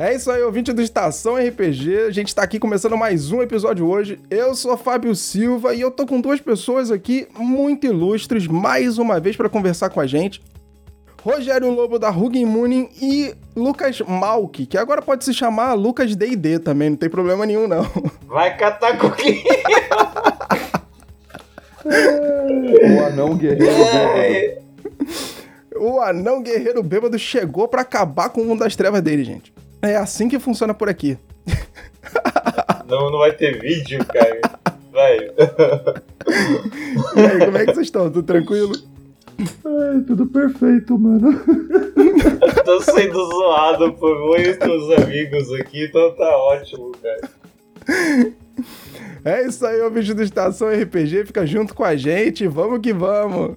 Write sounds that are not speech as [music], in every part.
É isso aí, ouvinte do Estação RPG. A gente tá aqui começando mais um episódio hoje. Eu sou Fábio Silva e eu tô com duas pessoas aqui muito ilustres mais uma vez para conversar com a gente. Rogério Lobo da Hugin Mooning e Lucas Malk, que agora pode se chamar Lucas D&D também, não tem problema nenhum não. [laughs] Vai catar coquinho. [laughs] o anão guerreiro bêbado. O anão guerreiro bêbado chegou para acabar com o mundo das trevas dele, gente. É assim que funciona por aqui. Não, não vai ter vídeo, cara. Vai. E aí, como é que vocês estão? Tudo tranquilo? Ai, tudo perfeito, mano. Tô sendo zoado por muitos amigos aqui, então tá ótimo, cara. É isso aí, o vídeo do Estação RPG. Fica junto com a gente. Vamos que vamos.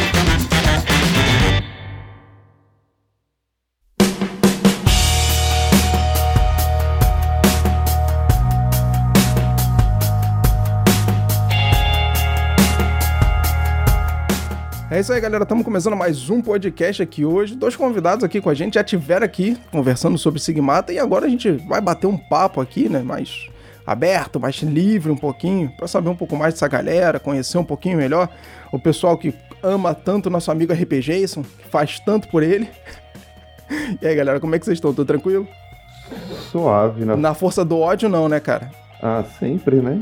Isso aí, galera. Estamos começando mais um podcast aqui hoje. Dois convidados aqui com a gente já tiveram aqui conversando sobre Sigmata e agora a gente vai bater um papo aqui, né? Mais aberto, mais livre um pouquinho, para saber um pouco mais dessa galera, conhecer um pouquinho melhor o pessoal que ama tanto nosso amigo RPG Jason, que faz tanto por ele. [laughs] E aí, galera, como é que vocês estão? Tudo tranquilo? Suave, né? Na força do ódio, não, né, cara? Ah, sempre, né?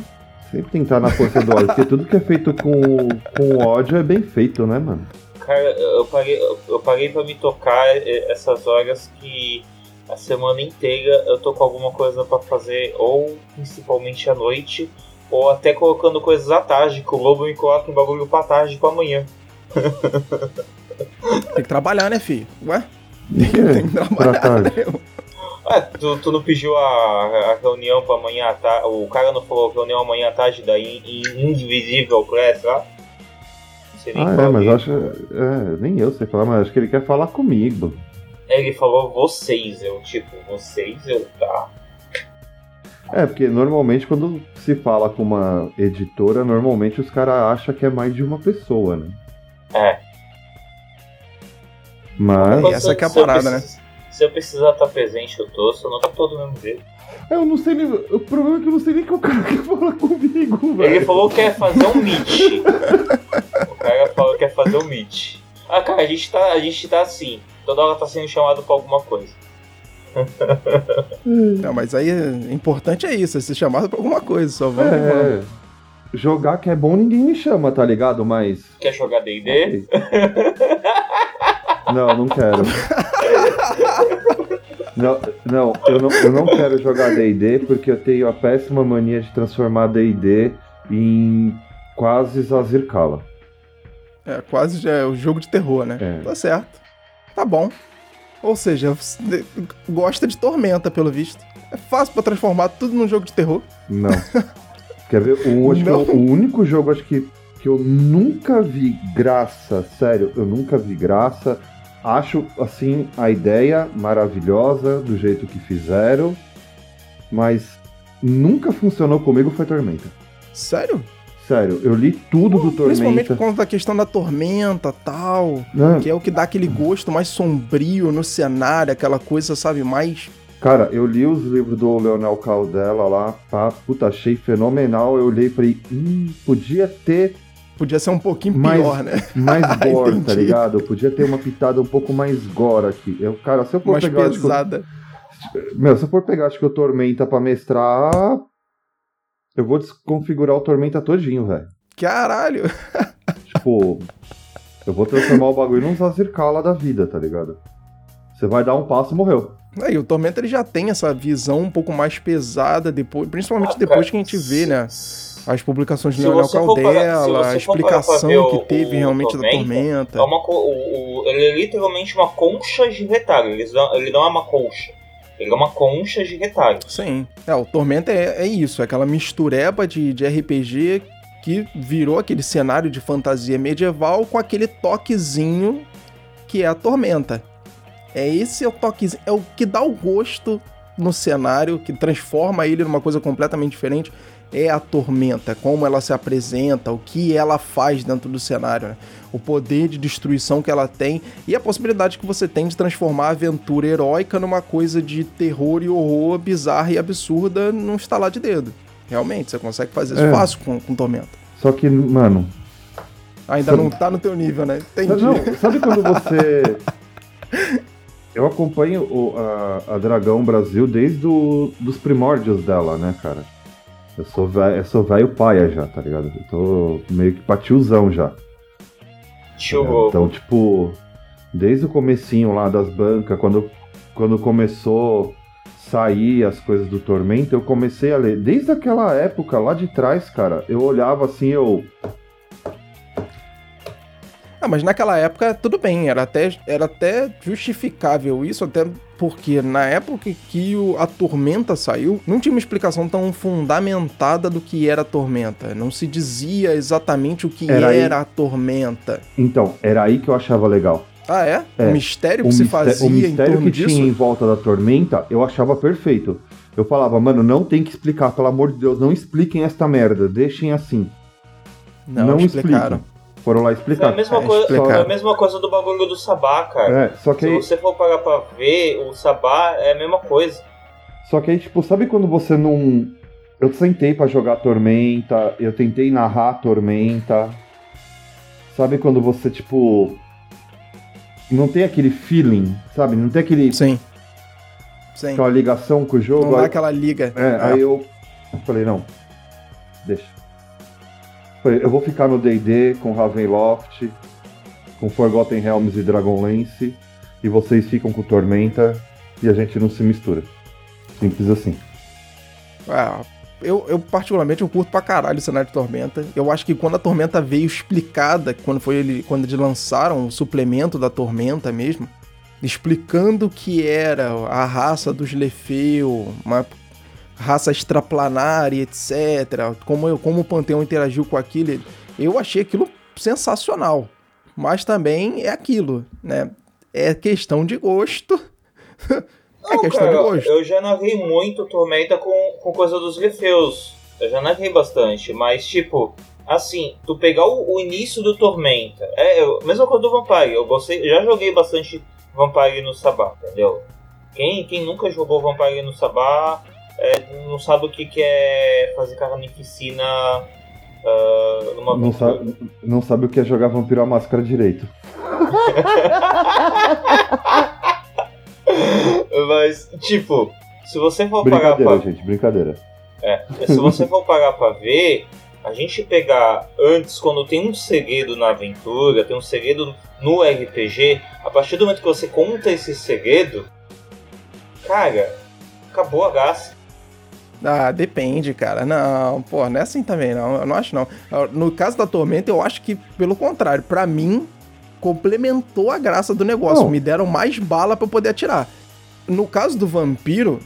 Sempre tem que estar na força do ódio, porque tudo que é feito com, com ódio é bem feito, né, mano? Cara, eu parei, eu parei pra me tocar essas horas que a semana inteira eu tô com alguma coisa para fazer, ou principalmente à noite, ou até colocando coisas à tarde, que o Lobo me coloca em bagulho pra tarde pra amanhã. Tem que trabalhar, né, filho? Ué? [laughs] Tem que trabalhar, né? Ah, tu, tu não pediu a, a reunião pra amanhã à tarde. O cara não falou reunião amanhã à tarde da Indivisível Class lá? ah, é, mas eu acho. É, nem eu sei falar, mas acho que ele quer falar comigo. Ele falou vocês, eu, tipo, vocês, eu, tá. É, porque normalmente quando se fala com uma editora, normalmente os caras acham que é mais de uma pessoa, né? É. Mas. E essa que é a parada, né? Se eu precisar estar presente, eu tô, só não tá todo do mesmo jeito. Eu não sei nem. O problema é que eu não sei nem que o cara [laughs] quer falar comigo, velho. Ele falou que quer fazer um meet. [laughs] o cara falou que quer fazer um meet. Ah, cara, a gente tá, a gente tá assim. Toda hora tá sendo chamado pra alguma coisa. [laughs] não, mas aí é importante é isso, é ser chamado pra alguma coisa, só vamos. É, jogar que é bom ninguém me chama, tá ligado? Mas. Quer jogar DD? Okay. Não, não quero. Não, não, eu não, eu não quero jogar DD porque eu tenho a péssima mania de transformar DD em quase Zazir Kala. É, quase já é o jogo de terror, né? É. Tá certo. Tá bom. Ou seja, gosta de tormenta, pelo visto. É fácil pra transformar tudo num jogo de terror. Não. Quer ver? O, acho não. Que o único jogo acho que, que eu nunca vi graça, sério, eu nunca vi graça Acho, assim, a ideia maravilhosa do jeito que fizeram, mas nunca funcionou comigo foi Tormenta. Sério? Sério, eu li tudo Pô, do Tormenta. Principalmente por conta da questão da tormenta tal, Não. que é o que dá aquele gosto mais sombrio no cenário, aquela coisa, sabe, mais Cara, eu li os livros do Leonel Caldela lá, pá, puta, achei fenomenal. Eu olhei e falei, hum, podia ter Podia ser um pouquinho mais, pior, né? Mais [laughs] gore, tá ligado? Podia ter uma pitada um pouco mais gore aqui. Eu, cara, se eu for mais pegar. pesada. Tipo, meu, se eu for pegar, acho que o Tormenta pra mestrar. Eu vou desconfigurar o Tormenta todinho, velho. Caralho! [laughs] Tipo, eu vou transformar o bagulho num Zazirkala da vida, tá ligado? Você vai dar um passo e morreu. Aí, o Tormenta ele já tem essa visão um pouco mais pesada, depois, principalmente ah, depois que a gente vê, né? As publicações do Leonel Caldela, a explicação que teve o, realmente o Tormenta, da Tormenta. É uma, o, ele é literalmente uma concha de retalho. Ele não, ele não é uma concha. Ele é uma concha de retalho. Sim. É, o Tormenta é, é isso, é aquela mistureba de, de RPG que virou aquele cenário de fantasia medieval com aquele toquezinho que é a Tormenta. É esse o toquezinho, é o que dá o gosto no cenário, que transforma ele numa coisa completamente diferente, é a Tormenta, como ela se apresenta, o que ela faz dentro do cenário, né? o poder de destruição que ela tem e a possibilidade que você tem de transformar a aventura heróica numa coisa de terror e horror bizarra e absurda num estalar de dedo. Realmente, você consegue fazer isso é. fácil com, com Tormenta. Só que, mano. Ainda sabe... não tá no teu nível, né? Entendi. Não, sabe quando você. [laughs] Eu acompanho o, a, a Dragão Brasil desde o, dos primórdios dela, né, cara? Eu sou velho, eu sou velho paia já, tá ligado? Eu tô meio que patiozão já. Tio é, Então, tipo, desde o comecinho lá das bancas, quando, quando começou sair as coisas do Tormento, eu comecei a ler. Desde aquela época lá de trás, cara, eu olhava assim, eu ah, mas naquela época tudo bem, era até, era até justificável isso, até porque na época que o, a Tormenta saiu, não tinha uma explicação tão fundamentada do que era a Tormenta. Não se dizia exatamente o que era, era a Tormenta. Então, era aí que eu achava legal. Ah, é? é. O mistério que o se fazia O mistério que disso? tinha em volta da Tormenta, eu achava perfeito. Eu falava, mano, não tem que explicar, pelo amor de Deus, não expliquem esta merda, deixem assim. Não, não explicaram. Foram lá explicar. É a mesma, é, coisa, é a mesma coisa do bagulho do Sabá, cara. É, só que Se aí... você for pagar pra ver, o Sabá é a mesma coisa. Só que aí, tipo, sabe quando você não. Eu sentei para jogar Tormenta, eu tentei narrar Tormenta. Sabe quando você, tipo. Não tem aquele feeling, sabe? Não tem aquele. Sim. Sim. Aquela ligação com o jogo. Não dá aquela liga. É, é. aí eu falei, não. Deixa. Eu vou ficar no D&D com Ravenloft, com Forgotten Realms e Dragonlance, e vocês ficam com Tormenta e a gente não se mistura. Simples assim. Ah, eu, eu, particularmente eu curto pra caralho o cenário de Tormenta. Eu acho que quando a Tormenta veio explicada, quando foi ele, quando eles lançaram o suplemento da Tormenta mesmo, explicando o que era a raça dos Lefeu, uma raça extraplanar e etc. Como, eu, como o Panteão interagiu com aquilo, eu achei aquilo sensacional. Mas também é aquilo, né? É questão de gosto. [laughs] é Não, questão cara, de gosto. Eu já narrei muito Tormenta com, com coisa dos Lefeus. Eu já narrei bastante, mas tipo, assim, tu pegar o, o início do Tormenta, é, a mesma coisa do Vampire. Eu gostei, já joguei bastante Vampire no Sabá, entendeu? Quem, quem nunca jogou Vampire no Sabá é, não sabe o que, que é fazer carnificina uh, numa não sabe, não sabe o que é jogar vampiro à máscara direito. [laughs] Mas, tipo, se você for pagar pra... gente, brincadeira. É, se você for pagar pra ver, a gente pegar antes, quando tem um segredo na aventura, tem um segredo no RPG, a partir do momento que você conta esse segredo, cara, acabou a graça. Ah, depende, cara. Não, pô, não é assim também, não. Eu não acho, não. No caso da Tormenta, eu acho que, pelo contrário, para mim, complementou a graça do negócio. Não. Me deram mais bala para poder atirar. No caso do vampiro,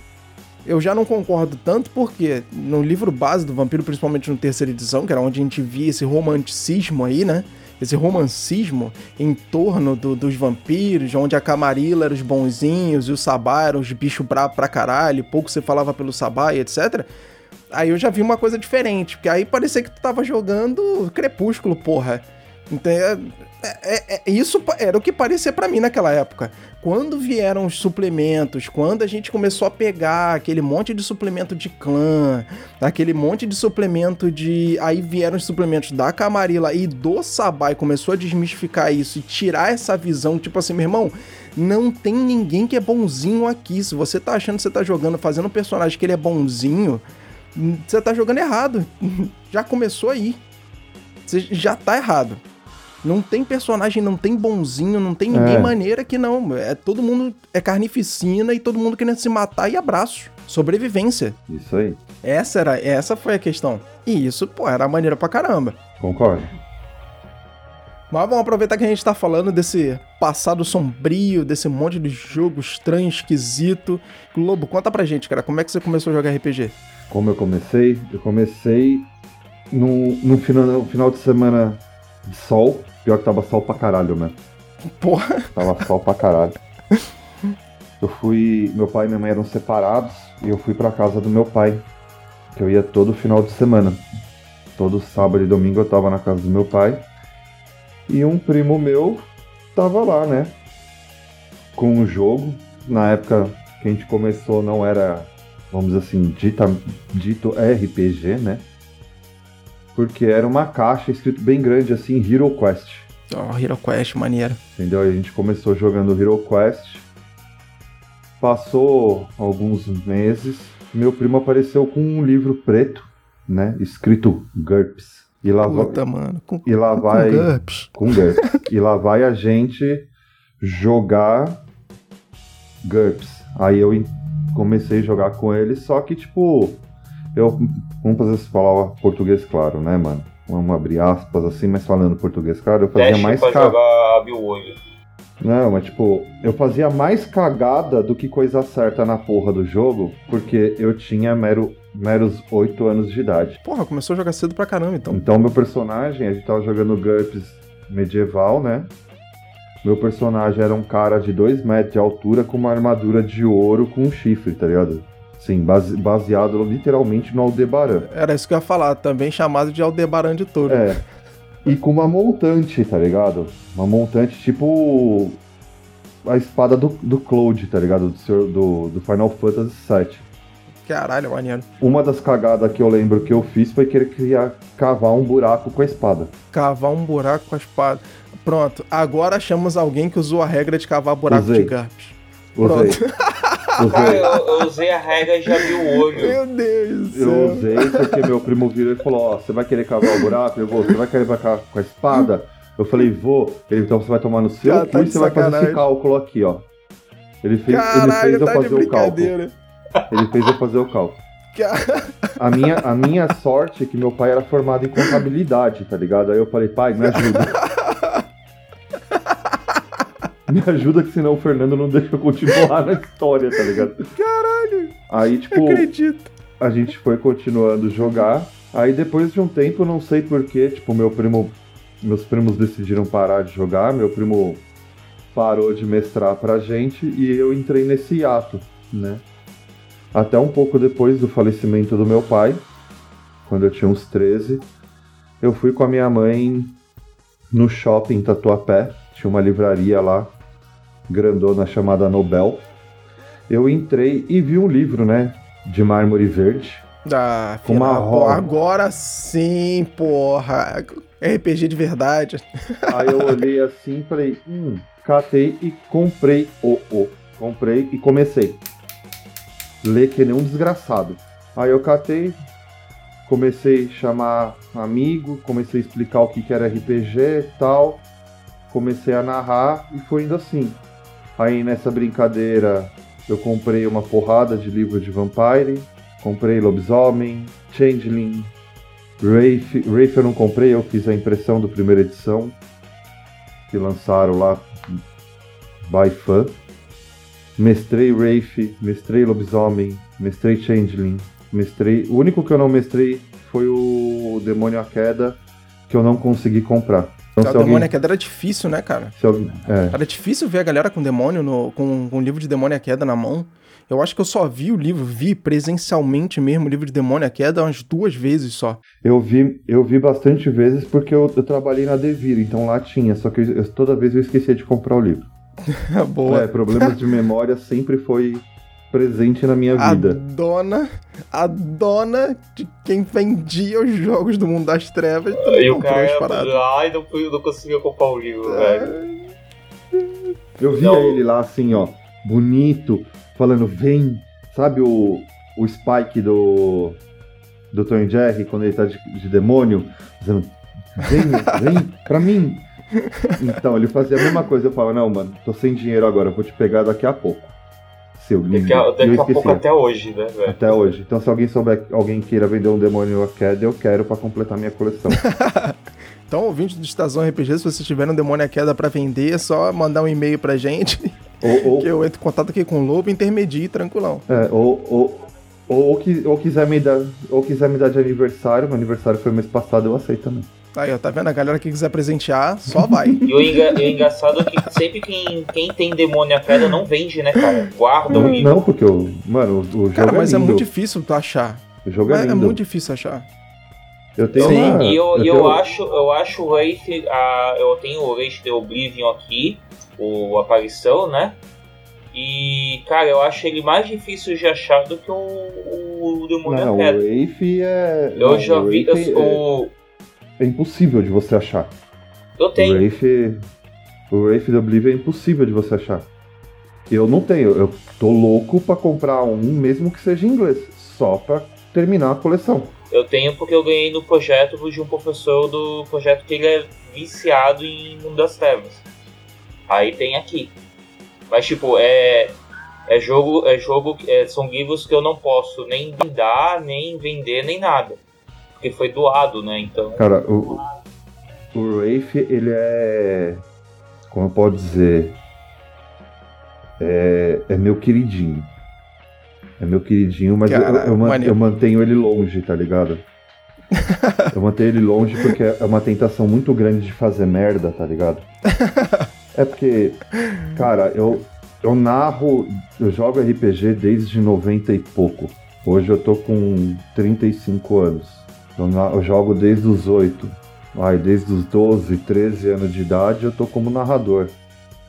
eu já não concordo tanto porque no livro base do vampiro, principalmente no terceira edição, que era onde a gente via esse romanticismo aí, né? Esse romancismo em torno do, dos vampiros, onde a Camarilla era os bonzinhos e o Sabá eram os bichos bravos pra caralho, pouco você falava pelo Sabá e etc. Aí eu já vi uma coisa diferente, porque aí parecia que tu tava jogando Crepúsculo, porra. Então, é, é, é, isso era o que parecia para mim naquela época. Quando vieram os suplementos, quando a gente começou a pegar aquele monte de suplemento de clã, aquele monte de suplemento de. Aí vieram os suplementos da Camarilla e do Sabai, começou a desmistificar isso e tirar essa visão, tipo assim, meu irmão, não tem ninguém que é bonzinho aqui. Se você tá achando que você tá jogando, fazendo um personagem que ele é bonzinho, você tá jogando errado. [laughs] Já começou aí. Você já tá errado. Não tem personagem, não tem bonzinho, não tem ninguém É. maneira que não. É todo mundo é carnificina e todo mundo querendo se matar e abraço. Sobrevivência. Isso aí. Essa era, essa foi a questão. E isso, pô, era maneira pra caramba. Concordo. Mas vamos aproveitar que a gente tá falando desse passado sombrio, desse monte de jogo estranho, esquisito. Globo, conta pra gente, cara, como é que você começou a jogar RPG? Como eu comecei? Eu comecei no, no, final, no final de semana de sol. Pior que tava sol pra caralho, né? Porra, Tava sol pra caralho. Eu fui. Meu pai e minha mãe eram separados e eu fui pra casa do meu pai. Que eu ia todo final de semana. Todo sábado e domingo eu tava na casa do meu pai. E um primo meu tava lá, né? Com um jogo. Na época que a gente começou não era, vamos dizer assim, dita, dito RPG, né? Porque era uma caixa escrito bem grande assim, Hero Quest. ó, Hero Quest, maneiro. Entendeu? A gente começou jogando Hero Quest. Passou alguns meses, meu primo apareceu com um livro preto, né? Escrito GURPS. E lá, Puta, mano. Com, e lá com vai. GURPS. Com GURPS. e lá vai a gente jogar GURPS. Aí eu comecei a jogar com ele, só que tipo. Eu. Vamos fazer essa palavra português claro, né, mano? Vamos abrir aspas assim, mas falando português claro, eu fazia Teste mais pra ca- jogar abre o olho. não, mas tipo, eu fazia mais cagada do que coisa certa na porra do jogo, porque eu tinha mero, meros 8 anos de idade. Porra, começou a jogar cedo pra caramba, então. Então meu personagem, a gente tava jogando GURPS medieval, né? Meu personagem era um cara de 2 metros de altura com uma armadura de ouro com um chifre, tá ligado? Sim, base- baseado literalmente no Aldebaran. Era isso que eu ia falar, também chamado de Aldebaran de Touro. É. E com uma montante, tá ligado? Uma montante tipo. A espada do, do Cloud, tá ligado? Do, senhor- do, do Final Fantasy VII. Caralho, maneiro. Uma das cagadas que eu lembro que eu fiz foi que ele queria cavar um buraco com a espada. Cavar um buraco com a espada. Pronto, agora achamos alguém que usou a regra de cavar buraco Usei. de GURPS. Usei. Cara, [laughs] Usei. eu, eu usei a regra e já vi o olho. Meu Deus do Eu céu. usei porque meu primo virou e falou: Ó, você vai querer cavar o buraco? Eu vou, você vai querer cavar com a espada? Eu falei: Vou. Ele, então você vai tomar no seu cu tá e de você vai fazer sacanagem. esse cálculo aqui, ó. Ele fez, ele Caralho, fez eu tá de fazer o cálculo. Ele fez eu fazer o cálculo. A minha, a minha sorte é que meu pai era formado em contabilidade, tá ligado? Aí eu falei, pai, me ajuda. [laughs] me ajuda que senão o Fernando não deixa eu continuar na história, tá ligado? Caralho, Aí, tipo, acredito. a gente foi continuando jogar. Aí depois de um tempo, não sei porquê, tipo, meu primo. Meus primos decidiram parar de jogar, meu primo parou de mestrar pra gente e eu entrei nesse hiato, né? Até um pouco depois do falecimento do meu pai, quando eu tinha uns 13, eu fui com a minha mãe no shopping Tatuapé, tinha uma livraria lá, grandona chamada Nobel. Eu entrei e vi um livro, né, de mármore verde, Ah, Com uma roda. agora sim, porra. RPG de verdade. [laughs] Aí eu olhei assim e falei, hum, catei e comprei o o. Comprei e comecei. Ler que nem um desgraçado. Aí eu catei, comecei a chamar amigo, comecei a explicar o que, que era RPG e tal. Comecei a narrar e foi indo assim. Aí nessa brincadeira eu comprei uma porrada de livro de Vampire, comprei Lobisomem, Changeling, Wraith, Wraith eu não comprei, eu fiz a impressão do primeira edição que lançaram lá by fã. Mestrei Wraith, mestrei Lobisomem, mestrei Changeling, mestrei. O único que eu não mestrei foi o Demônio à Queda, que eu não consegui comprar. Então, o alguém, demônio queda era difícil, né, cara? alguém- é, Era difícil ver a galera com demônio, no, com, com um livro de demônio à queda na mão. Eu acho que eu só vi o livro, vi presencialmente mesmo o livro de demônio à queda umas duas vezes só. eu vi, eu vi bastante vezes porque eu, eu trabalhei na Devir, então lá tinha, só que eu- eu- toda vez eu esquecia de comprar o livro. [laughs] Boa. É, problemas de memória sempre foi presente na minha a vida. dona, a dona de quem vendia os jogos do mundo das trevas E também o comprou as cara paradas. ai, não, não conseguia comprar o livro, velho. Eu via Não. ele lá assim, ó, bonito, falando, vem, sabe o, o Spike do, do Tom e Jerry, quando ele tá de, de demônio, dizendo, vem, vem pra mim. Então, ele fazia a mesma coisa. Eu falava, não, mano, tô sem dinheiro agora, vou te pegar daqui a pouco. Seu lindo. Daqui a, daqui a pouco até hoje, né, velho? Até hoje. Então, se alguém souber, alguém queira vender um demônio queda, eu quero pra completar minha coleção. [laughs] então, ouvinte do Estação RPG, se vocês tiverem um demônio queda pra vender, é só mandar um e-mail pra gente. Ou, ou... [laughs] que eu entro em contato aqui com o Lobo, intermedie, tranquilão. É, ou, ou, ou, ou, ou, quiser me dar, ou quiser me dar de aniversário, meu aniversário foi mês passado, eu aceito também. Aí, ó, tá vendo? A galera que quiser presentear, só vai. [laughs] e o, enga, o engraçado é que sempre quem, quem tem demônio a pedra não vende, né, cara? Guarda não, não, porque o. Mano, o, jogo Cara, mas é, é, muito difícil tu achar. O jogo é, é, lindo. é muito difícil achar. Eu tenho Sim, uma, e eu, eu, eu, tenho... acho, eu acho o Wraith, a, eu tenho o Wraith de Oblivion aqui, o Aparição, né? E, cara, eu acho ele mais difícil de achar do que o, o Demônio Não, o Wraith é. Eu não, já o vi. Eu, o... É impossível de você achar. Eu tenho. O Wraith, o Wraith do Oblivion é impossível de você achar. Eu não tenho, eu tô louco pra comprar um, mesmo que seja em inglês, só pra terminar a coleção. Eu tenho porque eu ganhei no projeto de um professor do projeto que ele é viciado em Mundo das Trevas. Aí tem aqui. Mas tipo, é. É jogo. É jogo. É, são livros que eu não posso nem dar, nem vender, nem nada. Porque foi doado, né? Então. Cara, o, o Wraith, ele é. Como eu posso dizer? É, é meu queridinho. É meu queridinho, mas Cara, eu, eu, eu, mantenho ele longe, tá ligado? [laughs] eu mantenho ele longe porque é uma tentação muito grande de fazer merda, tá ligado? [laughs] É porque, cara, eu, eu narro, eu jogo RPG desde 90 e pouco. Hoje eu tô com 35 anos. Eu, eu jogo desde os 8. Ai, desde os 12, 13 anos de idade eu tô como narrador.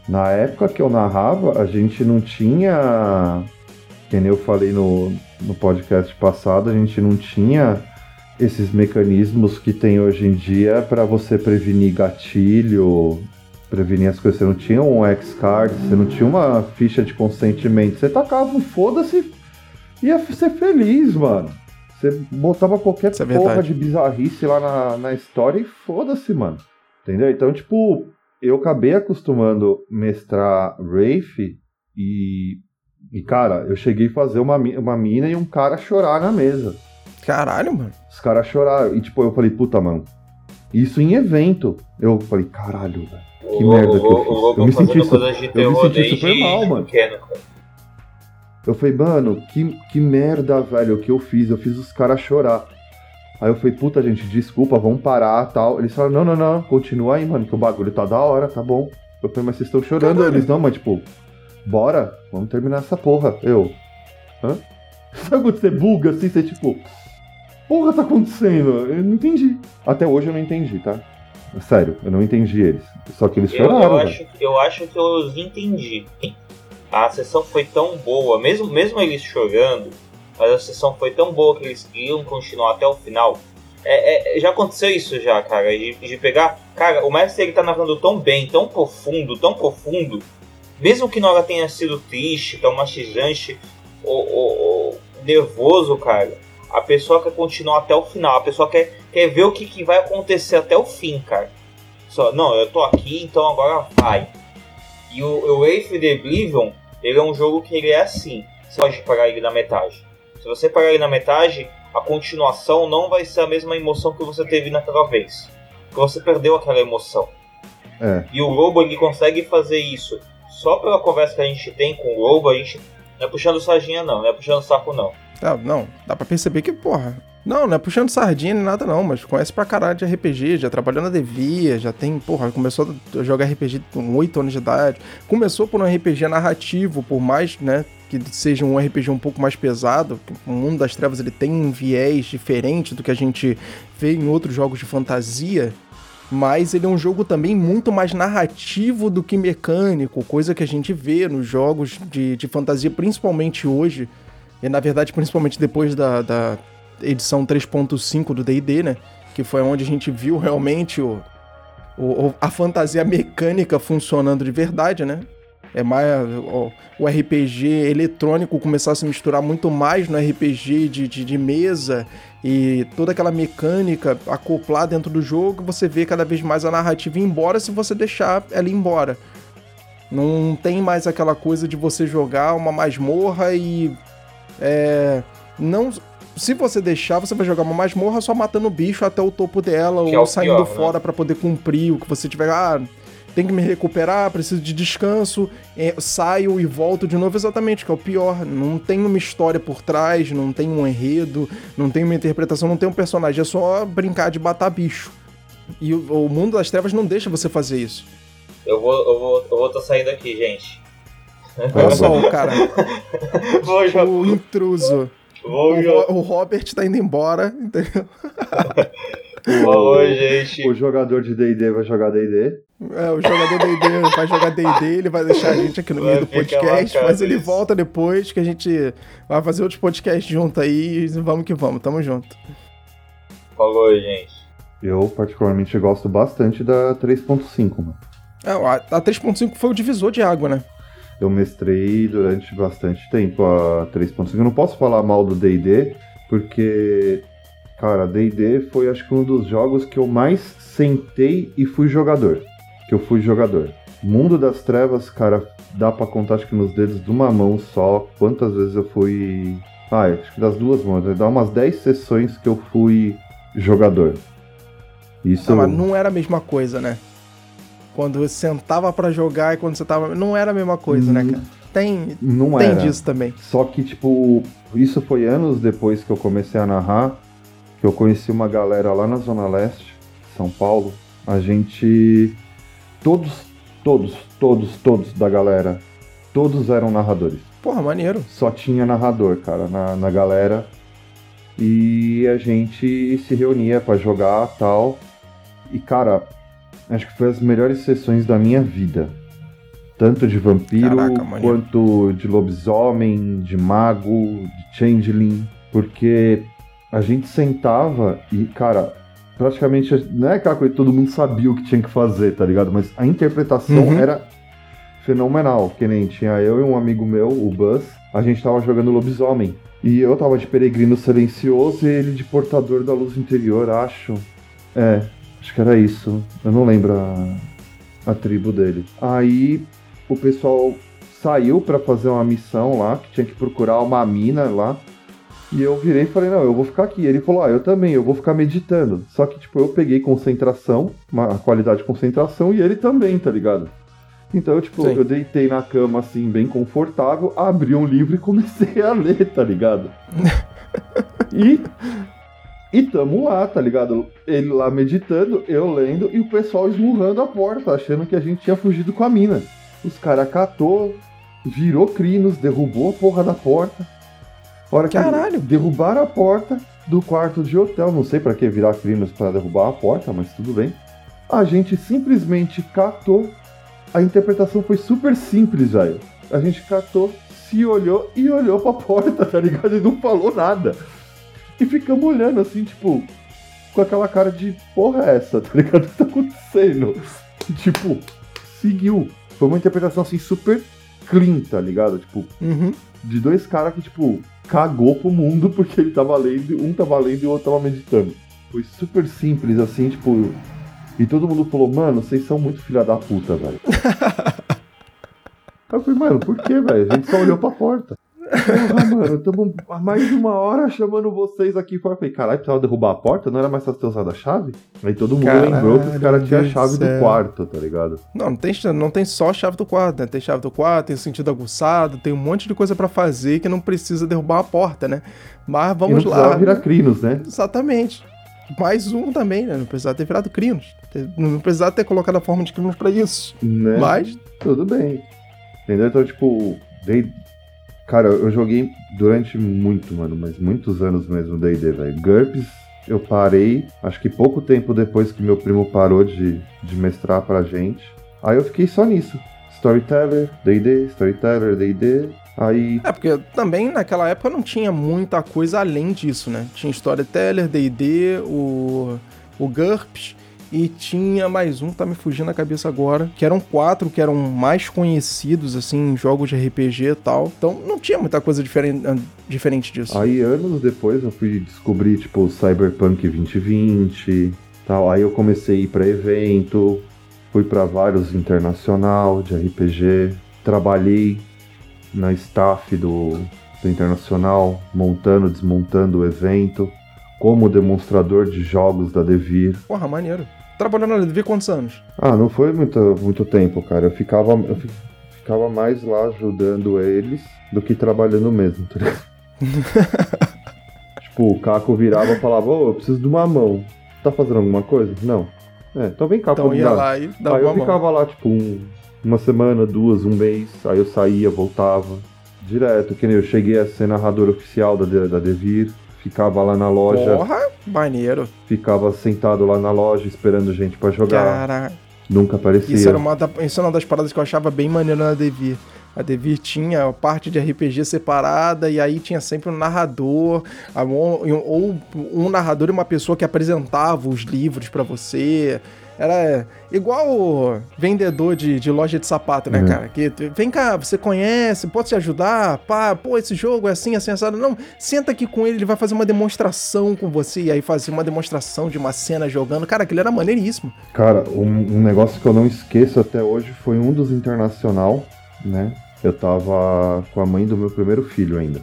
Na época que eu narrava, a gente não tinha. Que nem eu falei no, no podcast passado, a gente não tinha esses mecanismos que tem hoje em dia para você prevenir gatilho, prevenir as coisas. Você não tinha um X-Card, você não tinha uma ficha de consentimento. Você tacava um foda-se e ia ser feliz, mano. Você botava qualquer Isso é porra verdade. de bizarrice lá na, na história e foda-se, mano. Entendeu? Então, tipo, eu acabei acostumando mestrar Wraith e. E, cara, eu cheguei a fazer uma, uma mina e um cara chorar na mesa. Caralho, mano. Os caras choraram. E, tipo, eu falei, puta, mano. Isso em evento. Eu falei, caralho, velho. Que o merda que eu Lobo- fiz. Eu me senti su- eu me senti super mal, mano. pequeno, cara. Eu falei, mano, que, que merda, velho, o que eu fiz? Eu fiz os caras chorar. Aí eu falei, puta, gente, desculpa, vamos parar tal. Eles falaram, não, não, não, continua aí, mano, que o bagulho tá da hora, tá bom. Eu falei, mas vocês estão chorando? Caralho. Eles, não, mas tipo, bora, vamos terminar essa porra. Eu, hã? [laughs] Sabe quando você buga assim, você tipo, porra tá acontecendo? Eu não entendi. Até hoje eu não entendi, tá? Sério, eu não entendi eles. Só que eles Eu, choraram, eu, acho, eu acho que eu os entendi. A sessão foi tão boa, mesmo, mesmo eles chorando, mas a sessão foi tão boa que eles queriam continuar até o final. É, é, já aconteceu isso já, cara, de, de pegar. Cara, o mestre ele tá narrando tão bem, tão profundo, tão profundo. Mesmo que na hora tenha sido triste, traumatizante, ou, ou, ou nervoso, cara. A pessoa quer continuar até o final. A pessoa quer, quer ver o que, que vai acontecer até o fim, cara. Só, não, eu tô aqui, então agora vai. E o, o Wraith the Oblivion, ele é um jogo que ele é assim. Você pode parar ele na metade. Se você parar ele na metade, a continuação não vai ser a mesma emoção que você teve naquela vez. Porque você perdeu aquela emoção. É. E o Lobo ele consegue fazer isso. Só pela conversa que a gente tem com o Lobo, a gente não é puxando sardinha não, não é puxando saco não. Tá, não, dá pra perceber que, porra. Não, não é puxando sardinha nem nada, não, mas conhece pra caralho de RPG, já trabalhou na Devia, já tem, porra, começou a jogar RPG com 8 anos de idade. Começou por um RPG narrativo, por mais, né, que seja um RPG um pouco mais pesado. O Mundo das Trevas ele tem um viés diferente do que a gente vê em outros jogos de fantasia. Mas ele é um jogo também muito mais narrativo do que mecânico, coisa que a gente vê nos jogos de, de fantasia, principalmente hoje, e na verdade, principalmente depois da, da edição 3.5 do DD, né? Que foi onde a gente viu realmente o, o- o- a fantasia mecânica funcionando de verdade, né? é mais ó, o RPG eletrônico começar a se misturar muito mais no RPG de, de, de, mesa e toda aquela mecânica acoplar dentro do jogo, você vê cada vez mais a narrativa ir embora se você deixar ela ir embora. Não tem mais aquela coisa de você jogar uma masmorra e. É, não. Se você deixar, você vai jogar uma masmorra só matando o bicho até o topo dela que ou é saindo pior, né? fora né? para poder cumprir o que você tiver. Ah, tem que me recuperar, preciso de descanso, é, saio e volto de novo, exatamente, que é o pior. Não tem uma história por trás, não tem um enredo, não tem uma interpretação, não tem um personagem, é só brincar de matar bicho. E o, o mundo das trevas não deixa você fazer isso. Eu vou, eu vou, eu vou tô saindo aqui, gente. Olha só o [laughs] cara. o intruso. O, o Robert tá indo embora, entendeu? [laughs] Oi, gente. O jogador de D&D vai jogar D&D. É, o jogador D&D vai jogar D&D, ele vai deixar a gente aqui no meio do podcast, mas ele isso. volta depois que a gente vai fazer outros podcasts junto aí e vamos que vamos, tamo junto. Falou, gente. Eu particularmente gosto bastante da 3.5, mano. É, a 3.5 foi o divisor de água, né? Eu mestrei durante bastante tempo a 3.5. Eu não posso falar mal do D&D, porque Cara, D&D foi acho que um dos jogos que eu mais sentei e fui jogador. Que eu fui jogador. Mundo das Trevas, cara, dá para contar acho que nos dedos de uma mão só quantas vezes eu fui. Ah, acho que das duas mãos. Dá umas 10 sessões que eu fui jogador. Isso. Não, mas não era a mesma coisa, né? Quando você sentava para jogar e quando você tava. Não era a mesma coisa, né, cara? Tem, não tem era. disso também. Só que, tipo, isso foi anos depois que eu comecei a narrar que eu conheci uma galera lá na Zona Leste, São Paulo. A gente. Todos, todos, todos, todos da galera, todos eram narradores. Porra, maneiro. Só tinha narrador, cara, na, na galera. E a gente se reunia para jogar tal. E, cara, acho que foi as melhores sessões da minha vida. Tanto de vampiro Caraca, quanto de lobisomem, de mago, de changeling. Porque a gente sentava e, cara, praticamente não é aquela coisa que todo mundo sabia o que tinha que fazer, tá ligado? Mas a interpretação uhum. era fenomenal. Que nem tinha eu e um amigo meu, o Buzz, a gente tava jogando lobisomem. E eu tava de peregrino silencioso e ele de portador da luz interior, acho. É, acho que era isso. Eu não lembro a, a tribo dele. Aí o pessoal saiu para fazer uma missão lá, que tinha que procurar uma mina lá. E eu virei e falei, não, eu vou ficar aqui. Ele falou, ah, eu também, eu vou ficar meditando. Só que, tipo, eu peguei concentração, uma qualidade de concentração, e ele também, tá ligado? Então, eu, tipo, Sim. eu deitei na cama, assim, bem confortável, [laughs] abri um livro e comecei a ler, tá ligado? [laughs] e. E tamo lá, tá ligado? Ele lá meditando, eu lendo, e o pessoal esmurrando a porta, achando que a gente tinha fugido com a mina. Os caras catou, virou crinos, derrubou a porra da porta. Hora que Caralho. derrubaram a porta do quarto de hotel, não sei para que virar crimes para derrubar a porta, mas tudo bem. A gente simplesmente catou. A interpretação foi super simples, velho. A gente catou, se olhou e olhou pra porta, [laughs] tá ligado? E não falou nada. E ficamos olhando assim, tipo, com aquela cara de porra é essa, tá ligado? O que tá acontecendo? tipo, seguiu. Foi uma interpretação assim super clean, tá ligado? Tipo, uhum. de dois caras que, tipo, cagou pro mundo porque ele tava lendo, um tava lendo e o outro tava meditando. Foi super simples, assim, tipo. E todo mundo falou, mano, vocês são muito filha da puta, velho. [laughs] eu falei, mano, por que, velho? A gente só olhou pra porta. Porra, mano, estamos há mais de uma hora chamando vocês aqui fora. Falei, caralho, precisava derrubar a porta? Não era mais fácil ter usado a chave? Aí todo mundo caralho, lembrou que os caras tinham a chave do quarto, tá ligado? Não, não tem, não tem só a chave do quarto, né? Tem chave do quarto, tem sentido aguçado, tem um monte de coisa para fazer que não precisa derrubar a porta, né? Mas vamos e não lá. virar crinos, né? Exatamente. Mais um também, né? Não precisava ter virado crinos. Não precisava ter colocado a forma de crinos para isso. Né? Mas. Tudo bem. Entendeu? Então, tipo, dei Cara, eu joguei durante muito, mano, mas muitos anos mesmo D&D, velho. GURPS, eu parei, acho que pouco tempo depois que meu primo parou de, de mestrar pra gente. Aí eu fiquei só nisso. Storyteller, D&D, Storyteller, D&D. Aí... É, porque também naquela época não tinha muita coisa além disso, né? Tinha Storyteller, D&D, o, o GURPS E tinha mais um, tá me fugindo na cabeça agora, que eram quatro que eram mais conhecidos, assim, em jogos de RPG e tal. Então não tinha muita coisa diferente, diferente disso. Aí anos depois eu fui descobrir, tipo, Cyberpunk 2020 tal. Aí eu comecei a ir pra evento, fui para vários internacional de RPG, trabalhei na staff do, do internacional, montando, desmontando o evento, como demonstrador de jogos da Devir. Porra, maneiro. Trabalhou na Devir quantos anos? Ah, não foi muito, muito tempo, cara. Eu ficava, eu ficava mais lá ajudando eles do que trabalhando mesmo, tá ligado? [laughs] tipo, o Caco virava e falava, ô, oh, eu preciso de uma mão. Tá fazendo alguma coisa? Não. É, então vem cá, então ia lá e dava Aí eu ficava lá, tipo, um, uma semana, duas, um mês. Aí eu saía, voltava. Direto, que nem eu cheguei a ser narrador oficial da, da Devir. Ficava lá na loja. Porra, maneiro. Ficava sentado lá na loja esperando gente para jogar. Caraca. Nunca aparecia. Isso era uma, isso era uma das paradas que eu achava bem maneiro na Devir. A Devir tinha a parte de RPG separada e aí tinha sempre um narrador, ou um narrador e uma pessoa que apresentava os livros para você. Era igual vendedor de, de loja de sapato, né, uhum. cara? Que vem cá, você conhece, pode te ajudar? Pá, pô, esse jogo é assim, assim, assado. Não, senta aqui com ele, ele vai fazer uma demonstração com você. E aí fazer uma demonstração de uma cena jogando. Cara, aquele era maneiríssimo. Cara, um, um negócio que eu não esqueço até hoje foi um dos internacional, né? Eu tava com a mãe do meu primeiro filho ainda.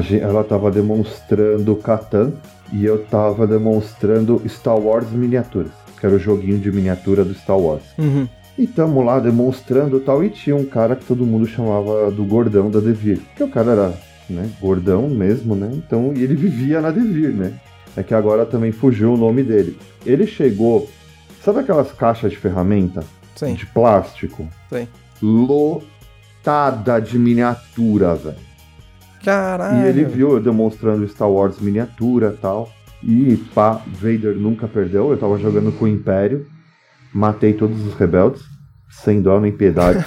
Gente, ela tava demonstrando Catan e eu tava demonstrando Star Wars miniaturas, que era o joguinho de miniatura do Star Wars. Uhum. E tamo lá demonstrando tal, e tinha um cara que todo mundo chamava do gordão da Devir. Que o cara era, né, gordão mesmo, né? Então, e ele vivia na Devir, né? É que agora também fugiu o nome dele. Ele chegou, sabe aquelas caixas de ferramenta? Sim. De plástico? Sim. Lo lotada de miniatura, velho. Caralho. E ele viu eu demonstrando Star Wars miniatura e tal. E pá, Vader nunca perdeu. Eu tava jogando com o Império. Matei todos os rebeldes. Sem dó nem piedade.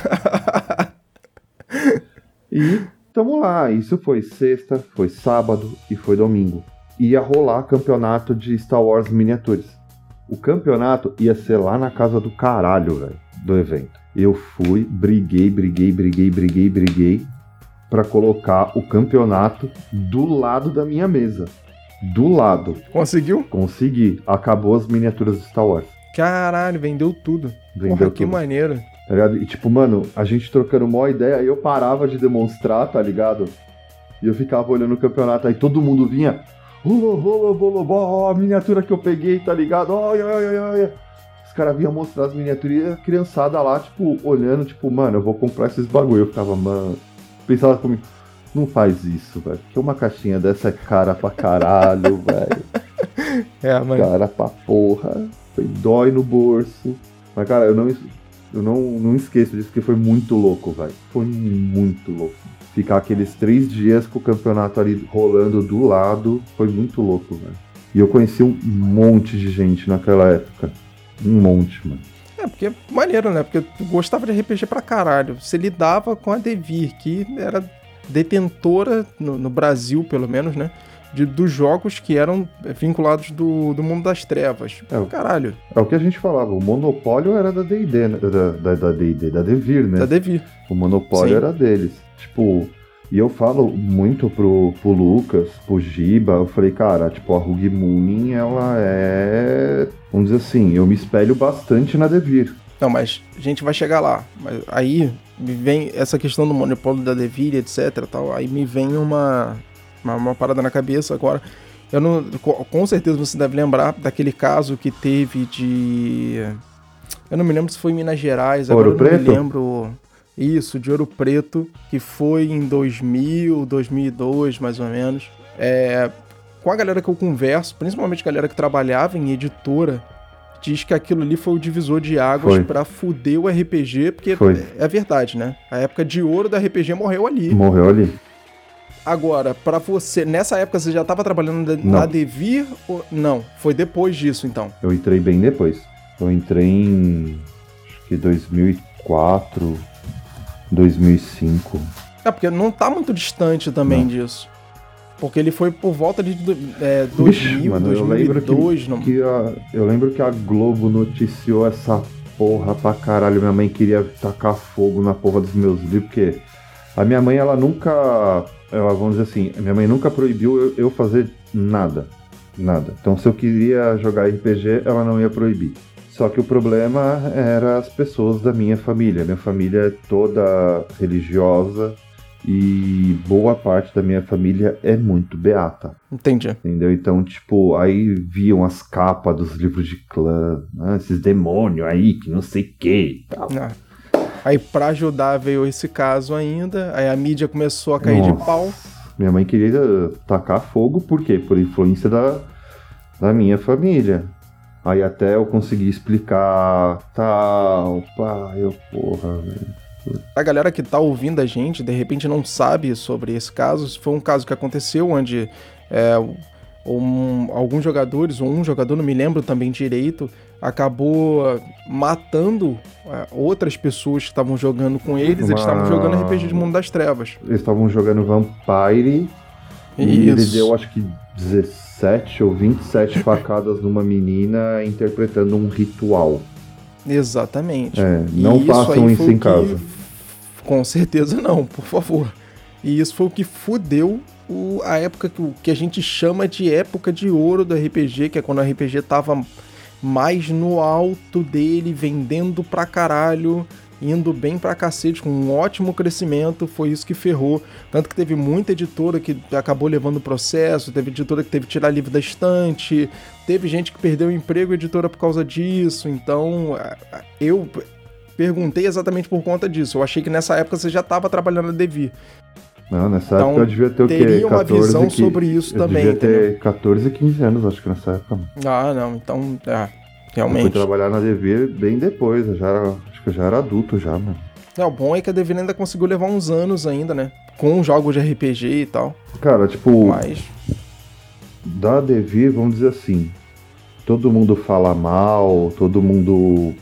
[laughs] e tamo lá. Isso foi sexta, foi sábado e foi domingo. Ia rolar campeonato de Star Wars miniaturas. O campeonato ia ser lá na casa do caralho, velho, do evento. Eu fui, briguei, briguei, briguei, briguei, briguei para colocar o campeonato do lado da minha mesa. Do lado. Conseguiu? Consegui. Acabou as miniaturas do Star Wars. Caralho, vendeu tudo. Vendeu Porra, que maneiro. Tá ligado? E tipo, mano, a gente trocando uma ideia, aí eu parava de demonstrar, tá ligado? E eu ficava olhando o campeonato, aí todo mundo vinha. Ó, a miniatura que eu peguei, tá ligado? Olha, olha, olha caras vinham mostrar as miniaturas e a criançada lá, tipo, olhando, tipo, mano, eu vou comprar esses bagulho. Eu ficava, mano. Pensava comigo, não faz isso, velho. Porque uma caixinha dessa é cara pra caralho, [laughs] velho. É, mano. Cara pra porra. Foi dói no bolso. Mas, cara, eu não, eu não, não esqueço disso, porque foi muito louco, velho. Foi muito louco. Ficar aqueles três dias com o campeonato ali rolando do lado foi muito louco, velho. E eu conheci um monte de gente naquela época. Um monte, mano. É, porque maneiro, né? Porque tu gostava de RPG pra caralho. Você lidava com a Devir, que era detentora, no, no Brasil pelo menos, né? De, dos jogos que eram vinculados do, do mundo das trevas. É, caralho. É o que a gente falava, o monopólio era da D&D, né? da, da, D&D, da Devir, né? Da Devir. O monopólio Sim. era deles. Tipo, e eu falo muito pro, pro Lucas, pro Giba, eu falei, cara, tipo, a Rug Mooning, ela é. Vamos dizer assim, eu me espelho bastante na Devir. Não, mas a gente vai chegar lá. Mas aí me vem essa questão do monopólio da Devir, etc. Tal, aí me vem uma, uma, uma parada na cabeça agora. Eu não, com certeza você deve lembrar daquele caso que teve de. Eu não me lembro se foi em Minas Gerais, Ouro agora eu não me lembro. Isso, de Ouro Preto, que foi em 2000, 2002, mais ou menos. É, com a galera que eu converso, principalmente a galera que trabalhava em editora, diz que aquilo ali foi o divisor de águas para fuder o RPG, porque foi. é verdade, né? A época de ouro da RPG morreu ali. Morreu ali. Agora, para você, nessa época você já estava trabalhando na Devir ou não? Foi depois disso, então? Eu entrei bem depois. Eu entrei em acho que 2004, 2005. É, porque não tá muito distante também não. disso. Porque ele foi por volta de é, 2000, Vixe, mano, 2002. Eu lembro que, que a, eu lembro que a Globo noticiou essa porra pra caralho. Minha mãe queria tacar fogo na porra dos meus livros, porque a minha mãe, ela nunca. Ela, vamos dizer assim, minha mãe nunca proibiu eu, eu fazer nada. Nada. Então, se eu queria jogar RPG, ela não ia proibir. Só que o problema era as pessoas da minha família. Minha família é toda religiosa e boa parte da minha família é muito beata. Entendi. Entendeu? Então, tipo, aí viam as capas dos livros de clã, né? esses demônios aí que não sei o que tal. Ah. Aí, pra ajudar, veio esse caso ainda. Aí a mídia começou a cair Nossa. de pau. Minha mãe queria tacar fogo, por quê? Por influência da, da minha família. Aí até eu consegui explicar tal, pai, eu porra, velho. A galera que tá ouvindo a gente, de repente não sabe sobre esse caso. Foi um caso que aconteceu onde é, um, alguns jogadores, ou um jogador, não me lembro também direito, acabou matando é, outras pessoas que estavam jogando com eles. Uma... Eles estavam jogando RPG de Mundo das Trevas. Eles estavam jogando Vampire. Isso. E ele deu, acho que 17 ou 27 facadas numa menina interpretando um ritual. Exatamente. É, não façam isso, isso em casa. Que... Com certeza não, por favor. E isso foi o que fudeu o, a época que, que a gente chama de época de ouro do RPG, que é quando o RPG tava mais no alto dele, vendendo pra caralho indo bem pra cacete, com um ótimo crescimento, foi isso que ferrou. Tanto que teve muita editora que acabou levando o processo, teve editora que teve que tirar livro da estante, teve gente que perdeu o emprego editora por causa disso. Então, eu perguntei exatamente por conta disso. Eu achei que nessa época você já estava trabalhando na Devir. Não, nessa então, época eu devia ter o quê? Teria uma visão sobre isso eu também. Eu devia ter entendeu? 14, 15 anos, acho que nessa época. Ah, não, então, é, realmente. Eu fui trabalhar na Devir bem depois, eu já era eu já era adulto já, mano. É, o bom é que a Devir ainda conseguiu levar uns anos ainda, né? Com jogos de RPG e tal. Cara, tipo. Mas. Da Devir, vamos dizer assim. Todo mundo fala mal, todo mundo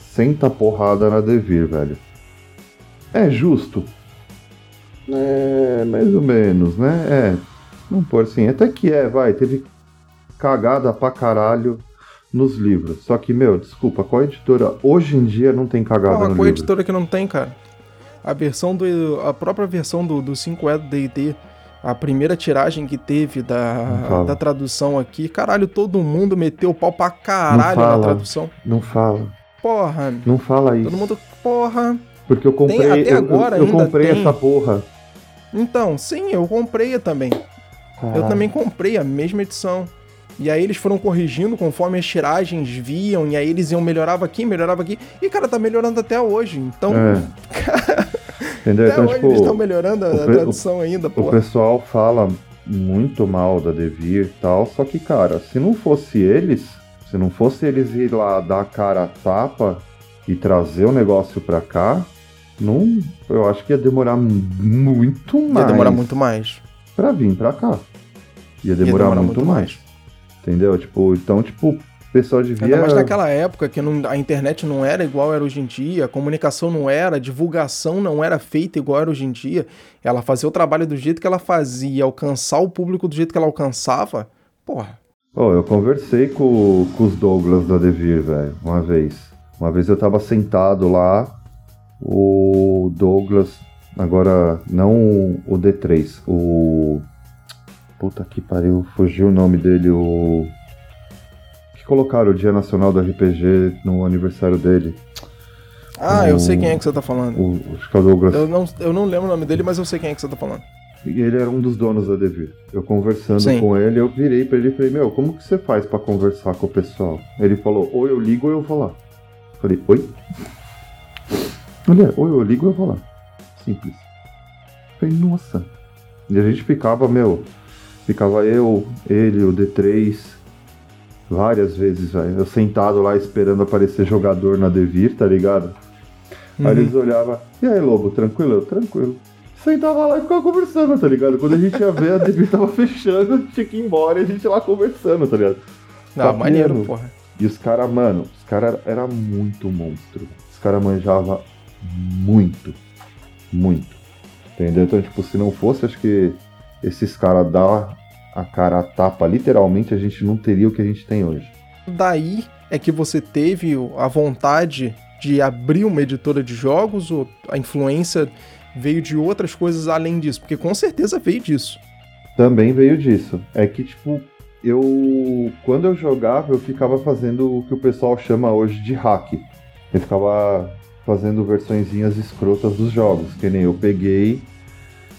senta porrada na Devir, velho. É justo? É, mais ou menos, né? É. Não por assim. Até que é, vai. Teve cagada pra caralho nos livros. Só que, meu, desculpa, qual editora hoje em dia não tem cagada ah, no qual livro? editora que não tem, cara? A versão do. A própria versão do, do 5E do DD, a primeira tiragem que teve da, da tradução aqui, caralho, todo mundo meteu o pau pra caralho fala, na tradução. Não fala. Porra. Não fala isso. Todo mundo. Porra. Porque eu comprei. Tem, até agora eu, eu comprei tem. essa porra. Então, sim, eu comprei também. Caralho. Eu também comprei a mesma edição. E aí eles foram corrigindo conforme as tiragens viam, e aí eles iam melhorava aqui, melhorava aqui. E, cara, tá melhorando até hoje. Então. É. Cara, [laughs] Entendeu? Então, tipo, eles estão melhorando a, a tradução ainda, pô. O pessoal fala muito mal da Devir e tal, só que, cara, se não fosse eles, se não fosse eles ir lá dar a cara a tapa e trazer o negócio pra cá, não, eu acho que ia demorar muito mais. Ia demorar muito mais. Pra vir pra cá. Ia demorar, ia demorar muito, muito, mais. mais. Entendeu? Tipo, então, tipo, o pessoal devia. Ainda mais naquela época que não, a internet não era igual era hoje em dia, a comunicação não era, a divulgação não era feita igual era hoje em dia. Ela fazia o trabalho do jeito que ela fazia, alcançar o público do jeito que ela alcançava. Porra. Oh, eu conversei com, com os Douglas da Devir, velho, uma vez. Uma vez eu tava sentado lá, o Douglas, agora não o D3, o Puta que pariu, fugiu o nome dele, o. Que colocaram o Dia Nacional do RPG no aniversário dele. Ah, o... eu sei quem é que você tá falando. O, o Douglas. Eu não, eu não lembro o nome dele, mas eu sei quem é que você tá falando. E ele era um dos donos da Devir. Eu conversando Sim. com ele, eu virei pra ele e falei, meu, como que você faz para conversar com o pessoal? Ele falou, ou eu ligo ou eu vou lá. Eu falei, oi? Olha, ou eu ligo ou eu vou lá. Simples. Eu falei, nossa. E a gente ficava, meu, Ficava eu, ele, o D3, várias vezes, velho. Eu sentado lá esperando aparecer jogador na Devir, tá ligado? Uhum. Aí eles olhavam, e aí, Lobo, tranquilo? Eu, tranquilo. Sentava lá e ficava conversando, tá ligado? Quando a gente ia ver, a Devir tava [laughs] fechando, tinha que ir embora e a gente lá conversando, tá ligado? Ah, maneiro, porra. E os caras, mano, os caras eram muito monstro. Os caras manjavam muito. Muito. Entendeu? Então, tipo, se não fosse, acho que esses caras dar a cara a tapa, literalmente, a gente não teria o que a gente tem hoje. Daí é que você teve a vontade de abrir uma editora de jogos ou a influência veio de outras coisas além disso? Porque com certeza veio disso. Também veio disso. É que, tipo, eu. Quando eu jogava, eu ficava fazendo o que o pessoal chama hoje de hack. Eu ficava fazendo versõezinhas escrotas dos jogos, que nem eu peguei.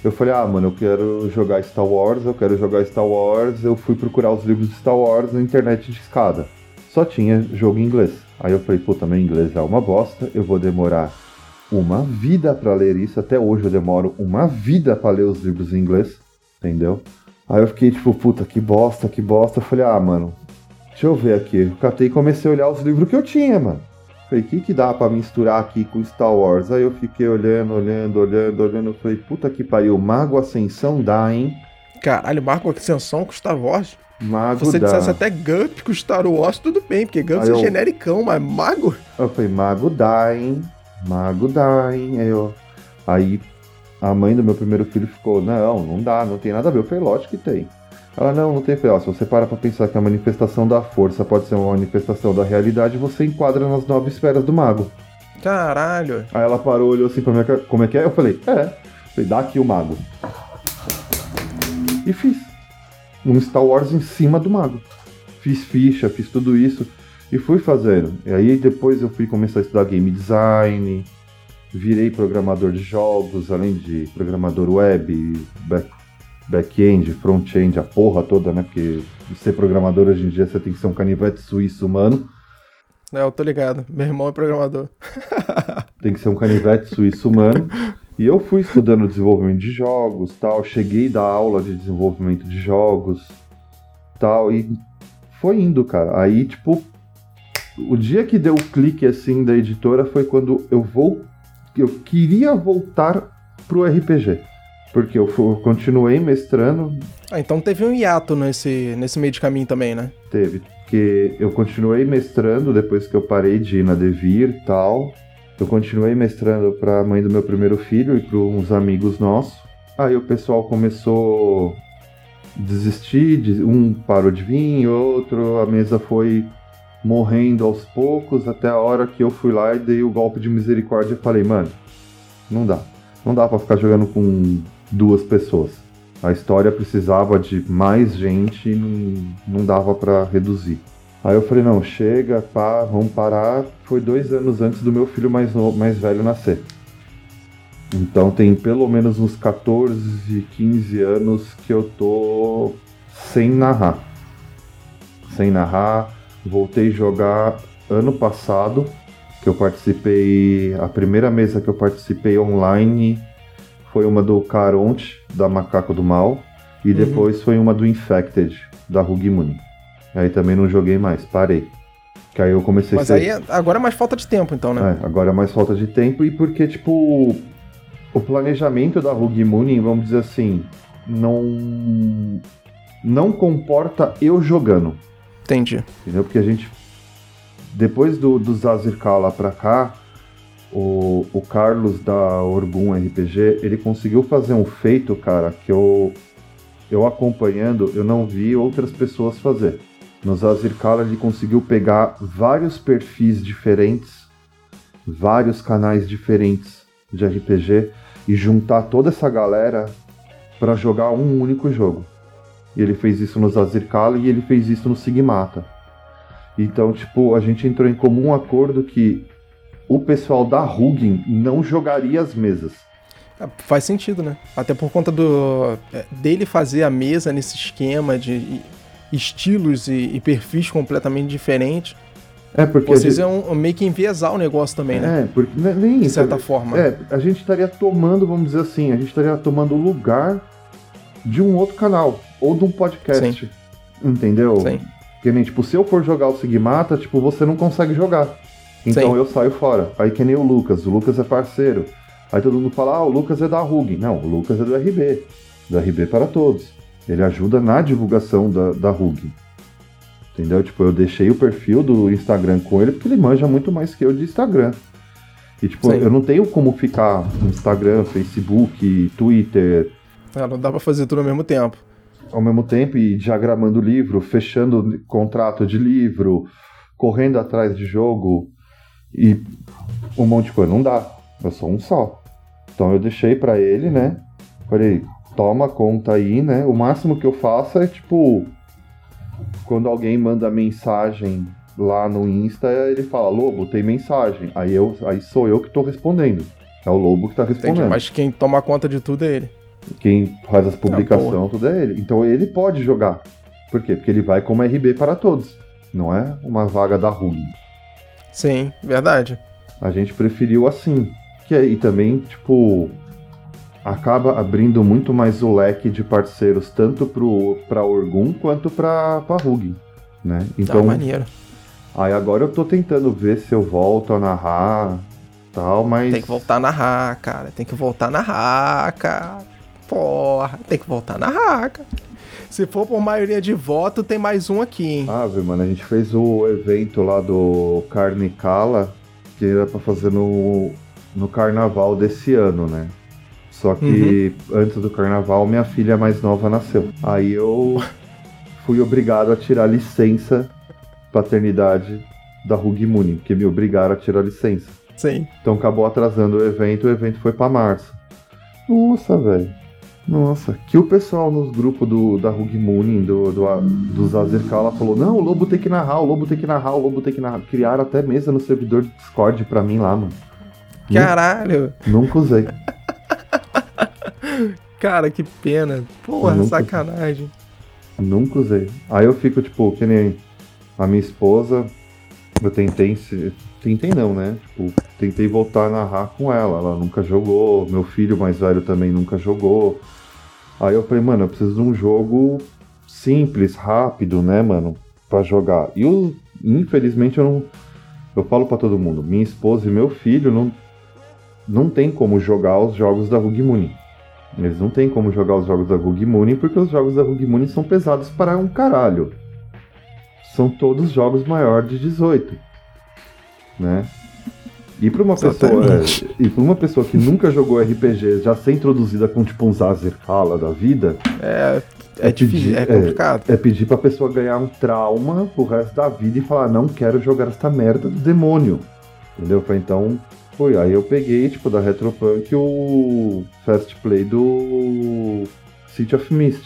Eu falei, ah, mano, eu quero jogar Star Wars, eu quero jogar Star Wars. Eu fui procurar os livros de Star Wars na internet de escada. Só tinha jogo em inglês. Aí eu falei, puta, meu inglês é uma bosta, eu vou demorar uma vida para ler isso. Até hoje eu demoro uma vida para ler os livros em inglês, entendeu? Aí eu fiquei tipo, puta, que bosta, que bosta. Eu falei, ah, mano, deixa eu ver aqui. Eu catei e comecei a olhar os livros que eu tinha, mano. Falei, o que, que dá para misturar aqui com Star Wars? Aí eu fiquei olhando, olhando, olhando, olhando. Falei, puta que pariu, Mago Ascensão dá, hein? Caralho, Mago Ascensão com Star Wars? Mago Se você dá. dissesse até Gump com Star Wars, tudo bem, porque Gump é eu- genericão, mas Mago? Eu falei, Mago dá, hein? Mago dá, hein? Aí, eu... Aí a mãe do meu primeiro filho ficou, não, não dá, não tem nada a ver. Eu falei, lógico que tem. Ela, não, não tem. Falei, ó, se você para pra pensar que a manifestação da força pode ser uma manifestação da realidade, você enquadra nas nove esferas do mago. Caralho. Aí ela parou, olhou assim pra cara, como é que é? Eu falei, é. Eu falei, dá aqui o mago. E fiz. Um Star Wars em cima do mago. Fiz ficha, fiz tudo isso e fui fazendo. E aí depois eu fui começar a estudar game design, virei programador de jogos, além de programador web, back- back-end, front-end, a porra toda, né? Porque ser programador hoje em dia você tem que ser um canivete suíço humano. É, eu tô ligado. Meu irmão é programador. [laughs] tem que ser um canivete suíço humano. E eu fui estudando desenvolvimento de jogos, tal, cheguei da aula de desenvolvimento de jogos, tal, e foi indo, cara. Aí, tipo, o dia que deu o clique assim da editora foi quando eu vou eu queria voltar pro RPG. Porque eu, continuei mestrando, Ah, então teve um hiato nesse, nesse meio de caminho também, né? Teve, porque eu continuei mestrando depois que eu parei de ir na Devir e tal. Eu continuei mestrando para a mãe do meu primeiro filho e para uns amigos nossos. Aí o pessoal começou a desistir, de- um parou de vir, outro, a mesa foi morrendo aos poucos, até a hora que eu fui lá e dei o golpe de misericórdia e falei, mano, não dá. Não dá para ficar jogando com duas pessoas. A história precisava de mais gente e não, não dava para reduzir. Aí eu falei, não, chega, pá, vamos parar. Foi dois anos antes do meu filho mais, mais velho nascer. Então tem pelo menos uns 14, 15 anos que eu tô sem narrar. Sem narrar. Voltei jogar ano passado, que eu participei. A primeira mesa que eu participei online foi uma do Caronte, da Macaco do Mal. E Uhum. depois foi uma do Infected, da Rugimuni. Aí também não joguei mais, parei. Que aí eu comecei Mas a ser- aí é- agora é mais falta de tempo, então, né? é, agora é mais falta de tempo e porque, tipo, o planejamento da Rug Mooning, vamos dizer assim, não não comporta eu jogando, Entendi. entendeu? Porque a gente, depois do, do Zazirkala lá pra cá, o, o Carlos da Orgun RPG, ele conseguiu fazer um feito, cara, que eu, eu acompanhando, eu não vi outras pessoas fazer. No Zazirkala ele conseguiu pegar vários perfis diferentes, vários canais diferentes de RPG e juntar toda essa galera para jogar um único jogo. E ele fez isso no Zazirkala e ele fez isso no Sigmata. Então, tipo, a gente entrou em comum acordo que o pessoal da Hugin não jogaria as mesas. Ah, Faz sentido, né? Até por conta do é, dele fazer a mesa nesse esquema de estilos e, e perfis completamente diferentes. É, porque. Vocês gente- iam meio que enviesar o negócio também, né? É, porque ne- nem De certa forma. É, a gente estaria tomando, vamos dizer assim, a gente estaria tomando o lugar de um outro canal ou de um podcast. Entendeu? Sim. Que nem, tipo, se eu for jogar o Sigmata, tipo, você não consegue jogar. Então Sim. eu saio fora. Aí que nem o Lucas, o Lucas é parceiro. Aí todo mundo fala, ah, o Lucas é da RUG. Não, o Lucas é do RB. Do RB para todos. Ele ajuda na divulgação da, da RUG. Entendeu? Tipo, eu deixei o perfil do Instagram com ele porque ele manja muito mais que eu de Instagram. E tipo, Sim. eu não tenho como ficar no Instagram, Facebook, Twitter, É, não dá pra fazer tudo ao mesmo tempo. Ao mesmo tempo e diagramando livro, fechando contrato de livro, correndo atrás de jogo e um monte de coisa. Não dá. Eu sou um só. Então eu deixei para ele, né? Falei, toma conta aí, né? O máximo que eu faço é tipo. Quando alguém manda mensagem lá no Insta, ele fala, Lobo, tem mensagem. Aí, eu, aí sou eu que tô respondendo. É o Lobo que tá respondendo. Entendi, mas quem toma conta de tudo é ele. Quem faz as publicações, ah, tudo é ele. Então ele pode jogar. Por quê? Porque ele vai como RB para todos. Não é uma vaga da RUG. Sim, verdade. A gente preferiu assim. Que é, e também, tipo, acaba abrindo muito mais o leque de parceiros, tanto pro, pra Orgun quanto pra, pra RUG. Né? Então, ah, maneiro. Aí agora eu tô tentando ver se eu volto a narrar tal, mas. Tem que voltar a narrar, cara. Tem que voltar a narrar, cara. Porra, tem que voltar a narrar, cara. Se for por maioria de voto, tem mais um aqui, hein? Ah, viu, mano, a gente fez o evento lá do Carne Cala, que era pra fazer no, no carnaval desse ano, né? Só que uhum. antes do carnaval, minha filha mais nova nasceu. Aí eu [laughs] fui obrigado a tirar licença paternidade da Rug Muni, porque me obrigaram a tirar licença. Sim. Então acabou atrasando o evento, o evento foi para março. Nossa, velho. Nossa, que o pessoal nos grupos do, da Rug Mooning, do, do, do Zazer Kala, falou: não, o Lobo tem que narrar, o Lobo tem que narrar, o Lobo tem que narrar. Criaram até mesa no servidor do Discord pra mim lá, mano. Caralho! Nunca usei. [laughs] Cara, que pena. Porra, Nunca... sacanagem. Nunca usei. Aí eu fico, tipo, que nem a minha esposa, eu tentei. Tentei não, né? Tipo, tentei voltar a narrar com ela. Ela nunca jogou. Meu filho mais velho também nunca jogou. Aí eu falei, mano, eu preciso de um jogo simples, rápido, né, mano? Pra jogar. E eu, infelizmente, eu não. Eu falo para todo mundo, minha esposa e meu filho não, não tem como jogar os jogos da Rug Muni. Eles não tem como jogar os jogos da Rug Muni porque os jogos da Rug Muni são pesados para um caralho são todos jogos maiores de 18, né? E para uma pessoa, e para uma pessoa que nunca jogou RPG, já ser introduzida com tipo um Zazer fala da vida, é é, é difícil, é complicado. É, é pedir para pessoa ganhar um trauma pro resto da vida e falar não quero jogar esta merda do demônio, entendeu? Então foi aí eu peguei tipo da Retropunk o Fast Play do City of Mist.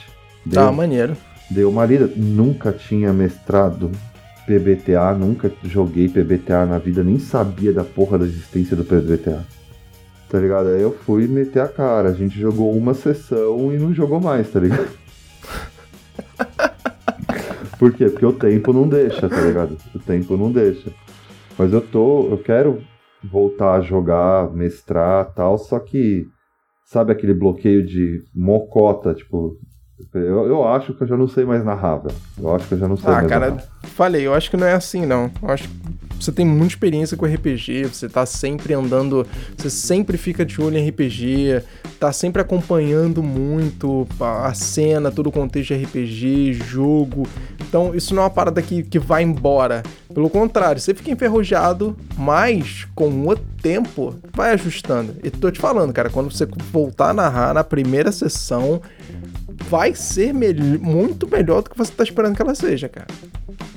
Tá, maneiro. Deu uma lida. Nunca tinha mestrado PBTA, nunca joguei PBTA na vida, nem sabia da porra da existência do PBTA. Tá ligado? Aí eu fui meter a cara. A gente jogou uma sessão e não jogou mais, tá ligado? [laughs] Por quê? Porque o tempo não deixa, tá ligado? O tempo não deixa. Mas eu tô. Eu quero voltar a jogar, mestrar tal, só que. Sabe aquele bloqueio de mocota, tipo, eu, eu acho que eu já não sei mais narrar, velho. Eu acho que eu já não sei ah, mais cara, narrar. falei, eu acho que não é assim, não. Eu acho que você tem muita experiência com RPG, você tá sempre andando, você sempre fica de olho em RPG, tá sempre acompanhando muito a cena, todo o contexto de RPG, jogo. Então, isso não é uma parada que, que vai embora. Pelo contrário, você fica enferrujado, mas com o tempo vai ajustando. E tô te falando, cara, quando você voltar a narrar na primeira sessão, vai ser me muito melhor do que você tá esperando que ela seja, cara.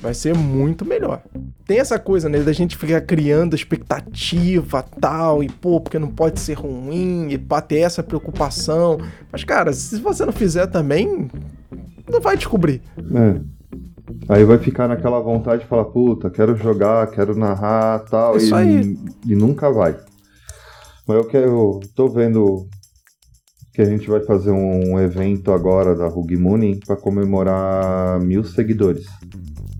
Vai ser muito melhor. Tem essa coisa, né, da gente ficar criando expectativa tal, e pô, porque não pode ser ruim, e pra ter essa preocupação. Mas, cara, se você não fizer também, não vai descobrir. É. Aí vai ficar naquela vontade de falar, puta, quero jogar, quero narrar tal, Isso e, aí. e nunca vai. Mas eu quero. tô vendo que a gente vai fazer um evento agora da Rug para comemorar mil seguidores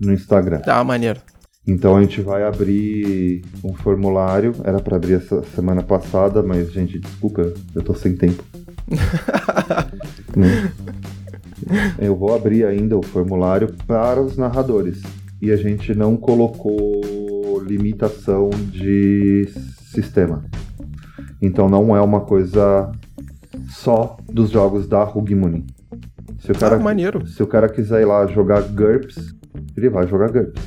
no Instagram. Ah, maneiro. Então a gente vai abrir um formulário. Era para abrir essa semana passada, mas, gente, desculpa, eu tô sem tempo. [laughs] Né? eu vou abrir ainda o formulário para os narradores. E a gente não colocou limitação de sistema. Então não é uma coisa só dos jogos da Rugmuni. Se o cara, ah, maneiro. Se o cara quiser ir lá jogar GURPS, ele vai jogar GURPS.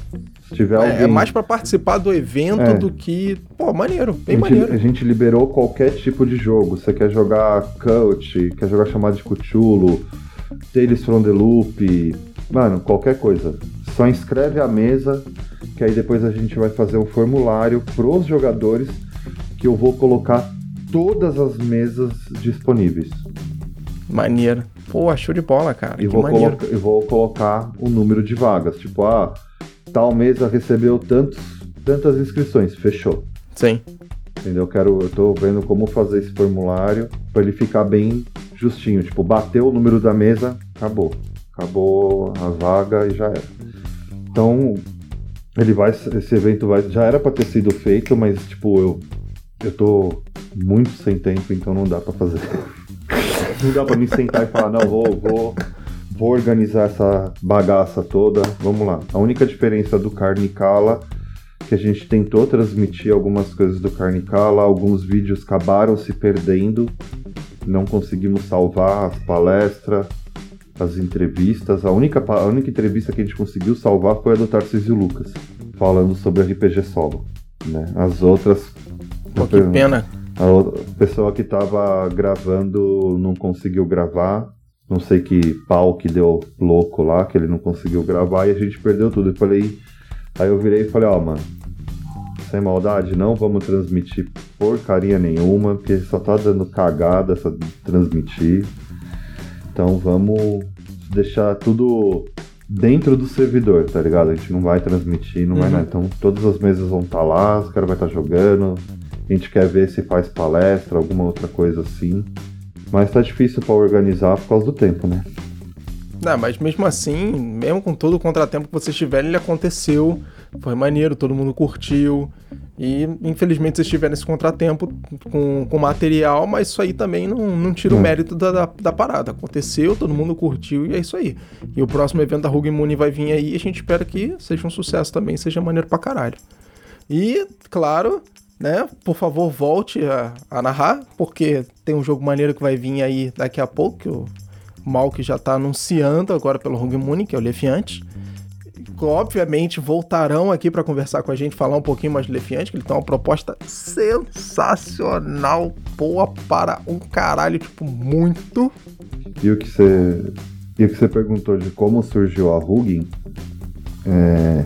Se tiver É, alguém... é mais pra participar do evento É. do que. Pô, maneiro, a bem gente, maneiro. a gente liberou qualquer tipo de jogo. Você quer jogar Cult, quer jogar chamada de Cthulhu, Tales from the Loop, mano, qualquer coisa. Só inscreve a mesa, que aí depois a gente vai fazer um formulário pros jogadores que eu vou colocar todas as mesas disponíveis. Maneiro. Pô, show de bola, cara. E vou, coloca- eu vou colocar o número de vagas. Tipo, ah, tal mesa recebeu tantos, tantas inscrições, fechou. Sim. Entendeu? Eu quero, eu tô vendo como fazer esse formulário para ele ficar bem justinho. Tipo, bateu o número da mesa, acabou. Acabou a vaga e já era. Então, ele vai, esse evento vai, já era para ter sido feito, mas tipo, eu, eu tô muito sem tempo, então não dá para fazer. [laughs] não dá para me sentar e falar, não, vou, vou, vou organizar essa bagaça toda. Vamos lá. A única diferença do Carnicala que a gente tentou transmitir algumas coisas do Carnicala, alguns vídeos acabaram se perdendo, não conseguimos salvar as palestras, as entrevistas. A única, a única entrevista que a gente conseguiu salvar foi a do Tarcísio Lucas, falando sobre RPG solo. Né? As outras. Pô, que pena. A pessoa que tava gravando não conseguiu gravar. Não sei que pau que deu louco lá, que ele não conseguiu gravar e a gente perdeu tudo. Eu falei. Aí eu virei e falei, ó, mano, sem maldade, não vamos transmitir porcaria nenhuma, porque só tá dando cagada essa transmitir. Então vamos deixar tudo dentro do servidor, tá ligado? A gente não vai transmitir, não vai Uhum. nada. Então todas as mesas vão estar lá, os caras vão estar jogando. A gente quer ver se faz palestra, alguma outra coisa assim. Mas tá difícil pra organizar por causa do tempo, né? Não, mas mesmo assim, mesmo com todo o contratempo que vocês tiveram, ele aconteceu. Foi maneiro, todo mundo curtiu. E infelizmente vocês tiveram esse contratempo com, com material, mas isso aí também não, não tira o mérito da, da, da parada. Aconteceu, todo mundo curtiu e é isso aí. E o próximo evento da Rogue Moon vai vir aí e a gente espera que seja um sucesso também, seja maneiro pra caralho. E, claro, né, por favor, volte a, a narrar, porque tem um jogo maneiro que vai vir aí daqui a pouco, que o Mal que já tá anunciando agora pelo Rogue Moon, que é o Lefiante. Obviamente voltarão aqui para conversar com a gente, falar um pouquinho mais do Lefiante, que ele tem uma proposta sensacional, boa para um caralho, tipo, muito. E o que você e o que você perguntou de como surgiu a Hugin, é,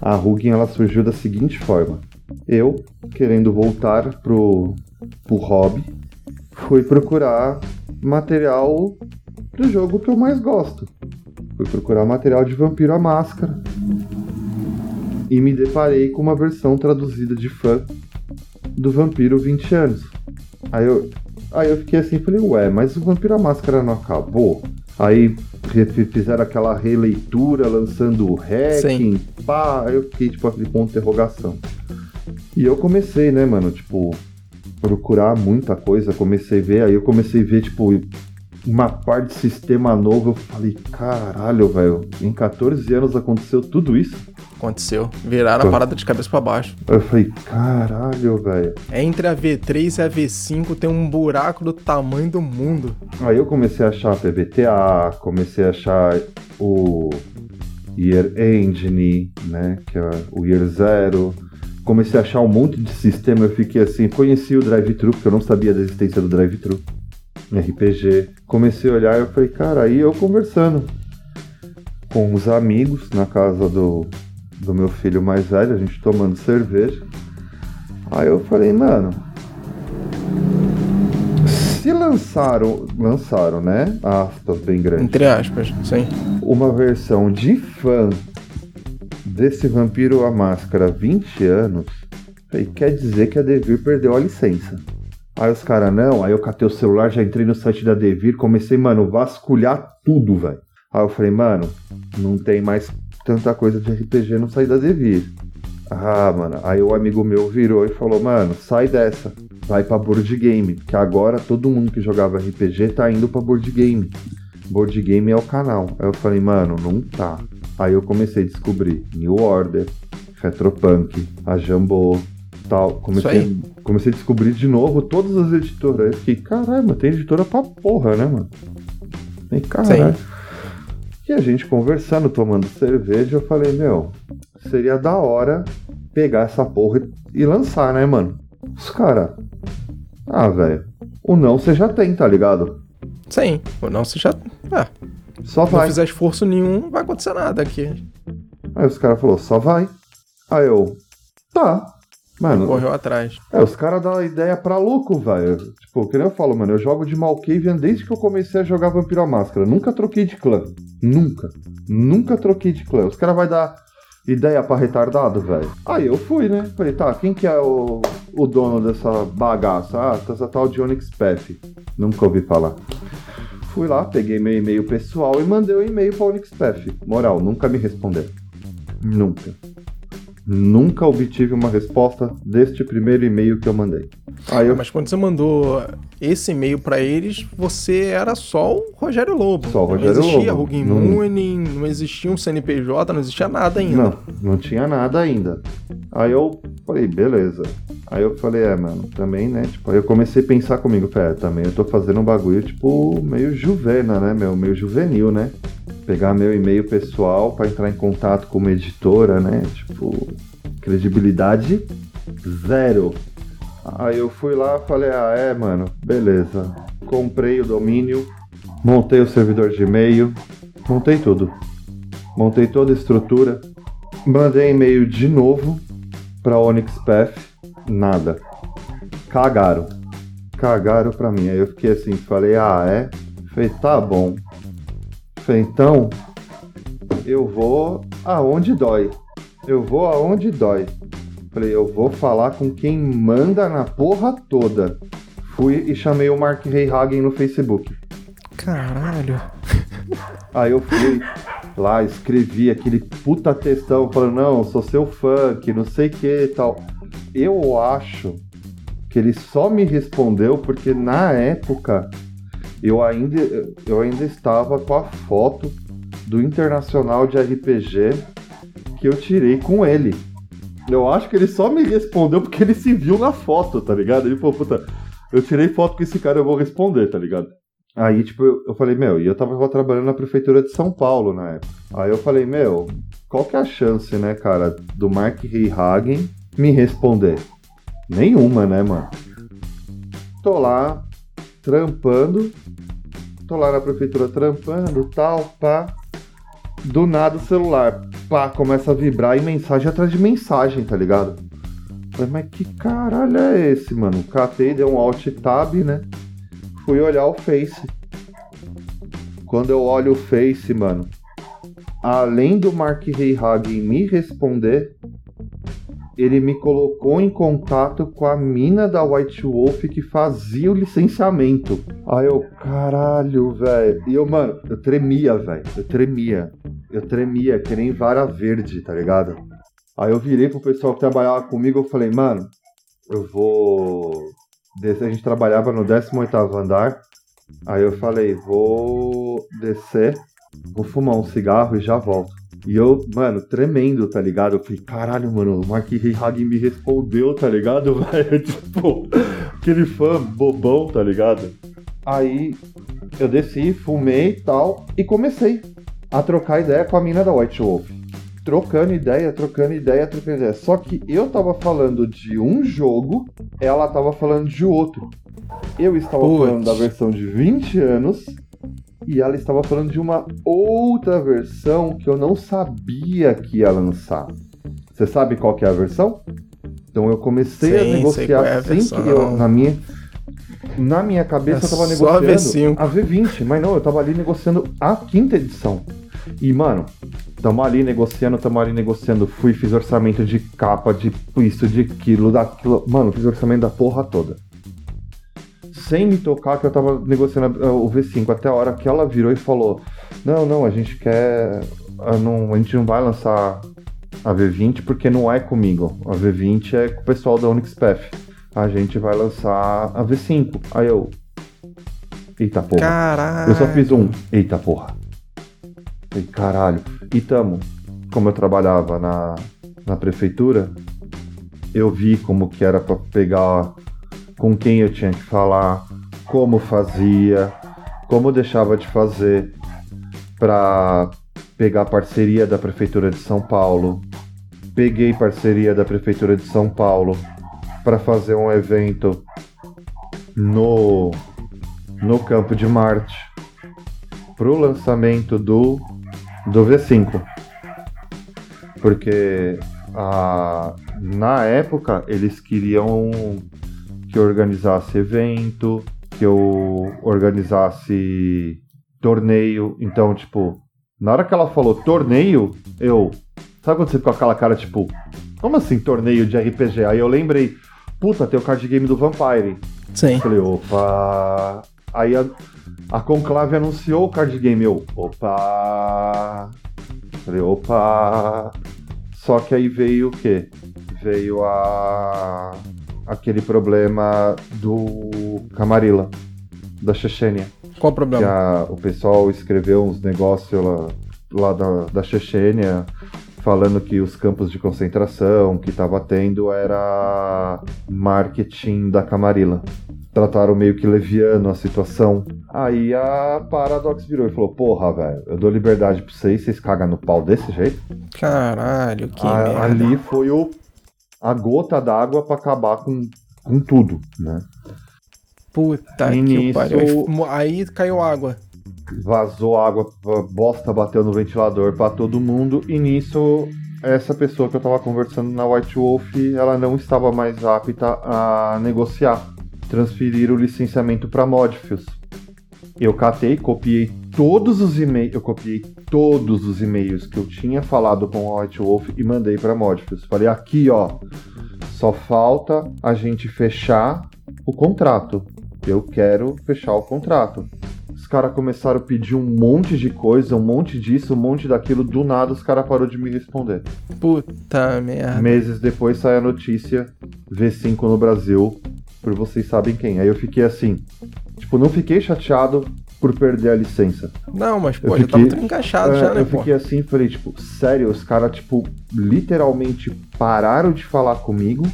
a Hugin ela surgiu da seguinte forma: eu querendo voltar pro pro hobby, fui procurar material do jogo que eu mais gosto. Fui procurar material de Vampiro à Máscara e me deparei com uma versão traduzida de fã do Vampiro 20 anos. Aí eu, Aí eu fiquei assim, falei, ué, mas o Vampiro à Máscara não acabou? Aí fizeram aquela releitura, lançando o hacking, pá, aí eu fiquei, tipo, aquele ponto de interrogação. E eu comecei, né, mano, tipo, procurar muita coisa, comecei a ver, aí eu comecei a ver, tipo, uma parte de sistema novo, eu falei, caralho, velho, em 14 anos aconteceu tudo isso? Aconteceu. Viraram a parada de cabeça para baixo. Eu falei, caralho, velho. Entre a V3 e a V5 tem um buraco do tamanho do mundo. Aí eu comecei a achar PBTA, comecei a achar o Year Engine, né? Que é o Year Zero. Comecei a achar um monte de sistema, eu fiquei assim, conheci o Drive-Thru, porque eu não sabia da existência do Drive-Thru. RPG. Comecei a olhar e eu falei, cara, aí eu conversando com os amigos na casa do, do meu filho mais velho, a gente tomando cerveja. Aí eu falei, mano, se lançaram, lançaram, né? Aspas bem grandes. Entre aspas, sim. Uma versão de fã desse Vampiro à Máscara há 20 anos, aí quer dizer que a Devir perdeu a licença. Aí os caras, não, aí eu catei o celular, já entrei no site da Devir, comecei, mano, vasculhar tudo, velho. Aí eu falei, mano, não tem mais tanta coisa de RPG no site da Devir. Ah, mano, aí o amigo meu virou e falou, mano, sai dessa, vai pra board game, que agora todo mundo que jogava RPG tá indo pra board game. Board game é o canal. Aí eu falei, mano, não tá. Aí eu comecei a descobrir New Order, Retropunk, a Jambô, tal. Comecei, comecei a descobrir de novo todas as editoras. Aí eu fiquei, caralho, mas tem editora pra porra, né, mano? Falei, caralho. E a gente conversando, tomando cerveja, eu falei, meu, seria da hora pegar essa porra e lançar, né, mano? Os caras. Ah, velho. O não você já tem, tá ligado? Sim, o não você já. É. Só Se vai. não fizer esforço nenhum, não vai acontecer nada aqui. Aí os caras falaram, só vai. Aí eu. Tá. Mano, Correu atrás. é, os caras dão ideia pra louco, velho. Tipo, que nem eu falo, mano, eu jogo de Malkavian desde que eu comecei a jogar Vampiro à Máscara. Nunca troquei de clã. Nunca. Nunca troquei de clã. Os caras vão dar ideia pra retardado, velho. Aí eu fui, né? Falei, tá, quem que é o, o dono dessa bagaça? Ah, essa tal de Onyx Path. Nunca ouvi falar. Fui lá, peguei meu e-mail pessoal e mandei o um e-mail pra Onyx Path. Moral, nunca me respondeu. Nunca. Nunca obtive uma resposta deste primeiro e-mail que eu mandei. Aí eu Mas quando você mandou esse e-mail pra eles, você era só o Rogério Lobo. Só o Rogério não existia Lobo. Não- Mooning, não existia um CNPJ, não existia nada ainda. Não, não tinha nada ainda. Aí eu falei, beleza. Aí eu falei, é, mano, também, né? Tipo, aí eu comecei a pensar comigo, falei, é, também eu tô fazendo um bagulho, tipo, meio juvena, né, meu? Meio juvenil, né? Pegar meu e-mail pessoal pra entrar em contato com uma editora, né? Tipo, credibilidade zero. Aí eu fui lá falei, ah, é, mano, beleza. Comprei o domínio, montei o servidor de e-mail, montei tudo. Montei toda a estrutura, mandei e-mail de novo pra Onyx Path, nada. Cagaram. Cagaram pra mim. Aí eu fiquei assim, falei, ah, é? Falei, tá bom. Falei, então, eu vou aonde dói. Eu vou aonde dói. Falei, eu vou falar com quem manda na porra toda. Fui e chamei o Mark Reyhagen no Facebook. Caralho. Aí eu fui lá, escrevi aquele puta textão falando, não, sou seu fã, que não sei o que e tal. Eu acho que ele só me respondeu porque na época eu ainda, eu ainda estava com a foto do Internacional de RPG que eu tirei com ele. Eu acho que ele só me respondeu porque ele se viu na foto, tá ligado? Ele falou, puta, eu tirei foto com esse cara, eu vou responder, tá ligado? Aí, tipo, eu, falei, meu, e eu tava trabalhando na prefeitura de São Paulo na época. Aí eu falei, meu, qual que é a chance, né, cara, do Mark Reyhagen me responder? Nenhuma, né, mano? Tô lá, trampando, tô lá na prefeitura trampando, tal, pá. Do nada o celular, pá, começa a vibrar e mensagem atrás de mensagem, tá ligado? Falei, mas que caralho é esse, mano? Catei, dei um alt tab, né? Fui olhar o Face. Quando eu olho o Face, mano, além do Mark Reyhagen me responder, ele me colocou em contato com a mina da White Wolf que fazia o licenciamento. Aí eu, caralho, velho. E eu, mano, eu tremia, velho. Eu tremia. Eu tremia, que nem vara verde, tá ligado? Aí eu virei pro pessoal que trabalhava comigo e falei, mano, eu vou. descer. A gente trabalhava no 18 andar. Aí eu falei, vou descer, vou fumar um cigarro e já volto. E eu, mano, tremendo, tá ligado? Eu falei, caralho, mano, o Mark Reyhagen me respondeu, tá ligado, [laughs] velho? Tipo, aquele fã bobão, tá ligado? Aí eu desci, fumei e tal, e comecei a trocar ideia com a mina da White Wolf. Trocando ideia, trocando ideia, trocando ideia. Só que eu tava falando de um jogo, ela tava falando de outro. Eu estava Putz. falando da versão de 20 anos e ela estava falando de uma outra versão que eu não sabia que ia lançar. Você sabe qual que é a versão? Então eu comecei Sim, a negociar é a assim versão. que eu, na minha na minha cabeça É eu tava a negociando V5. a V20, mas não, eu tava ali negociando a quinta edição. E mano, tamo ali negociando, tamo ali negociando, fui fiz orçamento de capa, de isso, de aquilo, daquilo, mano, fiz orçamento da porra toda sem me tocar que eu tava negociando o V5 até a hora que ela virou e falou: Não, não, a gente quer. a não- a gente não vai lançar a V20 porque não é comigo. A V20 é com o pessoal da Onyx Path. A gente vai lançar a V5. Aí eu. Eita porra. Caralho. Eu só fiz um. Eita porra. Falei, caralho. E tamo. Como eu trabalhava na, na prefeitura, eu vi como que era pra pegar com quem eu tinha que falar, como fazia, como deixava de fazer. para pegar parceria da Prefeitura de São Paulo. Peguei parceria da Prefeitura de São Paulo para fazer um evento no, no Campo de Marte para o lançamento do, do V5. Porque a, na época eles queriam que eu organizasse evento, que eu organizasse torneio. Então, tipo, na hora que ela falou torneio, eu. Sabe quando você fica com aquela cara, tipo, como assim torneio de RPG? Aí eu lembrei, puta, tem o card game do Vampire. Sim. Falei, opa. Aí a, a Conclave anunciou o card game. Eu, opa. Falei, opa. Só que aí veio o quê? Veio a. aquele problema do Camarilla, da Chechênia. Qual o problema? a- o pessoal escreveu uns negócios lá, lá da, da Chechênia falando que os campos de concentração que estava tendo era marketing da Camarilla. Trataram meio que leviano a situação. Aí a Paradox virou e falou: Porra, velho, eu dou liberdade pra vocês, vocês cagam no pau desse jeito? Caralho, que A- merda. ali foi o, a gota d'água pra acabar com, com tudo, né? Puta E que nisso- pariu. Aí- caiu água. vazou água, bosta bateu no ventilador pra todo mundo e nisso essa pessoa que eu tava conversando na White Wolf, ela não estava mais apta a negociar. Transferir o licenciamento para Modfius. Eu catei, copiei todos os e-mails, eu copiei todos os e-mails que eu tinha falado com a White Wolf e mandei para Modfius. Falei aqui, ó, só falta a gente fechar o contrato. Eu quero fechar o contrato. Os caras começaram a pedir um monte de coisa, um monte disso, um monte daquilo. Do nada, os caras pararam de me responder. Puta merda. Meses depois sai a notícia: V5 no Brasil, por vocês sabem quem. Aí eu fiquei assim. Tipo, não fiquei chateado por perder a licença. Não, mas pô, Eu já tava fiquei- tudo encaixado É, já, né, eu pô? fiquei assim, falei, tipo, sério, os caras, tipo, literalmente pararam de falar comigo.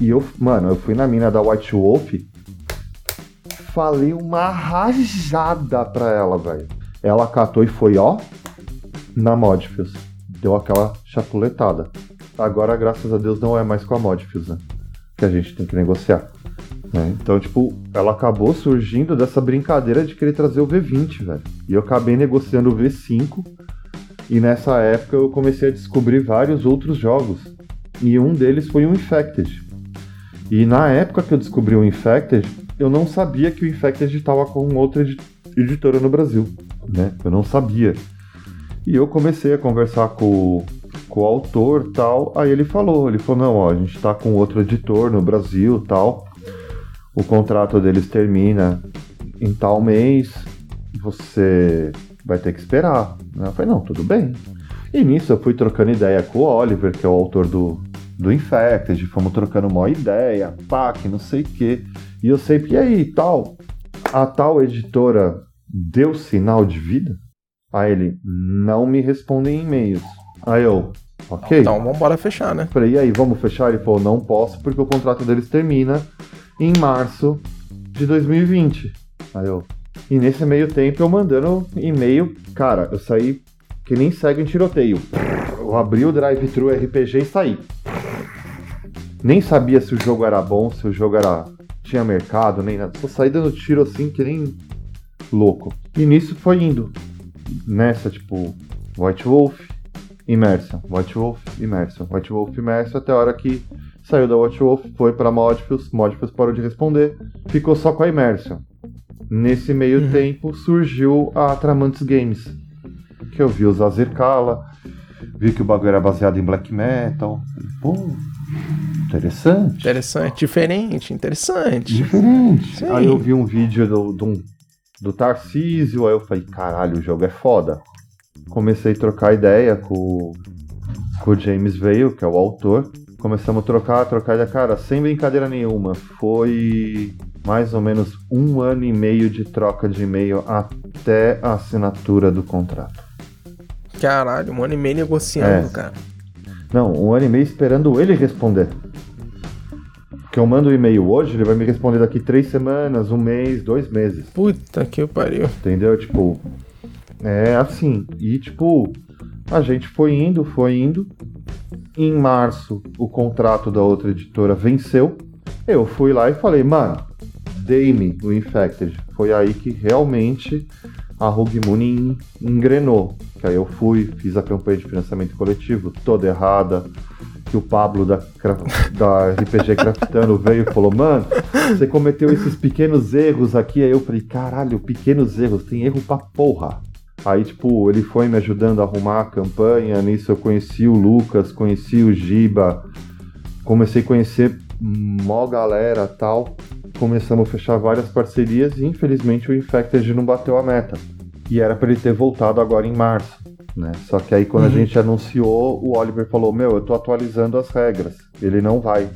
E eu, mano, eu fui na mina da White Wolf, falei uma rajada pra ela, velho. Ela catou e foi, ó, na Modfius. Deu aquela chapuletada. Agora, graças a Deus, não é mais com a Modfius, né? Que a gente tem que negociar. Né? Então, tipo, ela acabou surgindo dessa brincadeira de querer trazer o V20, velho. E eu acabei negociando o V5. E nessa época eu comecei a descobrir vários outros jogos. E um deles foi o Infected. E na época que eu descobri o Infected, eu não sabia que o Infected estava com outra edi- editora no Brasil. Né? Eu não sabia. E eu comecei a conversar com, com o autor tal. Aí ele falou, ele falou, não, ó, a gente tá com outro editor no Brasil tal. O contrato deles termina em tal mês. Você vai ter que esperar. Eu falei, não, tudo bem. E nisso eu fui trocando ideia com o Oliver, que é o autor do, do Infected, fomos trocando uma ideia, pá, que não sei o quê. E eu sempre, e aí, tal? A tal editora deu sinal de vida? Aí ele, não me responde em e-mails. Aí eu, ok. Então, vambora fechar, né? Falei, e aí, vamos fechar? Ele falou, não posso, porque o contrato deles termina em março de 2020. Aí eu. E nesse meio tempo eu mandando e-mail, cara, eu saí que nem segue em tiroteio. Eu abri o drive-thru RPG e saí. Nem sabia se o jogo era bom, se o jogo era. tinha mercado, nem nada. Só saí dando tiro assim que nem louco. E nisso foi indo. Nessa, tipo, White Wolf, Immersion, White Wolf, Immersion, White Wolf, Immersion, até a hora que saiu da White Wolf, foi pra Modfius, Modfius parou de responder, ficou só com a Immersion. Nesse meio Uhum. tempo surgiu a Tramantes Games, que eu vi os Azerkala, vi que o bagulho era baseado em black metal. Pô, interessante. Interessante, diferente, interessante. Diferente. Sim. Aí eu vi um vídeo do, do, do Tarcísio, aí eu falei, caralho, o jogo é foda. Comecei a trocar ideia com, com o James Vale, que é o autor. Começamos a trocar, trocar ideia. Cara, sem brincadeira nenhuma, foi mais ou menos um ano e meio de troca de e-mail até a assinatura do contrato. Caralho, um ano e meio negociando, É. cara. Não, um ano e meio esperando ele responder. Que eu mando o e-mail hoje, ele vai me responder daqui três semanas, um mês, dois meses. Puta que pariu. Entendeu? Tipo, É assim. E tipo, a gente foi indo, foi indo. Em março, o contrato da outra editora venceu. Eu fui lá e falei, mano, dei-me o Infected. Foi aí que realmente a Rogue Moon engrenou. Que aí eu fui, fiz a campanha de financiamento coletivo toda errada. Que o Pablo da, da RPG Craftando [laughs] veio e falou: Mano, você cometeu esses pequenos erros aqui. Aí eu falei: Caralho, pequenos erros, tem erro pra porra. Aí, tipo, ele foi me ajudando a arrumar a campanha. Nisso eu conheci o Lucas, conheci o Giba, comecei a conhecer mó galera tal. Começamos a fechar várias parcerias e infelizmente o Infected não bateu a meta. E era para ele ter voltado agora em março. Né? Só que aí quando uhum. a gente anunciou, o Oliver falou: Meu, eu tô atualizando as regras. Ele não vai.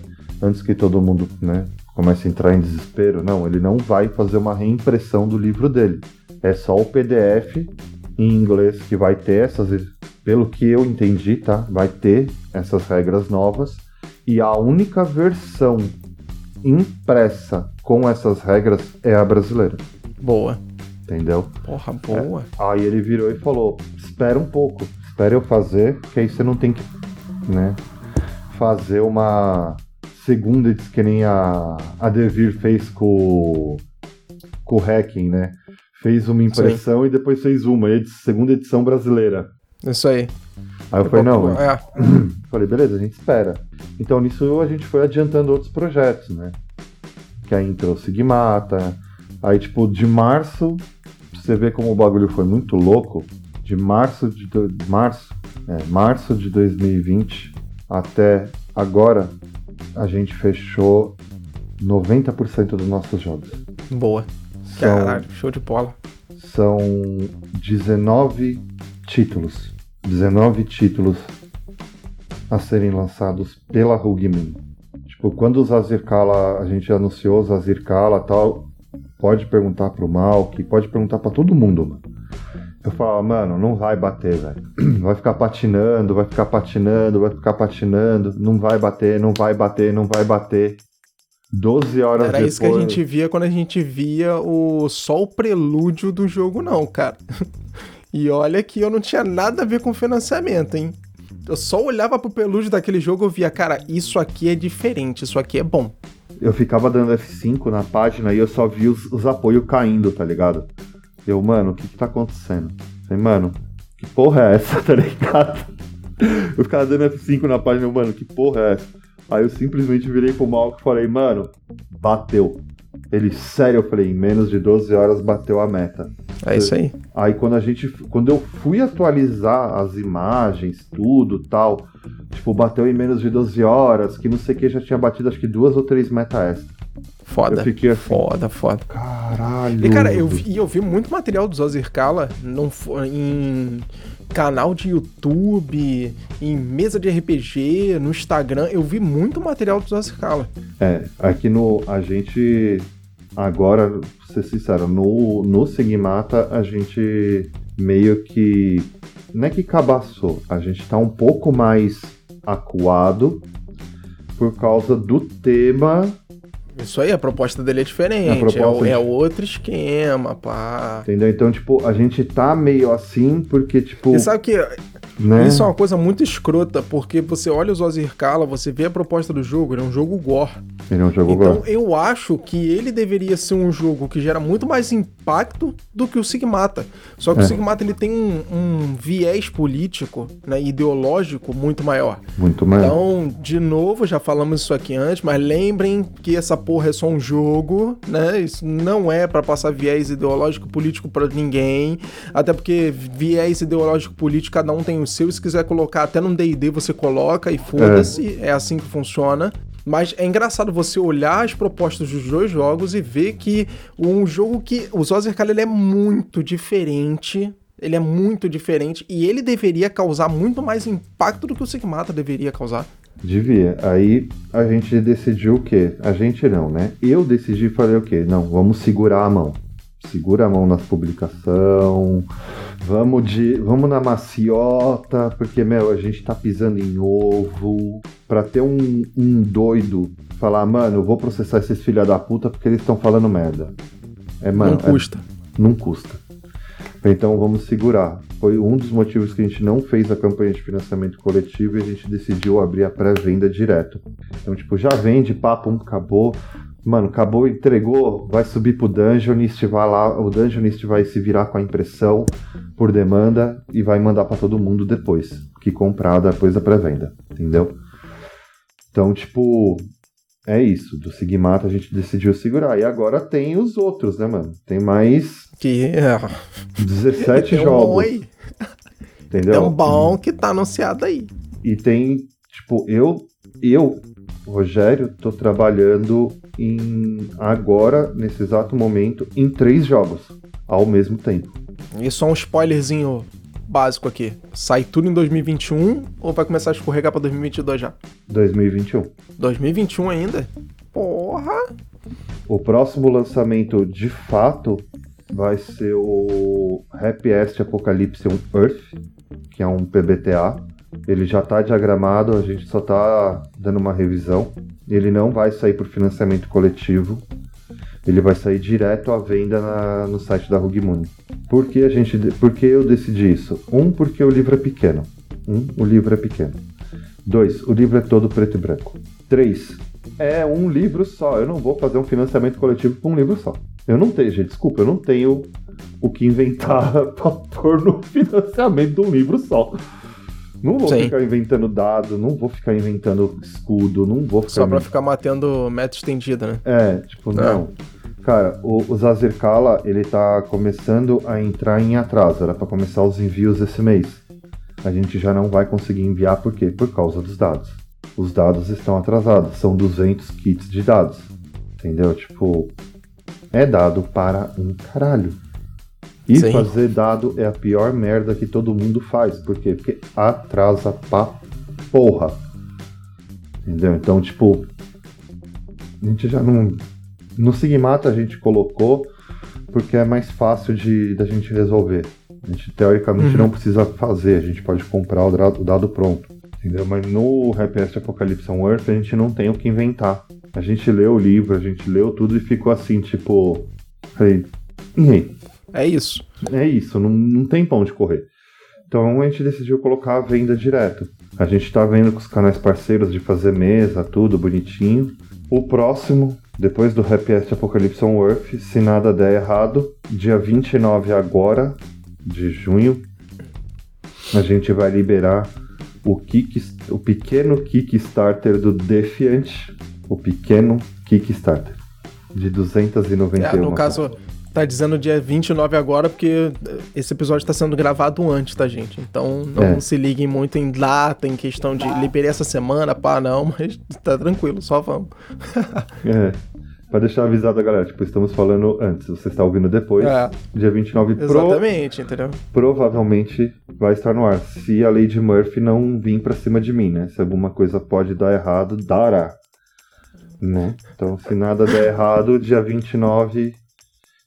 Antes que todo mundo né, comece a entrar em desespero, não, ele não vai fazer uma reimpressão do livro dele. É só o PDF em inglês que vai ter essas, pelo que eu entendi, tá? Vai ter essas regras novas e a única versão impressa com essas regras é a brasileira. Boa. Entendeu? Porra, boa. É. Aí ele virou e falou: espera um pouco, espera eu fazer, que aí você não tem que, né, fazer uma segunda, que nem a, a Devir fez com, com o hacking, né? Fez uma impressão e depois fez uma, segunda edição brasileira. Isso aí. Aí eu falei, não, é. [clears throat] falei, beleza, a gente espera. Então nisso a gente foi adiantando outros projetos, né? Que aí entrou Sigmata. Aí, tipo, de março, você vê como o bagulho foi muito louco. De março de, do... março, é, março de 2020 até agora, a gente fechou 90% dos nossos jogos. Boa. São, Caralho, show de bola. São 19 títulos. 19 títulos a serem lançados pela Moon. Tipo, quando o Zazirkala, a gente anunciou o Zazirkala tal, pode perguntar pro Malk, pode perguntar para todo mundo, mano. Eu falava, mano, não vai bater, velho. [clears throat] Vai ficar patinando, vai ficar patinando, vai ficar patinando, não vai bater, não vai bater, não vai bater. 12 horas Era depois... isso que a gente via quando a gente via o só o prelúdio do jogo, não, cara. [laughs] E olha que eu não tinha nada a ver com financiamento, hein? Eu só olhava pro pelúcio daquele jogo e via, cara, isso aqui é diferente, isso aqui é bom. Eu ficava dando F5 na página e eu só vi os, os apoios caindo, tá ligado? Eu, mano, o que que tá acontecendo? Falei, mano, que porra é essa, [laughs] tá ligado? Eu ficava dando F5 na página, mano, que porra é essa? Aí eu simplesmente virei pro Malco e falei, mano, bateu. Ele, sério, eu falei, em menos de 12 horas bateu a meta. É isso aí. Aí quando a gente. Quando eu fui atualizar as imagens, tudo tal, tipo, bateu em menos de 12 horas, que não sei o que já tinha batido acho que duas ou três meta extra. Foda. Eu fiquei assim, foda, foda. Caralho. E cara, eu vi, eu vi muito material do Zazir Kala em canal de YouTube, em mesa de RPG, no Instagram. Eu vi muito material do Zazir Kala. É, aqui no. A gente Agora, pra ser sincero, no, no Sigmata a gente meio que. Não é que cabaçou, a gente tá um pouco mais acuado por causa do tema. Isso aí, a proposta dele é diferente, é, é, é, outro esquema, pá. Entendeu? Então, tipo, a gente tá meio assim porque, tipo. Você sabe que né? Isso é uma coisa muito escrota, porque você olha o Ozir Kala, você vê a proposta do jogo, ele é um jogo gore. Ele é um jogo então, gore. eu acho que ele deveria ser um jogo que gera muito mais impacto do que o Sigmata. Só que é. o Sigmata ele tem um, um, viés político, né, ideológico muito maior. Muito maior. Então, de novo, já falamos isso aqui antes, mas lembrem que essa porra é só um jogo, né? Isso não é para passar viés ideológico político para ninguém, até porque viés ideológico político cada um tem o seu, se quiser colocar até no D&D você coloca e foda-se, é. é assim que funciona. Mas é engraçado você olhar as propostas dos dois jogos e ver que um jogo que o Zozerkal ele é muito diferente ele é muito diferente e ele deveria causar muito mais impacto do que o Sigmata deveria causar. Devia. Aí a gente decidiu o quê? A gente não, né? Eu decidi falei o quê? Não, vamos segurar a mão segura a mão na publicação, vamos de, vamos na maciota, porque meu, a gente tá pisando em ovo, para ter um, um doido falar, mano, eu vou processar esses filha da puta porque eles estão falando merda. É, mano, não custa. É, não custa. Então vamos segurar. Foi um dos motivos que a gente não fez a campanha de financiamento coletivo e a gente decidiu abrir a pré-venda direto. Então, tipo, já vende, papo, acabou. Mano, acabou, entregou, vai subir pro Dungeonist, vai lá, o Dungeonist vai se virar com a impressão por demanda e vai mandar para todo mundo depois, que comprar depois da pré-venda, entendeu? Então, tipo, é isso. Do Sigmata a gente decidiu segurar. E agora tem os outros, né, mano? Tem mais. Que. É... 17 tem [laughs] jogos. Um. Entendeu? É um bom que tá anunciado aí. E tem, tipo, eu, eu, Rogério, tô trabalhando em agora, nesse exato momento, em três jogos ao mesmo tempo. E só um spoilerzinho básico aqui. Sai tudo em 2021 ou vai começar a escorregar pra 2022 já? 2021. 2021 ainda? Porra! O próximo lançamento de fato vai ser o Happiest Apocalypse Earth, que é um PBTA. Ele já está diagramado, a gente só está dando uma revisão. Ele não vai sair por financiamento coletivo. Ele vai sair direto à venda na, no site da Rugmoon. Por que a gente, por que eu decidi isso? Um, porque o livro é pequeno. Um, o livro é pequeno. Dois, o livro é todo preto e branco. Três, é um livro só. Eu não vou fazer um financiamento coletivo com um livro só. Eu não tenho, gente, desculpa, eu não tenho o que inventar [laughs] pra pôr no financiamento de um livro só. Não vou Sim. ficar inventando dado, não vou ficar inventando escudo, não vou ficar. Só pra ficar matando meta estendida, né? É, tipo, não. não. Cara, o, o Zazirkala, ele tá começando a entrar em atraso. Era pra começar os envios esse mês. A gente já não vai conseguir enviar, por quê? Por causa dos dados. Os dados estão atrasados. São 200 kits de dados. Entendeu? Tipo, é dado para um caralho. E Sim. fazer dado é a pior merda que todo mundo faz. Por quê? Porque atrasa pra porra. Entendeu? Então, tipo, a gente já não. No Sigmata a gente colocou porque é mais fácil de da gente resolver. A gente teoricamente uhum. não precisa fazer, a gente pode comprar o dado, o dado pronto. Entendeu? Mas no Happy Apocalipse on Earth a gente não tem o que inventar. A gente leu o livro, a gente leu tudo e ficou assim, tipo. Falei, e aí? É isso. É isso, não, não tem pão de correr. Então a gente decidiu colocar a venda direto. A gente está vendo com os canais parceiros de fazer mesa, tudo bonitinho. O próximo, depois do Happiest Apocalypse on Earth, se nada der errado, dia 29 agora de junho, a gente vai liberar o, kick, o pequeno Kickstarter do Defiant, o pequeno Kickstarter, de 291 é, No caso, tá dizendo dia 29 agora, porque esse episódio está sendo gravado antes, tá, gente? Então não é. se liguem muito em data, em questão de liberei essa semana, pá, não, [laughs] mas tá tranquilo, só vamos. [laughs] é. Pra deixar avisado a galera, tipo, estamos falando antes, você está ouvindo depois, é. dia 29 Exatamente, pro... entendeu? Provavelmente vai estar no ar. Se a Lady Murphy não vir pra cima de mim, né? Se alguma coisa pode dar errado, dará. Né? Então, se nada der errado, dia 29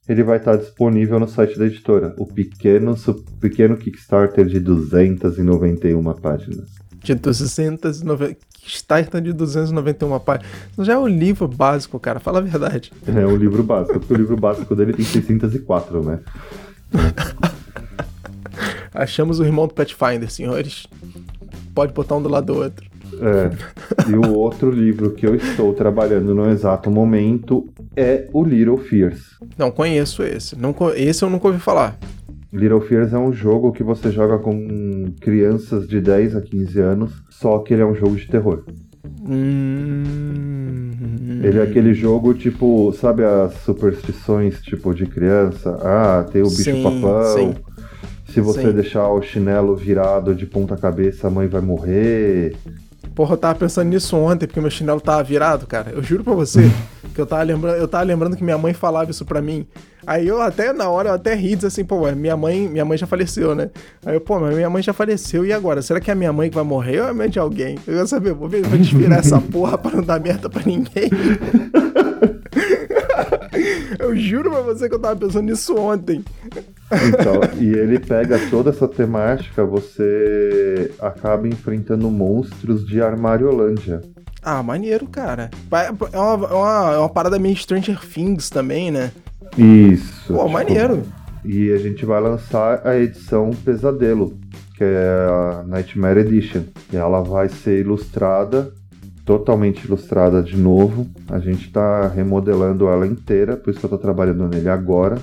ele vai estar disponível no site da editora. O pequeno, pequeno Kickstarter de 291 páginas. De 290. Kickstarter de 291 páginas. Já é o livro básico, cara. Fala a verdade. É o livro básico, porque o livro básico dele tem 604, né? [laughs] Achamos o irmão do Pathfinder, senhores. Pode botar um do lado do outro. É. E o outro livro que eu estou trabalhando no exato momento é o Little Fears. Não conheço esse. Não, esse eu nunca ouvi falar. Little Fears é um jogo que você joga com crianças de 10 a 15 anos, só que ele é um jogo de terror. Hum... Ele é aquele jogo tipo, sabe as superstições tipo de criança? Ah, tem o bicho sim, papão. Sim. Se você sim. deixar o chinelo virado de ponta cabeça, a mãe vai morrer. Porra, eu tava pensando nisso ontem, porque meu chinelo tava virado, cara. Eu juro pra você que eu tava lembrando, eu tava lembrando que minha mãe falava isso pra mim. Aí eu até, na hora, eu até ri, disse assim, pô, minha mãe, minha mãe já faleceu, né? Aí eu, pô, mas minha mãe já faleceu, e agora? Será que é a minha mãe que vai morrer ou é a mãe de alguém? Eu quero saber, vou, ver, vou desvirar essa porra pra não dar merda pra ninguém. [laughs] eu juro pra você que eu tava pensando nisso ontem. Então, e ele pega toda essa temática, você acaba enfrentando monstros de Armariolândia. Ah, maneiro, cara. É uma, é uma, é uma parada meio Stranger Things também, né? Isso. Pô, tipo, maneiro. E a gente vai lançar a edição Pesadelo, que é a Nightmare Edition. E ela vai ser ilustrada, totalmente ilustrada de novo. A gente está remodelando ela inteira, por isso que eu estou trabalhando nele agora.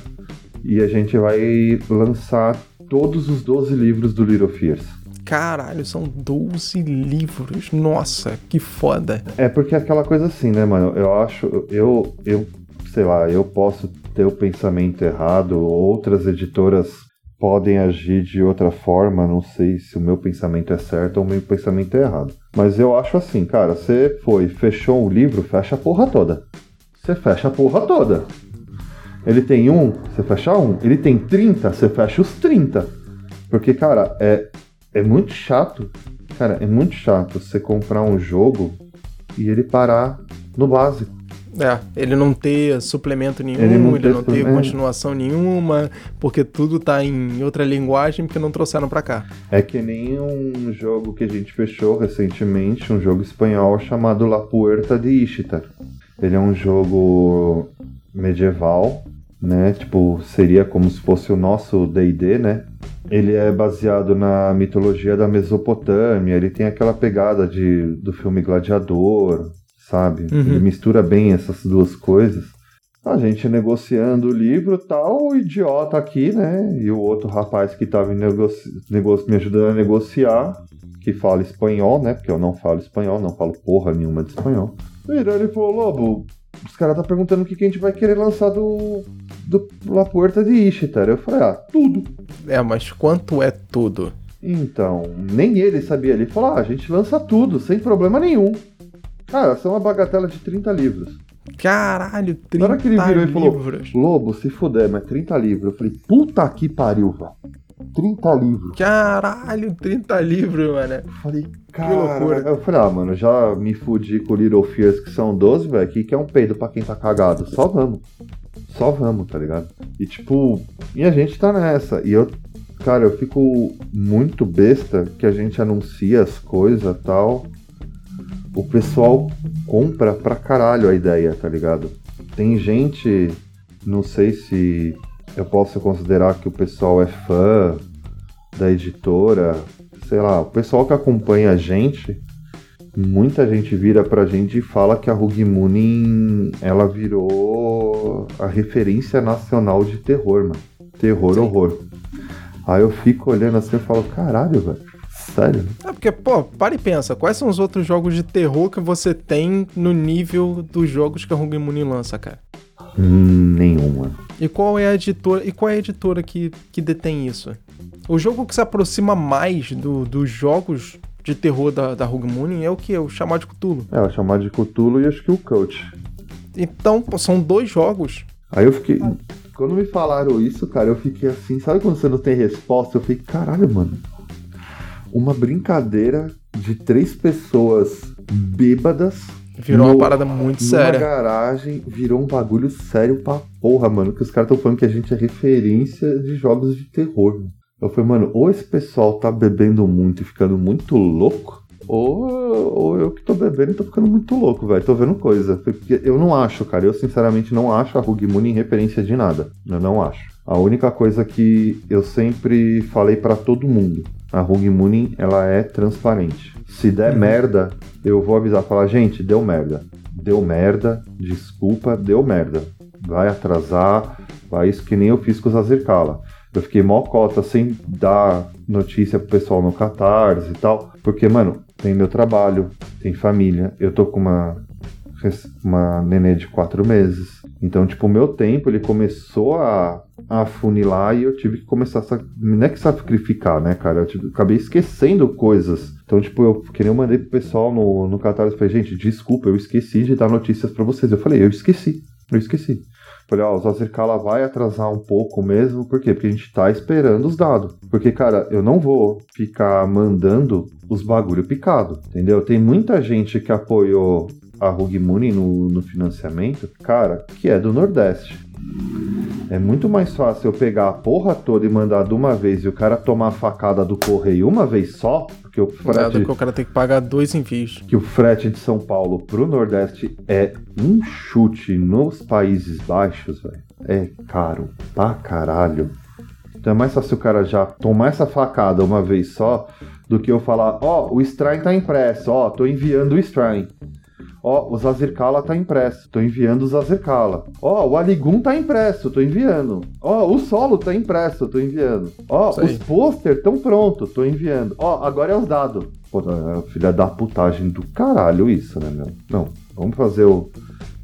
E a gente vai lançar todos os 12 livros do Little Fears. Caralho, são 12 livros. Nossa, que foda. É porque é aquela coisa assim, né, mano? Eu acho, eu, eu, sei lá, eu posso ter o pensamento errado, outras editoras podem agir de outra forma, não sei se o meu pensamento é certo ou o meu pensamento é errado. Mas eu acho assim, cara, você foi, fechou um livro, fecha a porra toda. Você fecha a porra toda. Ele tem um, você fecha um. Ele tem 30, você fecha os 30. Porque, cara, é, é muito chato. Cara, é muito chato você comprar um jogo e ele parar no básico. É, ele não ter suplemento nenhum, ele não, ele ter, não ter continuação nenhuma, porque tudo tá em outra linguagem porque não trouxeram para cá. É que nem um jogo que a gente fechou recentemente, um jogo espanhol chamado La Puerta de Ishtar. Ele é um jogo medieval, né? Tipo, seria como se fosse o nosso D&D, né? Ele é baseado na mitologia da Mesopotâmia, ele tem aquela pegada de, do filme Gladiador, sabe? Uhum. Ele mistura bem essas duas coisas. A gente negociando o livro tal, o idiota aqui, né? E o outro rapaz que estava negoci... me ajudando a negociar, que fala espanhol, né? Porque eu não falo espanhol, não falo porra nenhuma de espanhol. Virou ele falou, Lobo, os caras tá perguntando o que, que a gente vai querer lançar do, do La Puerta de Ishtar. Eu falei, ah, tudo. É, mas quanto é tudo? Então, nem ele sabia. Ele falou, ah, a gente lança tudo, sem problema nenhum. Cara, são uma bagatela de 30 livros. Caralho, 30 livros. Na hora que ele virou e falou, Lobo, se fuder, mas 30 livros. Eu falei, puta que pariu, velho. 30 livros. Caralho, 30 livros, mano. Eu falei, cara. Que loucura. Eu falei, ah, mano, já me fudi com Little Fears, que são 12, velho. Que, que é um peido pra quem tá cagado. Só vamos. Só vamos, tá ligado? E tipo, e a gente tá nessa. E eu, cara, eu fico muito besta que a gente anuncia as coisas tal o pessoal compra pra caralho a ideia, tá ligado? Tem gente, não sei se eu posso considerar que o pessoal é fã da editora, sei lá, o pessoal que acompanha a gente, muita gente vira pra gente e fala que a Moonin, ela virou a referência nacional de terror, mano. Terror, Sim. horror. Aí eu fico olhando assim e falo, caralho, velho. Sério? É porque, pô, para e pensa, quais são os outros jogos de terror que você tem no nível dos jogos que a Hung Moon lança, cara? Hum, nenhuma. E qual é a editora, e qual é a editora que, que detém isso? O jogo que se aproxima mais do, dos jogos de terror da, da Moon é o que? O Chamado de Cthulhu. É, o Chamado de Cthulhu e acho que o Coach. Então, pô, são dois jogos. Aí eu fiquei. Quando me falaram isso, cara, eu fiquei assim, sabe quando você não tem resposta? Eu fiquei, caralho, mano uma brincadeira de três pessoas bêbadas. Virou no, uma parada muito séria. Na garagem, virou um bagulho sério pra porra, mano. Que os caras estão falando que a gente é referência de jogos de terror. Eu falei, mano, ou esse pessoal tá bebendo muito e ficando muito louco, ou, ou eu que tô bebendo e tô ficando muito louco, velho. Tô vendo coisa. Porque eu não acho, cara. Eu sinceramente não acho a Rug Moon em referência de nada. Eu não acho. A única coisa que eu sempre falei para todo mundo a Hug Mooning ela é transparente. Se der uhum. merda, eu vou avisar, falar, gente, deu merda. Deu merda, desculpa, deu merda. Vai atrasar, vai isso que nem eu fiz com os Azirkala. Eu fiquei mó cota sem dar notícia pro pessoal no Catarse e tal. Porque, mano, tem meu trabalho, tem família. Eu tô com uma, uma nenê de quatro meses. Então, tipo, o meu tempo ele começou a a funilar e eu tive que começar a. Não é que sacrificar, né, cara? Eu tive, acabei esquecendo coisas. Então, tipo, eu que nem eu mandei pro pessoal no, no e falei, gente, desculpa, eu esqueci de dar notícias para vocês. Eu falei, eu esqueci, eu esqueci. Falei, ó, o Zazirkala vai atrasar um pouco mesmo, por quê? Porque a gente tá esperando os dados. Porque, cara, eu não vou ficar mandando os bagulho picado, entendeu? Tem muita gente que apoiou a Rug Money no, no financiamento, cara, que é do Nordeste. É muito mais fácil eu pegar a porra toda e mandar de uma vez e o cara tomar a facada do correio uma vez só, porque o frete. que o cara tem que pagar dois envios. Que o frete de São Paulo pro Nordeste é um chute nos Países Baixos, velho. É caro pra caralho. Então é mais fácil o cara já tomar essa facada uma vez só do que eu falar, ó, oh, o Strain tá impresso, ó, oh, tô enviando o Strain. Ó, oh, o Zazirkala tá impresso, tô enviando o Zazirkala. Ó, oh, o Aligun tá impresso, tô enviando. Ó, oh, o solo tá impresso, tô enviando. Ó, os pôster tão pronto, tô enviando. Ó, agora é os dados. Pô, é filha da putagem do caralho isso, né, meu? Não, vamos fazer o,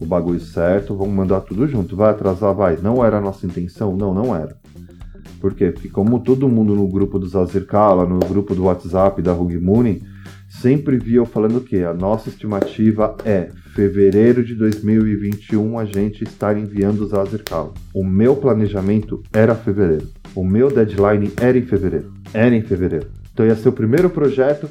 o bagulho certo, vamos mandar tudo junto. Vai atrasar, vai. Não era a nossa intenção? Não, não era. Porque como todo mundo no grupo do Zazirkala, no grupo do WhatsApp da Rugmuni, sempre via eu falando que a nossa estimativa é fevereiro de 2021 a gente estar enviando os Azercal. O meu planejamento era fevereiro. O meu deadline era em fevereiro. Era em fevereiro. Então ia ser o primeiro projeto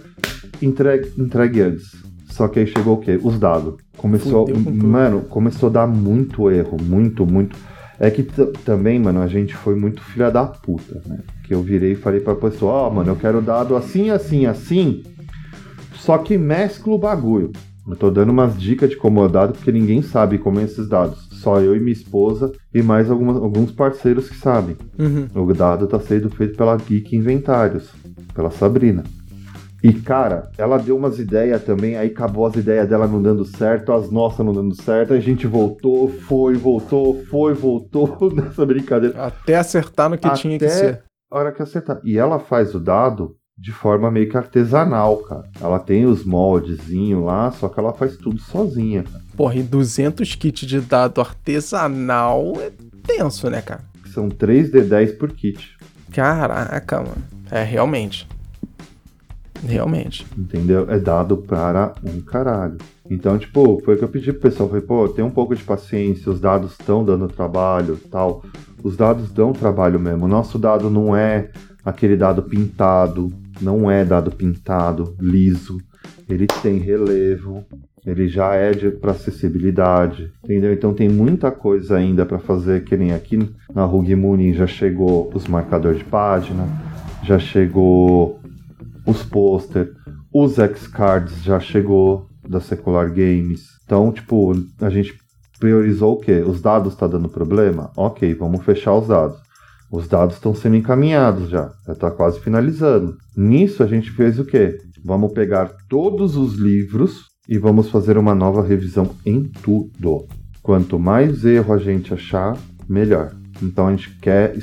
entregue, entregue antes. Só que aí chegou o quê? Os dados. Começou, mano, começou a dar muito erro, muito, muito. É que também, mano, a gente foi muito filha da puta, né? Que eu virei e falei pra pessoa, ó, oh, mano, eu quero dado assim, assim, assim. Só que mescla o bagulho. Eu tô dando umas dicas de como é dado, porque ninguém sabe como é esses dados. Só eu e minha esposa e mais algumas, alguns parceiros que sabem. Uhum. O dado tá sendo feito pela Geek Inventários, pela Sabrina. E, cara, ela deu umas ideias também, aí acabou as ideias dela não dando certo, as nossas não dando certo, a gente voltou, foi, voltou, foi, voltou [laughs] nessa brincadeira. Até acertar no que Até tinha que ser. A hora que acertar. E ela faz o dado de forma meio que artesanal, cara. Ela tem os moldezinhos lá, só que ela faz tudo sozinha, cara. Porra, e 200 kits de dado artesanal é tenso, né, cara? São 3D10 por kit. Caraca, mano. É, realmente. Realmente. Entendeu? É dado para um caralho. Então, tipo, foi o que eu pedi pro pessoal. Falei, pô, tem um pouco de paciência, os dados estão dando trabalho tal. Os dados dão trabalho mesmo. O nosso dado não é aquele dado pintado, não é dado pintado, liso, ele tem relevo, ele já é para acessibilidade, entendeu? Então tem muita coisa ainda para fazer, que nem aqui na Rug Muni já chegou os marcadores de página, já chegou os pôster, os X-Cards já chegou da Secular Games. Então, tipo, a gente priorizou o quê? Os dados está dando problema? Ok, vamos fechar os dados. Os dados estão sendo encaminhados já, já está quase finalizando. Nisso a gente fez o quê? Vamos pegar todos os livros e vamos fazer uma nova revisão em tudo. Quanto mais erro a gente achar, melhor. Então a gente quer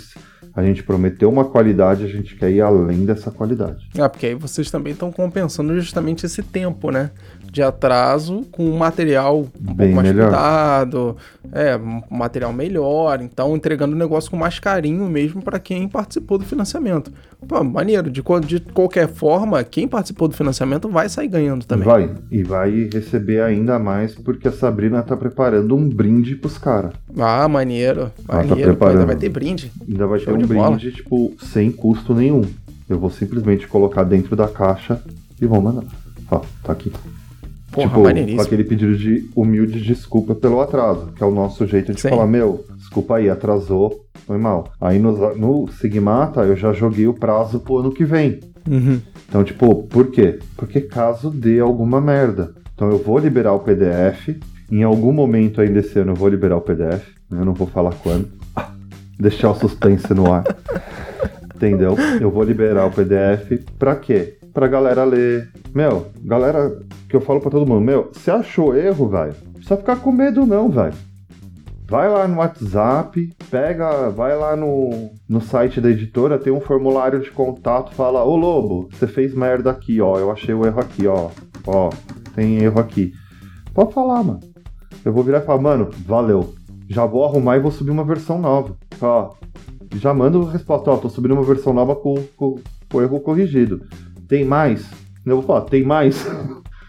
a gente prometeu uma qualidade, a gente quer ir além dessa qualidade. Ah, porque aí vocês também estão compensando justamente esse tempo, né? De atraso com um material um Bem pouco mais melhor. cuidado, é, um material melhor, então entregando o negócio com mais carinho mesmo para quem participou do financiamento. Pô, maneiro, de, de qualquer forma, quem participou do financiamento vai sair ganhando também. Vai, e vai receber ainda mais porque a Sabrina tá preparando um brinde pros caras. Ah, maneiro, maneiro. Tá preparando. ainda vai ter brinde. Ainda vai Show ter um brinde, bola. tipo, sem custo nenhum. Eu vou simplesmente colocar dentro da caixa e vou mandar. Ó, tá aqui. Porra, tipo, com aquele pedido de humilde desculpa pelo atraso, que é o nosso jeito de Sim. falar, meu, desculpa aí, atrasou, foi mal. Aí no, no Sigmata eu já joguei o prazo pro ano que vem. Uhum. Então, tipo, por quê? Porque caso dê alguma merda. Então eu vou liberar o PDF. Em algum momento ainda esse ano eu vou liberar o PDF. Né? Eu não vou falar quando. [laughs] Deixar o suspense no ar. [laughs] Entendeu? Eu vou liberar o PDF pra quê? Pra galera ler. Meu, galera, que eu falo pra todo mundo, meu, você achou erro, velho? Não precisa ficar com medo, não, velho. Vai lá no WhatsApp, pega, vai lá no, no site da editora, tem um formulário de contato, fala, ô Lobo, você fez merda aqui, ó, eu achei o erro aqui, ó, ó, tem erro aqui. Pode falar, mano. Eu vou virar e falar, mano, valeu. Já vou arrumar e vou subir uma versão nova. Ó, já mando a resposta, ó, tô subindo uma versão nova com, com, erro corrigido. Tem mais? Eu vou falar, tem mais?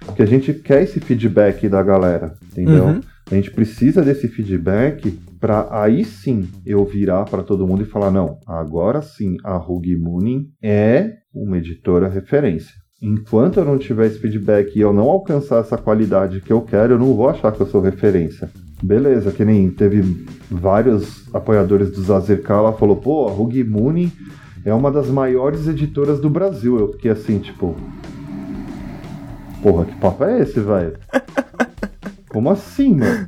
Porque a gente quer esse feedback da galera, entendeu? Uhum. A gente precisa desse feedback para aí sim eu virar para todo mundo e falar: não, agora sim a Rug Mooning é uma editora referência. Enquanto eu não tiver esse feedback e eu não alcançar essa qualidade que eu quero, eu não vou achar que eu sou referência. Beleza, que nem teve vários apoiadores do Zazerkala falou, pô, a Rug Mooning é uma das maiores editoras do Brasil. Eu fiquei assim, tipo. Porra, que papo é esse, velho? [laughs] Como assim, mano?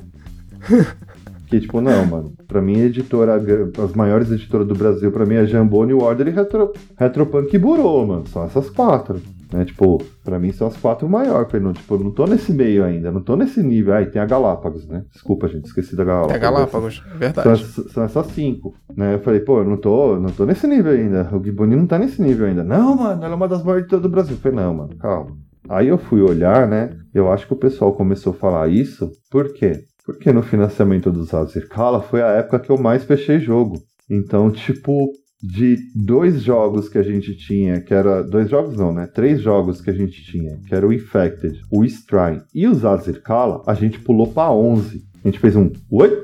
fiquei tipo, não, mano. Pra mim, editora, as maiores editoras do Brasil, pra mim é Jambô, New Order e Retro, Retropunk e Burô, mano. São essas quatro. Né? Tipo, pra mim são as quatro maiores. Falei, não, tipo, não tô nesse meio ainda, não tô nesse nível. Aí tem a Galápagos, né? Desculpa, gente, esqueci da Galápagos. É Galápagos, verdade. São, são, essas cinco. Né? Eu falei, pô, eu não tô, não tô nesse nível ainda. O Giboni não tá nesse nível ainda. Não, mano, ela é uma das maiores de todo o Brasil. Eu falei, não, mano, calma. Aí eu fui olhar, né? Eu acho que o pessoal começou a falar isso. Por quê? Porque no financiamento dos Azirkala foi a época que eu mais fechei jogo. Então, tipo, de dois jogos que a gente tinha, que era. Dois jogos não, né? Três jogos que a gente tinha, que era o Infected, o Strine e o Zazirkala, a gente pulou pra 11. A gente fez um. Oi?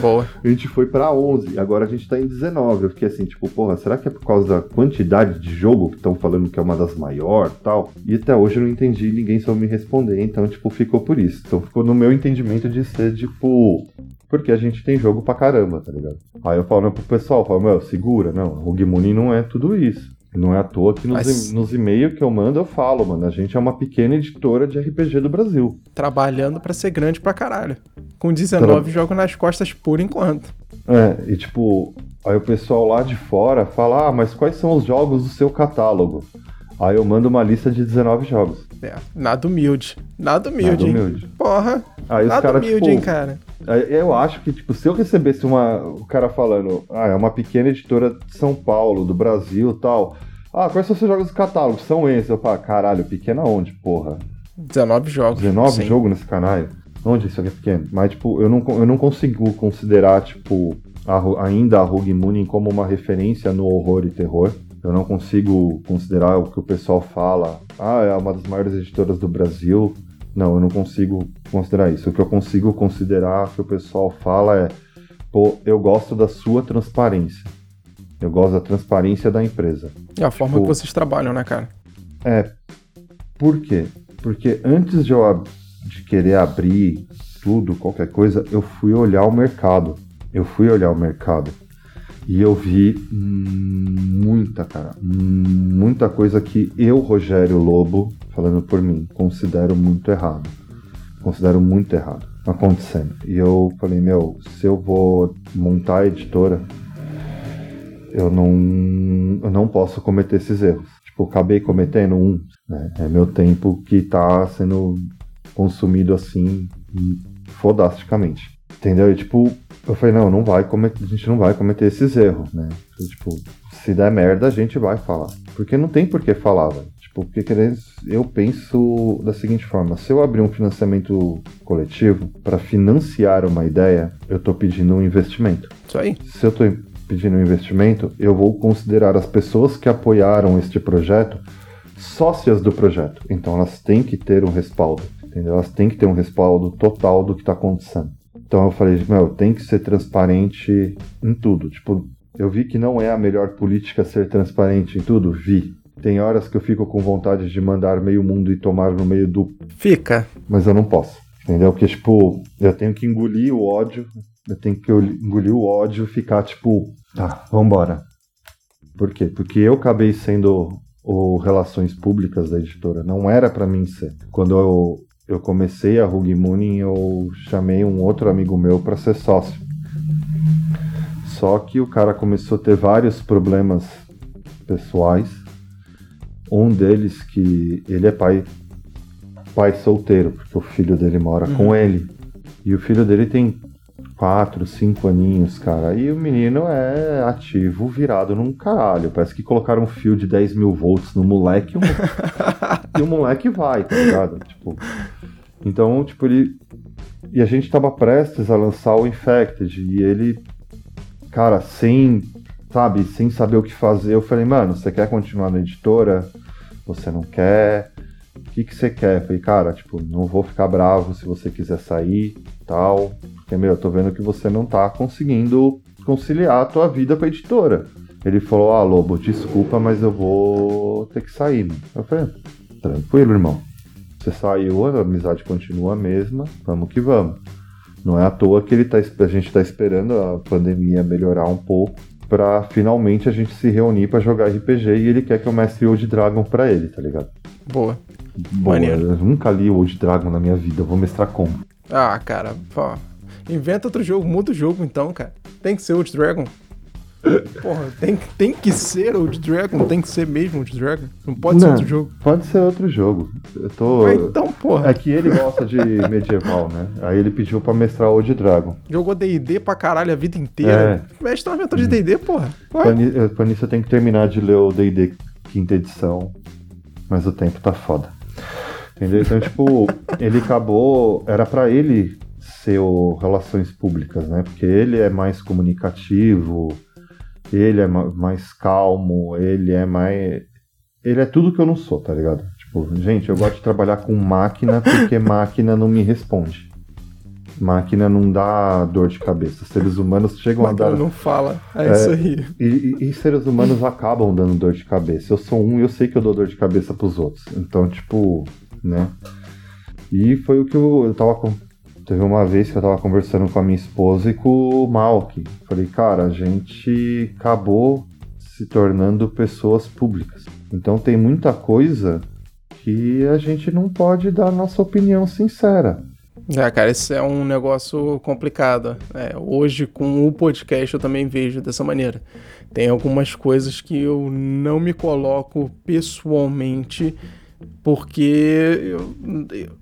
Boa. A gente foi pra 11, agora a gente tá em 19. Eu fiquei assim, tipo, porra, será que é por causa da quantidade de jogo que estão falando que é uma das maiores tal? E até hoje eu não entendi, ninguém soube me responder, então, tipo, ficou por isso. Então ficou no meu entendimento de ser, tipo, porque a gente tem jogo pra caramba, tá ligado? Aí eu falo pro pessoal, falo, meu, segura, não, o Gimuni não é tudo isso. Não é à toa que nos, Mas... nos e-mails que eu mando eu falo, mano, a gente é uma pequena editora de RPG do Brasil. Trabalhando para ser grande pra caralho. Com 19 Tra... jogos nas costas por enquanto. É, e tipo, aí o pessoal lá de fora fala, ah, mas quais são os jogos do seu catálogo? Aí eu mando uma lista de 19 jogos. É, nada humilde. Nada humilde, nada humilde. Hein? Porra. Aí nada cara, humilde, tipo, hein, cara. Eu acho que, tipo, se eu recebesse uma. O cara falando, ah, é uma pequena editora de São Paulo, do Brasil tal. Ah, quais são os seus jogos do catálogo? São esses. Eu falo, caralho, pequena onde, porra? 19 jogos. 19 jogos nesse canal? Onde isso aqui é pequeno? Mas, tipo, eu não, eu não consigo considerar, tipo, a, ainda a Rogue Moon como uma referência no horror e terror. Eu não consigo considerar o que o pessoal fala. Ah, é uma das maiores editoras do Brasil. Não, eu não consigo considerar isso. O que eu consigo considerar que o pessoal fala é: pô, eu gosto da sua transparência. Eu gosto da transparência da empresa. É a forma tipo, que vocês trabalham, né, cara? É. Por quê? Porque antes de eu de querer abrir tudo, qualquer coisa, eu fui olhar o mercado. Eu fui olhar o mercado. E eu vi muita, cara, muita coisa que eu, Rogério Lobo, falando por mim, considero muito errado. Considero muito errado acontecendo. E eu falei, meu, se eu vou montar a editora, eu não, eu não posso cometer esses erros. Tipo, acabei cometendo um, né? É meu tempo que tá sendo consumido assim, fodasticamente. Entendeu? E tipo, eu falei, não, não vai cometer, a gente não vai cometer esses erros, né? Tipo, se der merda, a gente vai falar. Porque não tem por que falar, velho. Tipo, porque eu penso da seguinte forma: se eu abrir um financiamento coletivo para financiar uma ideia, eu tô pedindo um investimento. Isso aí. Se eu tô pedindo investimento, eu vou considerar as pessoas que apoiaram este projeto sócias do projeto. Então elas têm que ter um respaldo, entendeu? Elas têm que ter um respaldo total do que está acontecendo. Então eu falei, meu, tem que ser transparente em tudo. Tipo, eu vi que não é a melhor política ser transparente em tudo, vi. Tem horas que eu fico com vontade de mandar meio mundo e tomar no meio do. Fica. Mas eu não posso. Entendeu? Porque, tipo, eu tenho que engolir o ódio. Eu tenho que engolir o ódio e ficar, tipo, tá, vambora. Por quê? Porque eu acabei sendo o Relações Públicas da editora. Não era para mim ser. Quando eu eu comecei a Rug Mooning, eu chamei um outro amigo meu para ser sócio. Só que o cara começou a ter vários problemas pessoais. Um deles que ele é pai pai solteiro, porque o filho dele mora uhum. com ele. E o filho dele tem quatro, cinco aninhos, cara. E o menino é ativo, virado num caralho. Parece que colocaram um fio de 10 mil volts no moleque e o, [laughs] e o moleque vai, tá ligado? Tipo. Então, tipo, ele. E a gente tava prestes a lançar o Infected. E ele. Cara, sem. Sabe, sem saber o que fazer, eu falei, mano, você quer continuar na editora? Você não quer? O que, que você quer? Eu falei, cara, tipo, não vou ficar bravo se você quiser sair tal. Porque, meu, eu tô vendo que você não tá conseguindo conciliar a tua vida com a editora. Ele falou, ah, Lobo, desculpa, mas eu vou ter que sair. Mano. Eu falei, tranquilo, irmão. Você saiu, a amizade continua a mesma, vamos que vamos. Não é à toa que ele tá, a gente tá esperando a pandemia melhorar um pouco para finalmente a gente se reunir para jogar RPG e ele quer que eu mestre Old Dragon para ele, tá ligado? Boa. Boa. Eu nunca li Old Dragon na minha vida, eu vou mestrar como? Ah, cara, pô. Inventa outro jogo, muda o jogo então, cara. Tem que ser Old Dragon. Porra, tem, tem que ser Old Dragon, tem que ser mesmo Old Dragon. Não pode ser outro jogo. Pode ser outro jogo. Eu tô. Mas então, porra. É que ele gosta de [laughs] medieval, né? Aí ele pediu pra mestrar Old Dragon. Jogou DD pra caralho a vida inteira. É. Mestre uma aventura de DD, porra. Pra nisso eu tenho que terminar de ler o DD quinta edição. Mas o tempo tá foda. Entendeu? Então, tipo, [laughs] ele acabou. Era para ele ser o Relações Públicas, né? Porque ele é mais comunicativo, ele é mais calmo, ele é mais. Ele é tudo que eu não sou, tá ligado? Tipo, gente, eu gosto de trabalhar com máquina porque [laughs] máquina não me responde. Máquina não dá dor de cabeça. Seres humanos chegam máquina a dar. não fala. É, é isso aí. E, e, seres humanos acabam dando dor de cabeça. Eu sou um e eu sei que eu dou dor de cabeça pros outros. Então, tipo, né? E foi o que eu, eu tava com. Teve uma vez que eu tava conversando com a minha esposa e com o Malk. Falei, cara, a gente acabou se tornando pessoas públicas. Então tem muita coisa que a gente não pode dar nossa opinião sincera. É, cara, isso é um negócio complicado. É, hoje, com o podcast, eu também vejo dessa maneira. Tem algumas coisas que eu não me coloco pessoalmente porque eu,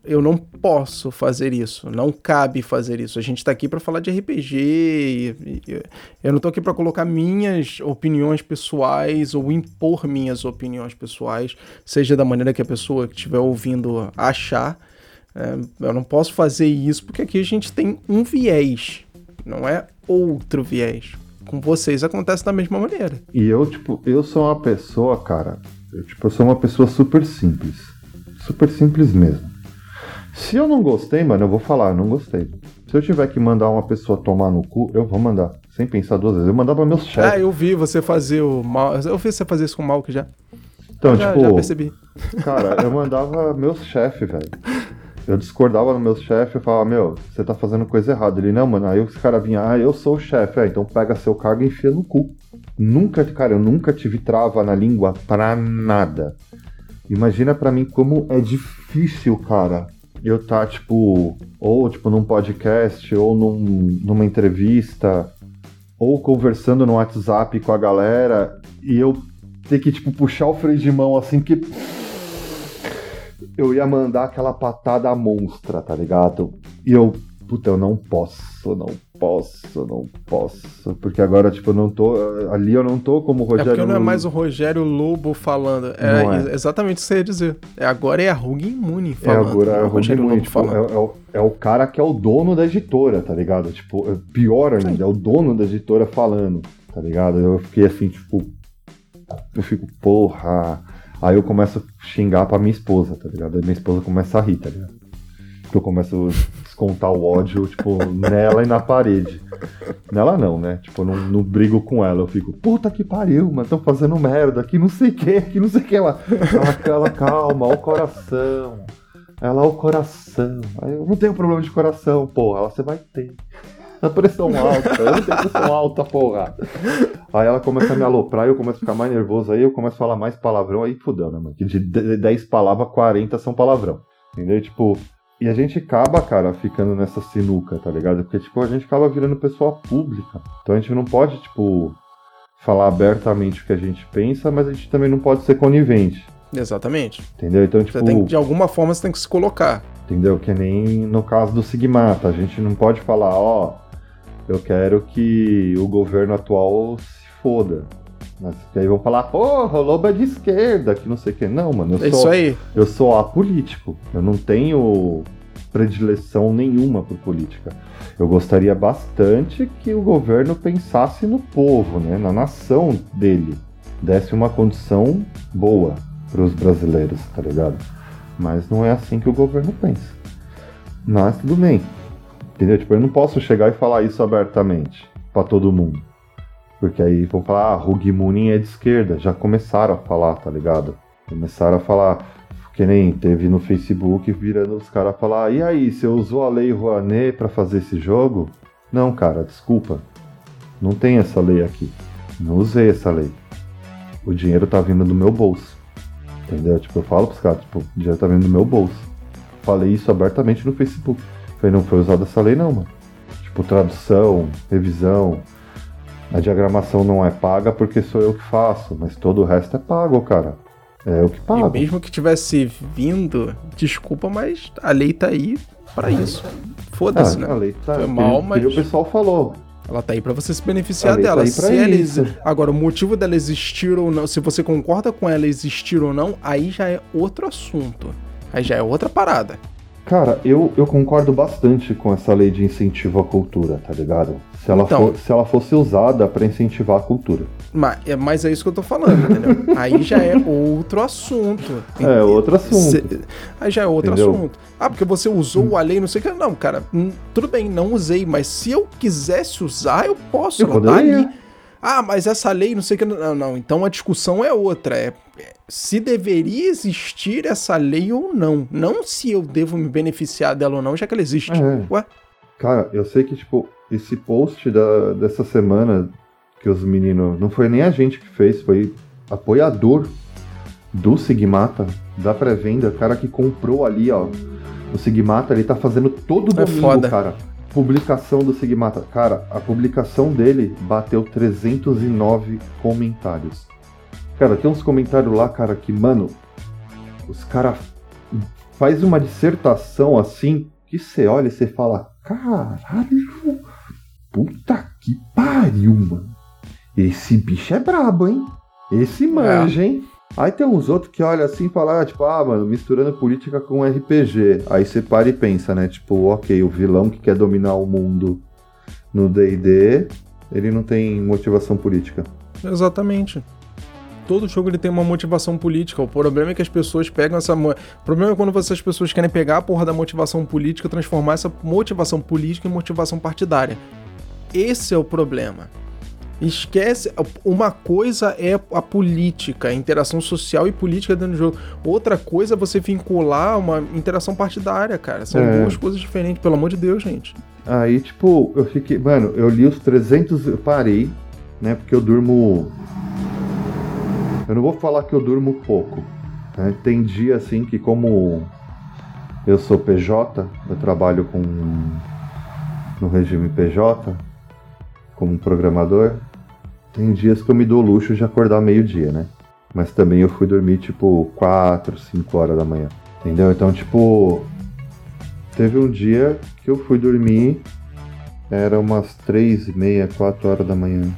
eu não posso fazer isso, não cabe fazer isso. A gente está aqui para falar de RPG, e, e, eu não estou aqui para colocar minhas opiniões pessoais ou impor minhas opiniões pessoais, seja da maneira que a pessoa que estiver ouvindo achar. É, eu não posso fazer isso porque aqui a gente tem um viés, não é outro viés. Com vocês acontece da mesma maneira. E eu, tipo, eu sou uma pessoa, cara, eu, tipo, eu sou uma pessoa super simples. Super simples mesmo. Se eu não gostei, mano, eu vou falar, eu não gostei. Se eu tiver que mandar uma pessoa tomar no cu, eu vou mandar. Sem pensar duas vezes. Eu mandava meus chefes. Ah, eu vi você fazer o mal. Eu vi você fazer isso com o Malk já. Então, já, tipo. Já percebi. Cara, eu mandava meus chefes, velho. Eu discordava no meu chefe, eu falava, meu, você tá fazendo coisa errada. Ele, não, mano, aí os caras vinham, ah, eu sou o chefe, é, então pega seu cargo e enfia no cu. Nunca, cara, eu nunca tive trava na língua pra nada. Imagina para mim como é difícil, cara, eu tá, tipo, ou tipo num podcast, ou num, numa entrevista, ou conversando no WhatsApp com a galera, e eu ter que, tipo, puxar o freio de mão assim, que eu ia mandar aquela patada monstra, tá ligado? E eu, puta, eu não posso, não posso, não posso. Porque agora, tipo, eu não tô. Ali eu não tô como o Rogério. É porque não é mais o Rogério Lobo falando. É, é. exatamente isso que você ia dizer. É, agora é a Rug Imune falando. É, agora é a Rug Imune. Tipo, é, é, o, é o cara que é o dono da editora, tá ligado? Tipo, é pior ainda, é o dono da editora falando, tá ligado? Eu fiquei assim, tipo. Eu fico, porra. Aí eu começo a xingar pra minha esposa, tá ligado? Aí minha esposa começa a rir, tá ligado? Porque eu começo descontar o ódio, tipo, nela e na parede. Nela não, né? Tipo, não, não brigo com ela. Eu fico, puta que pariu, mas estão fazendo merda, que não sei o que, que não sei o que. Ela, ela, ela calma, o coração. Ela, o coração. Aí eu não tenho problema de coração, porra. Ela, você vai ter. A pressão alta, eu não tenho pressão alta, porra. Aí ela começa a me aloprar eu começo a ficar mais nervoso. Aí eu começo a falar mais palavrão. Aí fudeu, né, mano? De 10 palavras, 40 são palavrão. Entendeu? Tipo, e a gente acaba, cara, ficando nessa sinuca, tá ligado? Porque, tipo, a gente acaba virando pessoa pública. Então a gente não pode, tipo, falar abertamente o que a gente pensa, mas a gente também não pode ser conivente. Exatamente. Entendeu? Então, tipo. Tem, de alguma forma você tem que se colocar. Entendeu? Que nem no caso do Sigmata. A gente não pode falar, ó, eu quero que o governo atual se foda. Mas que aí vão falar, porra, o Lobo é de esquerda, que não sei o que. Não, mano, eu é sou. Isso aí. Eu sou apolítico. Eu não tenho predileção nenhuma por política. Eu gostaria bastante que o governo pensasse no povo, né, na nação dele, desse uma condição boa para os brasileiros, tá ligado? Mas não é assim que o governo pensa. Mas tudo bem. Entendeu? Tipo, eu não posso chegar e falar isso abertamente para todo mundo. Porque aí vão falar, ah, Hug Moonin é de esquerda. Já começaram a falar, tá ligado? Começaram a falar, que nem teve no Facebook virando os caras falar, e aí, você usou a lei Rouanet para fazer esse jogo? Não, cara, desculpa. Não tem essa lei aqui. Não usei essa lei. O dinheiro tá vindo do meu bolso. Entendeu? Tipo, eu falo pros caras, tipo, o dinheiro tá vindo do meu bolso. Falei isso abertamente no Facebook. Falei, não foi usada essa lei não, mano. tipo, tradução, revisão. A diagramação não é paga porque sou eu que faço, mas todo o resto é pago, cara. É eu que pago. E mesmo que tivesse vindo, desculpa, mas a lei tá aí para isso. Foda-se, Ah, né? A lei tá. Foi mal, mas- nem o pessoal falou. Ela tá aí pra você se beneficiar tá dela. aí pra se ela Agora, o motivo dela existir ou não, se você concorda com ela existir ou não, aí já é outro assunto. Aí já é outra parada. Cara, eu, eu concordo bastante com essa lei de incentivo à cultura, tá ligado? Se ela, Então. for- se ela fosse usada pra incentivar a cultura. Mas é, mas é isso que eu tô falando, entendeu? [laughs] aí já é outro assunto. É outro assunto. Cê- aí já é outro Entendeu? assunto. Ah, porque você usou a lei, não sei o que. Não, cara, hum, tudo bem, não usei, mas se eu quisesse usar, eu posso. Eu ela tá ali. Ah, mas essa lei, não sei o que. Não, não. Então a discussão é outra. É se deveria existir essa lei ou não. Não se eu devo me beneficiar dela ou não, já que ela existe. É. Ué? Cara, eu sei que, tipo, esse post da, dessa semana que os meninos. Não foi nem a gente que fez, foi apoiador do Sigmata, da pré-venda, cara que comprou ali, ó. O Sigmata, ele tá fazendo todo É domingo, foda. cara. Publicação do Sigmata. Cara, a publicação dele bateu 309 comentários. Cara, tem uns comentários lá, cara, que, mano, os caras faz uma dissertação assim que você olha e você fala: caralho, puta que pariu, mano. Esse bicho é brabo, hein? Esse manja, hein? Aí tem uns outros que olham assim e falam, ah, tipo, ah, mano, misturando política com RPG. Aí você para e pensa, né? Tipo, ok, o vilão que quer dominar o mundo no DD, ele não tem motivação política. Exatamente. Todo jogo ele tem uma motivação política. O problema é que as pessoas pegam essa. O problema é quando essas pessoas querem pegar a porra da motivação política e transformar essa motivação política em motivação partidária. Esse é o problema. Esquece. Uma coisa é a política, a interação social e política dentro do jogo. Outra coisa é você vincular uma interação partidária, cara. São É. duas coisas diferentes, pelo amor de Deus, gente. Aí, tipo, eu fiquei. Mano, eu li os 300. Eu parei, né? Porque eu durmo. Eu não vou falar que eu durmo pouco. né, Tem dia assim que, como eu sou PJ, eu trabalho com. no regime PJ, como programador. Tem dias que eu me dou luxo de acordar meio-dia, né? Mas também eu fui dormir tipo 4, 5 horas da manhã. Entendeu? Então, tipo, Teve um dia que eu fui dormir, era umas três e meia, quatro horas da manhã.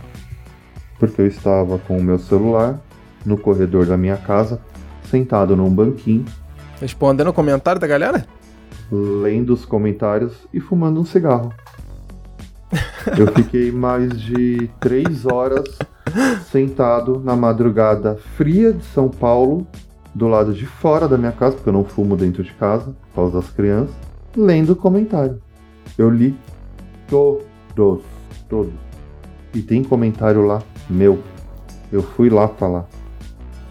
Porque eu estava com o meu celular no corredor da minha casa, sentado num banquinho, Respondendo o comentário da galera? lendo os comentários e fumando um cigarro. [laughs] Eu fiquei mais de três horas sentado na madrugada fria de São Paulo, do lado de fora da minha casa, porque eu não fumo dentro de casa, por causa das crianças, lendo comentário. Eu li todos, todos. E tem comentário lá meu. Eu fui lá falar.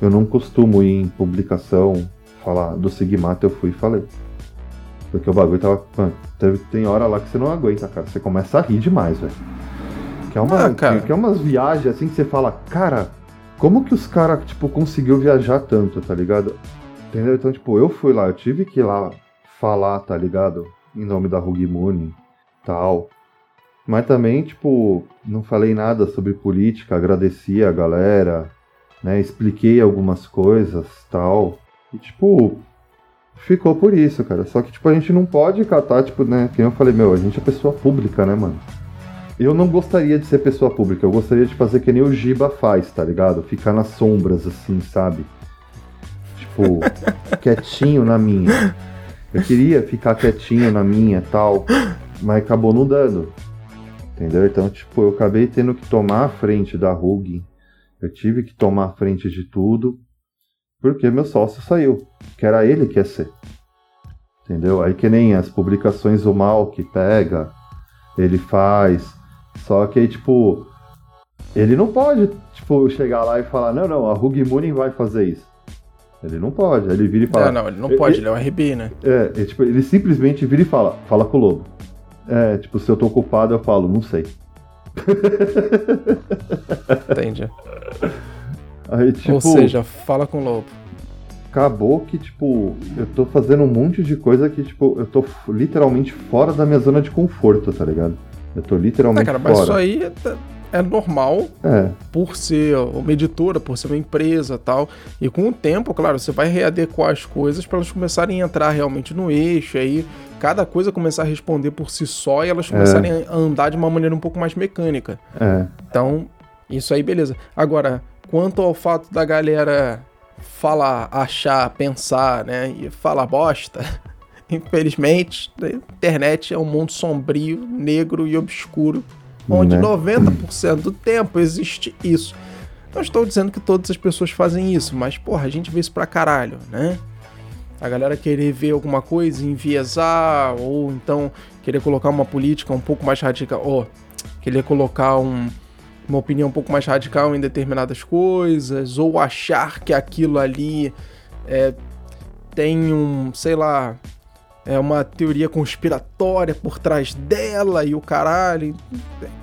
Eu não costumo ir em publicação falar do Sigmata, eu fui e falei. Porque o bagulho tava. Mano, teve, tem hora lá que você não aguenta, cara. Você começa a rir demais, velho. Que é uma, Ah, cara. Que, que é umas viagens assim que você fala, cara, como que os caras, tipo, conseguiu viajar tanto, tá ligado? Entendeu? Então, tipo, eu fui lá, eu tive que ir lá falar, tá ligado? Em nome da Rugimune tal. Mas também, tipo, não falei nada sobre política, agradeci a galera, né? Expliquei algumas coisas tal. E, tipo, ficou por isso, cara. Só que, tipo, a gente não pode catar, tipo, né? Que eu falei, meu, a gente é pessoa pública, né, mano? Eu não gostaria de ser pessoa pública, eu gostaria de fazer que nem o Giba faz, tá ligado? Ficar nas sombras, assim, sabe? Tipo, [laughs] quietinho na minha. Eu queria ficar quietinho na minha tal, mas acabou não dando. Entendeu? Então, tipo, eu acabei tendo que tomar a frente da RUG. Eu tive que tomar a frente de tudo, porque meu sócio saiu, que era ele que ia ser. Entendeu? Aí que nem as publicações o mal que pega, ele faz. Só que aí, tipo, ele não pode, tipo, chegar lá e falar, não, não, a Rug Mooning vai fazer isso. Ele não pode. Ele vira e fala. Ah, não, ele não "E- pode, e- ele é o RB, né? é, é, tipo, ele simplesmente vira e fala, fala com o lobo. É, tipo, se eu tô ocupado, eu falo, não sei. Entendi. Aí, tipo, Ou seja, fala com o lobo. acabou que, tipo, eu tô fazendo um monte de coisa que, tipo, eu tô literalmente fora da minha zona de conforto, tá ligado? Eu tô literalmente É, cara, mas fora. isso aí é, é normal É, por ser uma editora, por ser uma empresa tal. E com o tempo, claro, você vai readequar as coisas para elas começarem a entrar realmente no eixo. Aí cada coisa começar a responder por si só e elas começarem a andar de uma maneira um pouco mais mecânica. é. Então, isso aí, beleza. Agora, quanto ao fato da galera falar, achar, pensar, né, e falar bosta, [laughs] infelizmente, a internet é um mundo sombrio, negro e obscuro, onde Né? 90% do tempo existe isso. Não estou dizendo que todas as pessoas fazem isso, mas, porra, a gente vê isso pra caralho, né? A galera querer ver alguma coisa enviesar, ou então querer colocar uma política um pouco mais radical, ou querer colocar um, uma opinião um pouco mais radical em determinadas coisas, ou achar que aquilo ali é, tem um, sei lá, é uma teoria conspiratória por trás dela e o caralho.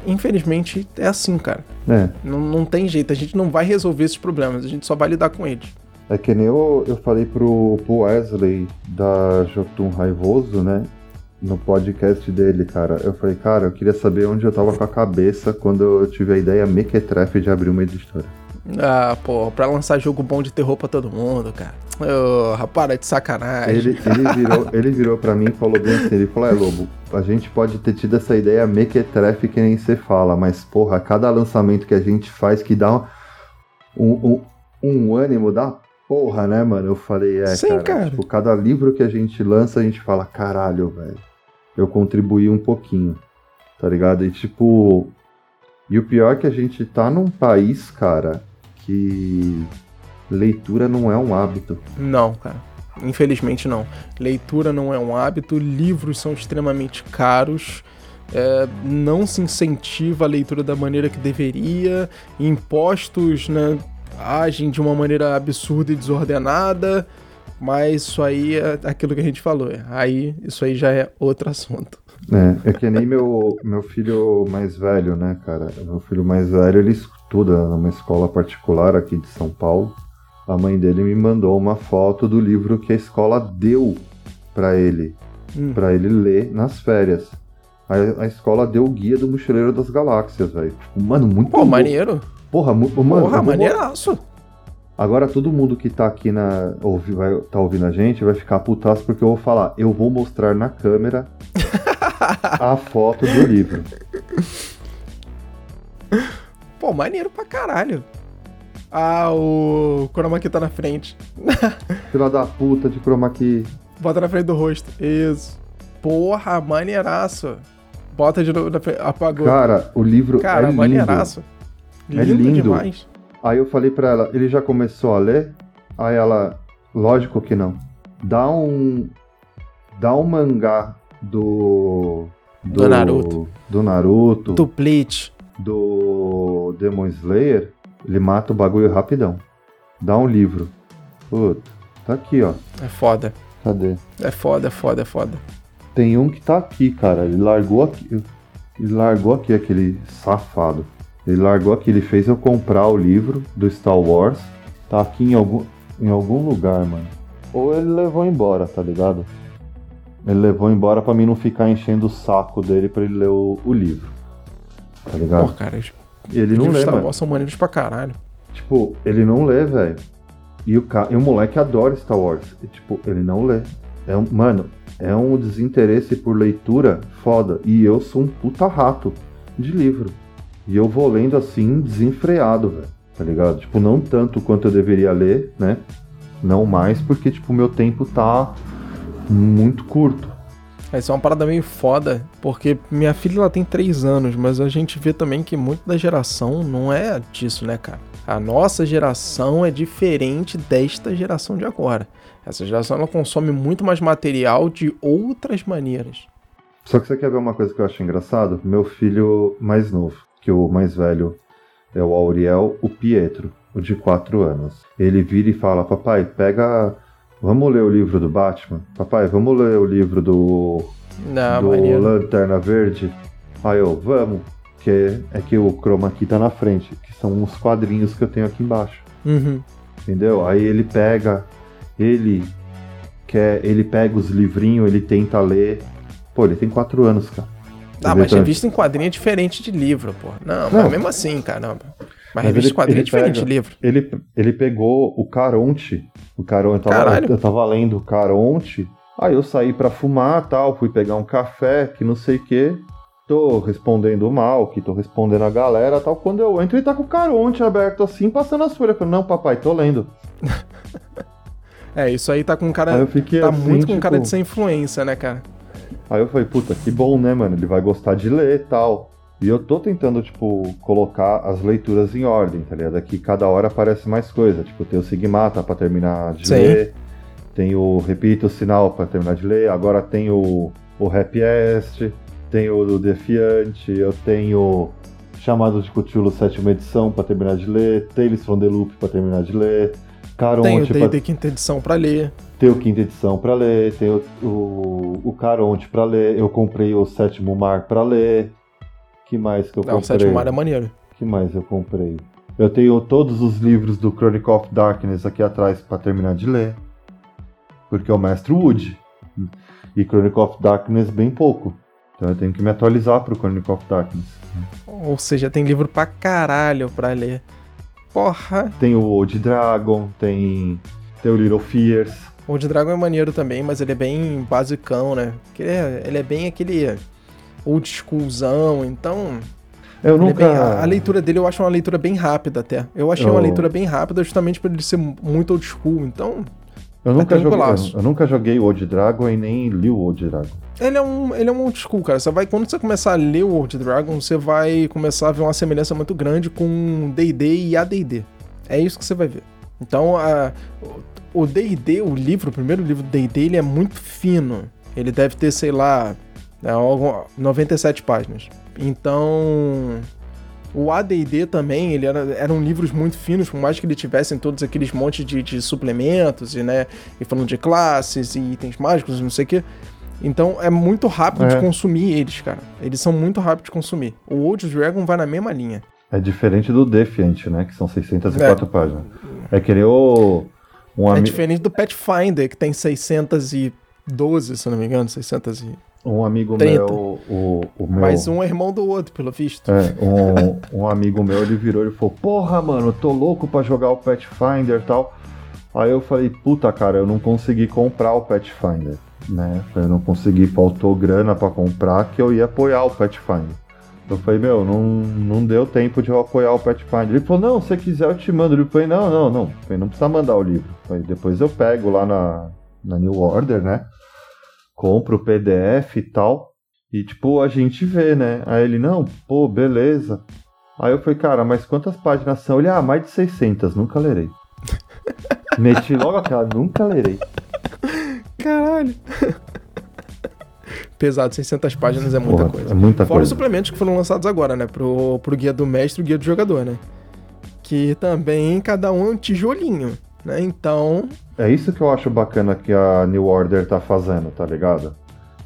Infelizmente é assim, cara. É, Não, não tem jeito, a gente não vai resolver esses problemas, a gente só vai lidar com eles. é que nem eu, eu falei pro, pro Wesley da Jotun Raivoso, né? No podcast dele, cara. Eu falei, cara, eu queria saber onde eu tava com a cabeça quando eu tive a ideia mequetrefe de abrir uma editora. Ah, pô, pra lançar jogo bom de terror pra todo mundo, cara. Ô, para de sacanagem. Ele, ele, virou, [laughs] ele virou pra mim e falou bem assim, ele falou, é Lobo, a gente pode ter tido essa ideia mequetrefe que nem você fala, mas porra, cada lançamento que a gente faz que dá um, um, um ânimo da porra, né, mano? Eu falei, é, Sim, cara, cara. Tipo, cada livro que a gente lança, a gente fala, caralho, velho, eu contribuí um pouquinho, tá ligado? E tipo, e o pior é que a gente tá num país, cara, que leitura não é um hábito. Não, cara. Infelizmente não. Leitura não é um hábito, livros são extremamente caros. é, não se incentiva a leitura da maneira que deveria, impostos né, agem de uma maneira absurda e desordenada, mas isso aí é aquilo que a gente falou. é. Aí isso aí já é outro assunto. É, é que nem meu, meu filho mais velho, né, cara? Meu filho mais velho, ele estuda numa escola particular aqui de São Paulo. A mãe dele me mandou uma foto do livro que a escola deu pra ele, Hum. pra ele ler nas férias. A, a escola deu o guia do Mochileiro das Galáxias, velho. Tipo, mano, muito Pô, louco. maneiro. Porra, mu- mano, Porra, maneiraço. Agora todo mundo que tá aqui na. Ouvi, vai, tá ouvindo a gente vai ficar putaço porque eu vou falar. Eu vou mostrar na câmera [laughs] a foto do livro. Pô, maneiro pra caralho. Ah, o Chroma Key tá na frente. [laughs] Fila da puta de chroma key. Bota na frente do rosto. Isso. Porra, maneiraço. Bota de novo na frente. Apagou. Cara, o livro Cara, é lindo. maneiraço. É Lindo, lindo. demais. Aí eu falei pra ela, ele já começou a ler? Aí ela, lógico que não. Dá um. Dá um mangá do. Do Naruto. Do Naruto, Do Bleach. Do Demon Slayer, ele mata o bagulho rapidão. Dá um livro. Puta, tá aqui, ó. É foda. Cadê? É foda, é foda, é foda. Tem um que tá aqui, cara. Ele largou aqui. Ele largou aqui aquele safado. Ele largou aqui, ele fez eu comprar o livro do Star Wars. Tá aqui em algum, em algum lugar, mano. Ou ele levou embora, tá ligado? Ele levou embora pra mim não ficar enchendo o saco dele pra ele ler o, o livro. Tá Pô, ligado? cara, os E ele não lê, Star mano. Wars são maneiros pra caralho. Tipo, ele não lê, velho. E o, ca... e o moleque adora Star Wars. E, tipo, ele não lê. É um... Mano, é um desinteresse por leitura foda. E eu sou um puta rato de livro. E eu vou lendo assim, desenfreado, velho. Tá ligado? Tipo, não tanto quanto eu deveria ler, né? Não mais, porque, tipo, meu tempo tá muito curto. Isso é uma parada meio foda, porque minha filha ela tem 3 anos, mas a gente vê também que muito da geração não é disso, né, cara? A nossa geração é diferente desta geração de agora. Essa geração ela consome muito mais material de outras maneiras. Só que você quer ver uma coisa que eu acho engraçado? Meu filho mais novo, que o mais velho é o Auriel, o Pietro, o de 4 anos. Ele vira e fala: Papai, pega. Vamos ler o livro do Batman? Papai, vamos ler o livro do, Na do maneira. Lanterna Verde? Aí eu, vamos. Que é que o chroma aqui tá na frente, que são uns quadrinhos que eu tenho aqui embaixo. Uhum. Entendeu? Aí ele pega, ele quer, ele pega os livrinhos, ele tenta ler. Pô, ele tem quatro anos, cara. Ah, mas revista em quadrinho é diferente de livro, pô. Não, não. mas mesmo assim, caramba. Mas, mas revista quadrinho é diferente pega, livro. Ele, ele pegou o Caronte. O Caronte, eu tava, eu tava lendo o Caronte. Aí eu saí para fumar tal, fui pegar um café, que não sei o quê. Tô respondendo mal, que tô respondendo a galera tal. Quando eu entro, ele tá com o Caronte aberto assim, passando as folhas. Eu falei, não, papai, tô lendo. [laughs] é, isso aí tá com cara. Aí eu fiquei tá assim, muito com tipo... cara de ser influência, né, cara? Aí eu falei, puta, que bom, né, mano? Ele vai gostar de ler e tal. E eu tô tentando, tipo, colocar as leituras em ordem, tá ligado? Aqui cada hora aparece mais coisa. Tipo, tem o Sigmata pra terminar de Sim. ler. Tem o Repita o Sinal pra terminar de ler. Agora tem o, o Happy Est. Tem o Defiante. Eu tenho Chamado de Cthulhu, sétima edição pra terminar de ler. Tales from the Loop pra terminar de ler. Caronte tem o D&D pra... quinta edição pra ler. Tem o quinta edição pra ler. Tem o, o, o Caronte pra ler. Eu comprei o sétimo mar pra ler que mais que eu comprei? Não, o sétimo mar é maneiro. que mais eu comprei? Eu tenho todos os livros do Chronicle of Darkness aqui atrás para terminar de ler. Porque é o Mestre Wood. E Chronicle of Darkness bem pouco. Então eu tenho que me atualizar pro Chronicle of Darkness. Ou seja, tem livro pra caralho pra ler. Porra! Tem o Old Dragon, tem, tem o Little Fears. O Old Dragon é maneiro também, mas ele é bem basicão, né? Ele é, ele é bem aquele old schoolzão, então. Eu nunca. É bem, a, a, leitura dele eu acho uma leitura bem rápida até. Eu achei eu... uma leitura bem rápida justamente por ele ser muito old school, então. Eu nunca, joguei, eu, eu nunca joguei Old Dragon e nem li o Old Dragon. Ele é um, ele é um old school, cara. Você vai, quando você começar a ler o Old Dragon, você vai começar a ver uma semelhança muito grande com D&D e AD&D. É isso que você vai ver. Então, a, o D&D, o livro, o primeiro livro do D&D, ele é muito fino. Ele deve ter, sei lá, é 97 páginas. Então, o AD&D também, ele era, eram livros muito finos, por mais que ele tivessem todos aqueles montes de, de, suplementos e, né, e falando de classes e itens mágicos, não sei o quê. Então é muito rápido é. de consumir eles, cara. Eles são muito rápidos de consumir. O Old Dragon vai na mesma linha. É diferente do Defiant, né, que são 604 é. páginas. É querer o um É diferente do Pathfinder, que tem 612, se não me engano, 600 e um amigo 30. meu, o, o meu. Mais um é irmão do outro, pelo visto. É, um, um amigo meu, ele virou e falou: Porra, mano, tô louco pra jogar o Pathfinder e tal. Aí eu falei: Puta, cara, eu não consegui comprar o Pathfinder, né? Eu não consegui, faltou grana para comprar que eu ia apoiar o Pathfinder. Eu falei: Meu, não, não deu tempo de eu apoiar o Pathfinder. Ele falou: Não, se quiser eu te mando. Eu falei: Não, não, não. Eu falei, não precisa mandar o livro. Eu falei, Depois eu pego lá na, na New Order, né? Compra o PDF e tal. E tipo, a gente vê, né? Aí ele, não, pô, beleza. Aí eu falei, cara, mas quantas páginas são? Ele, ah, mais de 600, nunca lerei. [laughs] Meti logo aquela, nunca lerei. Caralho. Pesado, 600 páginas é muita Porra, coisa. É muita Fora coisa. os suplementos que foram lançados agora, né? Pro, pro guia do mestre e o guia do jogador, né? Que também cada um é um tijolinho. Né? Então. É isso que eu acho bacana que a New Order tá fazendo, tá ligado?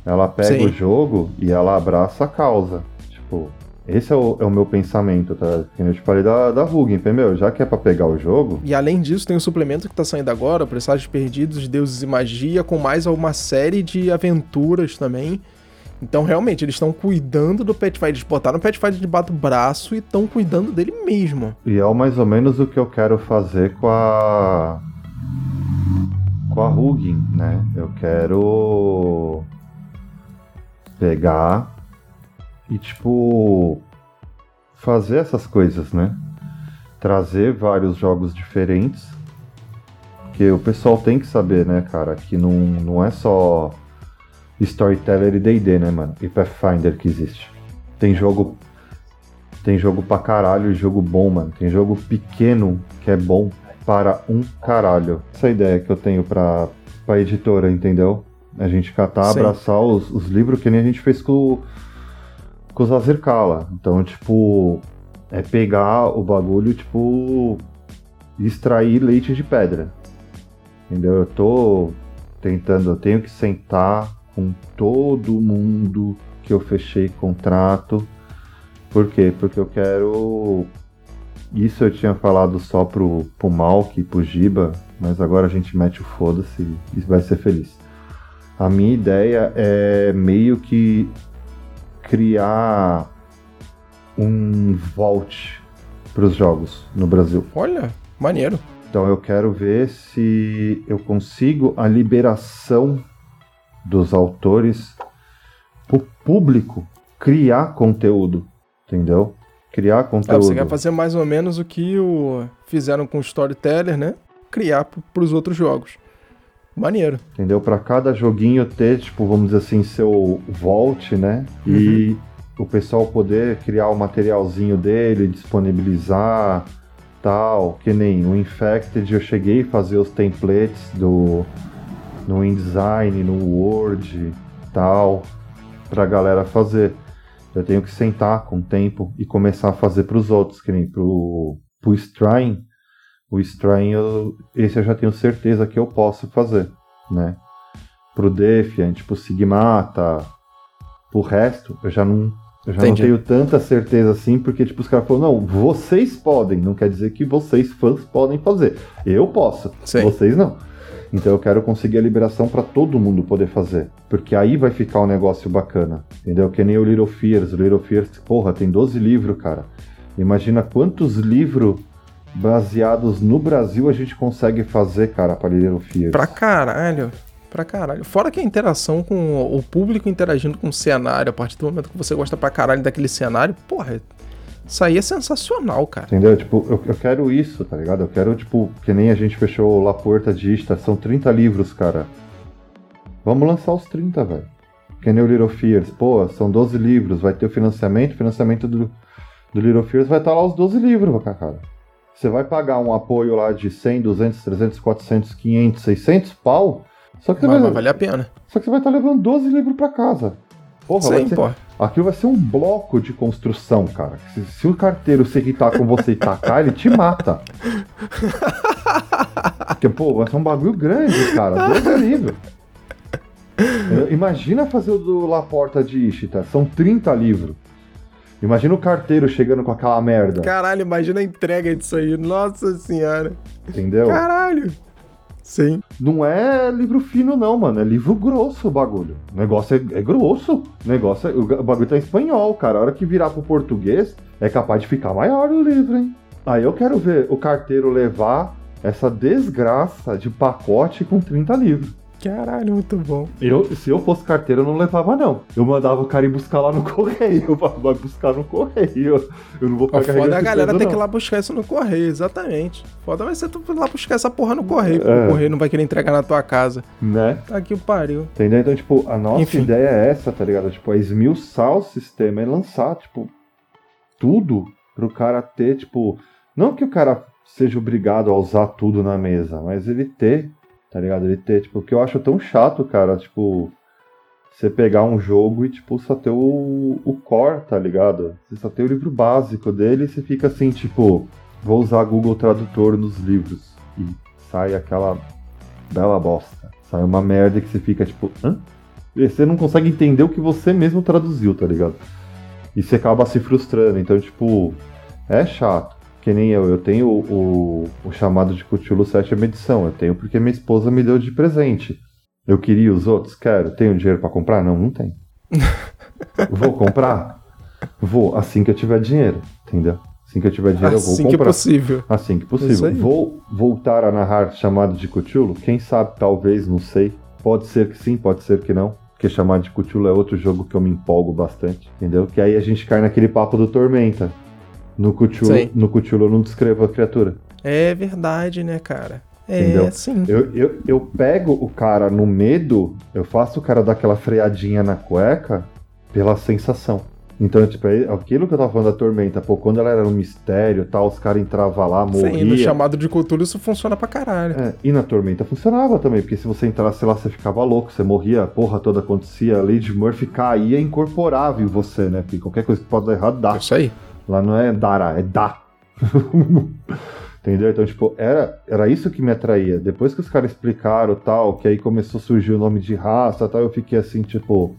Ela pega Sim. o jogo e ela abraça a causa. Tipo, esse é o, é o meu pensamento, tá? Que eu te falei da, da Hugin, meu, já que é pra pegar o jogo. E além disso, tem o um suplemento que tá saindo agora, Presságios Perdidos, Deuses e Magia, com mais uma série de aventuras também. Então, realmente, eles estão cuidando do Pathfinder. Eles botaram o Pathfinder de bato braço e estão cuidando dele mesmo. E é mais ou menos o que eu quero fazer com a. com a Hugin, né? Eu quero. pegar e, tipo. fazer essas coisas, né? Trazer vários jogos diferentes. Porque o pessoal tem que saber, né, cara, que não, não é só Storyteller e D&D, né, mano? E Pathfinder que existe. Tem jogo tem jogo pra caralho, jogo bom, mano. Tem jogo pequeno que é bom para um caralho. Essa ideia que eu tenho pra, pra editora, entendeu? A gente catar, Sim. abraçar os, os livros que nem a gente fez com, com os Azerkala. Então, tipo, é pegar o bagulho, tipo, extrair leite de pedra. Entendeu? Eu tô tentando, eu tenho que sentar, com todo mundo que eu fechei contrato. Por quê? Porque eu quero. Isso eu tinha falado só pro, pro Malk e pro Giba, mas agora a gente mete o foda-se e vai ser feliz. A minha ideia é meio que criar um vault para os jogos no Brasil. Olha, maneiro. Então eu quero ver se eu consigo a liberação dos autores para o público criar conteúdo, entendeu? Criar conteúdo. Ah, você quer fazer mais ou menos o que o fizeram com o Storyteller, né? Criar para os outros jogos. Maneiro. Entendeu? Para cada joguinho ter, tipo, vamos dizer assim, seu vault, né? Uhum. E o pessoal poder criar o materialzinho dele, disponibilizar tal, que nem o Infected eu cheguei a fazer os templates do no InDesign, no Word, tal, pra galera fazer. Eu tenho que sentar com o tempo e começar a fazer para os outros, que nem pro, pro Strain. O Strain, eu, esse eu já tenho certeza que eu posso fazer, né? Pro Defiant, pro Sigmata, pro resto, eu já não eu já Entendi. não tenho tanta certeza assim, porque tipo, os caras falaram, não, vocês podem, não quer dizer que vocês, fãs, podem fazer. Eu posso, Sim. vocês não. Então eu quero conseguir a liberação para todo mundo poder fazer. Porque aí vai ficar um negócio bacana. Entendeu? Que nem o Little Fears. O Little Fears, porra, tem 12 livros, cara. Imagina quantos livros baseados no Brasil a gente consegue fazer, cara, para Little Fears. Pra caralho pra caralho. Fora que a interação com o público interagindo com o cenário, a partir do momento que você gosta pra caralho daquele cenário, porra, isso aí é sensacional, cara. Entendeu? Tipo, eu, eu quero isso, tá ligado? Eu quero, tipo, que nem a gente fechou La Porta Dista, são 30 livros, cara. Vamos lançar os 30, velho. Que nem o Little Fears. Pô, são 12 livros, vai ter o financiamento, o financiamento do, do Little Fears vai estar tá lá os 12 livros, cara. Você vai pagar um apoio lá de 100, 200, 300, 400, 500, 600 pau só que vai, vai valer a pena. Só que você vai estar levando 12 livros para casa. Porra, Sim, vai ser... Aquilo vai ser um bloco de construção, cara. Se, se o carteiro se irritar com você e tacar, ele te mata. Porque, pô, vai ser um bagulho grande, cara. 12 livros. Imagina fazer o do La Porta de Ishita. São 30 livros. Imagina o carteiro chegando com aquela merda. Caralho, imagina a entrega disso aí. Nossa senhora. Entendeu? Caralho. Sim. Não é livro fino, não, mano. É livro grosso o bagulho. O negócio é, é grosso. O negócio é, o bagulho tá em espanhol, cara. A hora que virar pro português, é capaz de ficar maior o livro, hein? Aí eu quero ver o carteiro levar essa desgraça de pacote com 30 livros. Caralho, muito bom. Eu, se eu fosse carteiro, eu não levava, não. Eu mandava o cara ir buscar lá no correio. Vai buscar no correio. Eu não vou ficar Foda a galera ter que ir lá buscar isso no correio, exatamente. Foda vai ser tu ir lá buscar essa porra no correio, é. o correio não vai querer entregar na tua casa. Né? Tá aqui o pariu. Entendeu? Então, tipo, a nossa Enfim. ideia é essa, tá ligado? Tipo, é esmiuçar o sistema e lançar, tipo, tudo pro cara ter, tipo. Não que o cara seja obrigado a usar tudo na mesa, mas ele ter tá ligado? Ele ter, tipo, que eu acho tão chato, cara, tipo, você pegar um jogo e, tipo, só ter o, o core, tá ligado? Você só tem o livro básico dele e você fica assim, tipo, vou usar Google Tradutor nos livros. E sai aquela bela bosta. Sai uma merda que você fica, tipo, hã? E você não consegue entender o que você mesmo traduziu, tá ligado? E você acaba se frustrando. Então, tipo, é chato que nem eu, eu tenho o, o, chamado de Cthulhu sétima edição, eu tenho porque minha esposa me deu de presente. Eu queria os outros? Quero. Tenho dinheiro para comprar? Não, não tenho. [laughs] Vou comprar? Vou, assim que eu tiver dinheiro, entendeu? Assim que eu tiver dinheiro, assim eu vou comprar. Assim que possível. Assim que possível. Vou voltar a narrar chamado de Cthulhu? Quem sabe, talvez, não sei. Pode ser que sim, pode ser que não. Porque chamado de Cthulhu é outro jogo que eu me empolgo bastante, entendeu? Que aí a gente cai naquele papo do Tormenta. No Cthulhu, no Cthulhu eu não descrevo a criatura. É verdade, né, cara? É, Entendeu? sim. Eu, eu, eu pego o cara no medo, eu faço o cara dar aquela freadinha na cueca pela sensação. Então, tipo, é aquilo que eu tava falando da Tormenta, pô, quando ela era um mistério tal, os caras entravam lá, morriam. Sim, no chamado de Cthulhu isso funciona pra caralho. É, e na Tormenta funcionava também, porque se você entrasse lá, você ficava louco, você morria, a porra toda acontecia, a Lady Murphy caía e incorporava em você, né? Porque qualquer coisa que pode dar errado dá. Isso aí. Lá não é dará, é dá. [laughs] Entendeu? Então, tipo, era, era isso que me atraía. Depois que os caras explicaram tal, que aí começou a surgir o nome de raça tal, eu fiquei assim, tipo.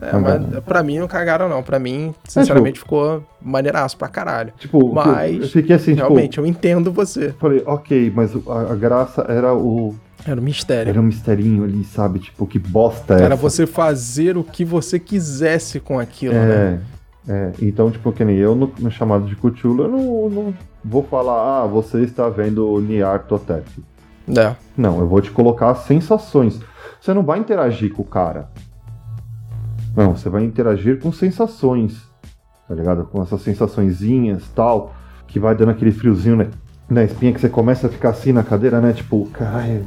É, mas pra mim não cagaram, não. Pra mim, sinceramente, é, tipo, ficou maneiraço pra caralho. Tipo, mas. Eu fiquei assim, tipo, Realmente, tipo, eu entendo você. Falei, ok, mas a, a, graça era o. Era um mistério. Era um misterinho ali, sabe? Tipo, que bosta é Era você fazer o que você quisesse com aquilo, é, né? É, então, tipo, que nem eu no, no chamado de Cthulhu, eu não, não vou falar, ah, você está vendo o Niar Totep. É. Não, eu vou te colocar sensações. Você não vai interagir com o cara. Não, você vai interagir com sensações. Tá ligado? Com essas sensaçõezinhas tal, que vai dando aquele friozinho na, na espinha que você começa a ficar assim na cadeira, né? Tipo, caralho,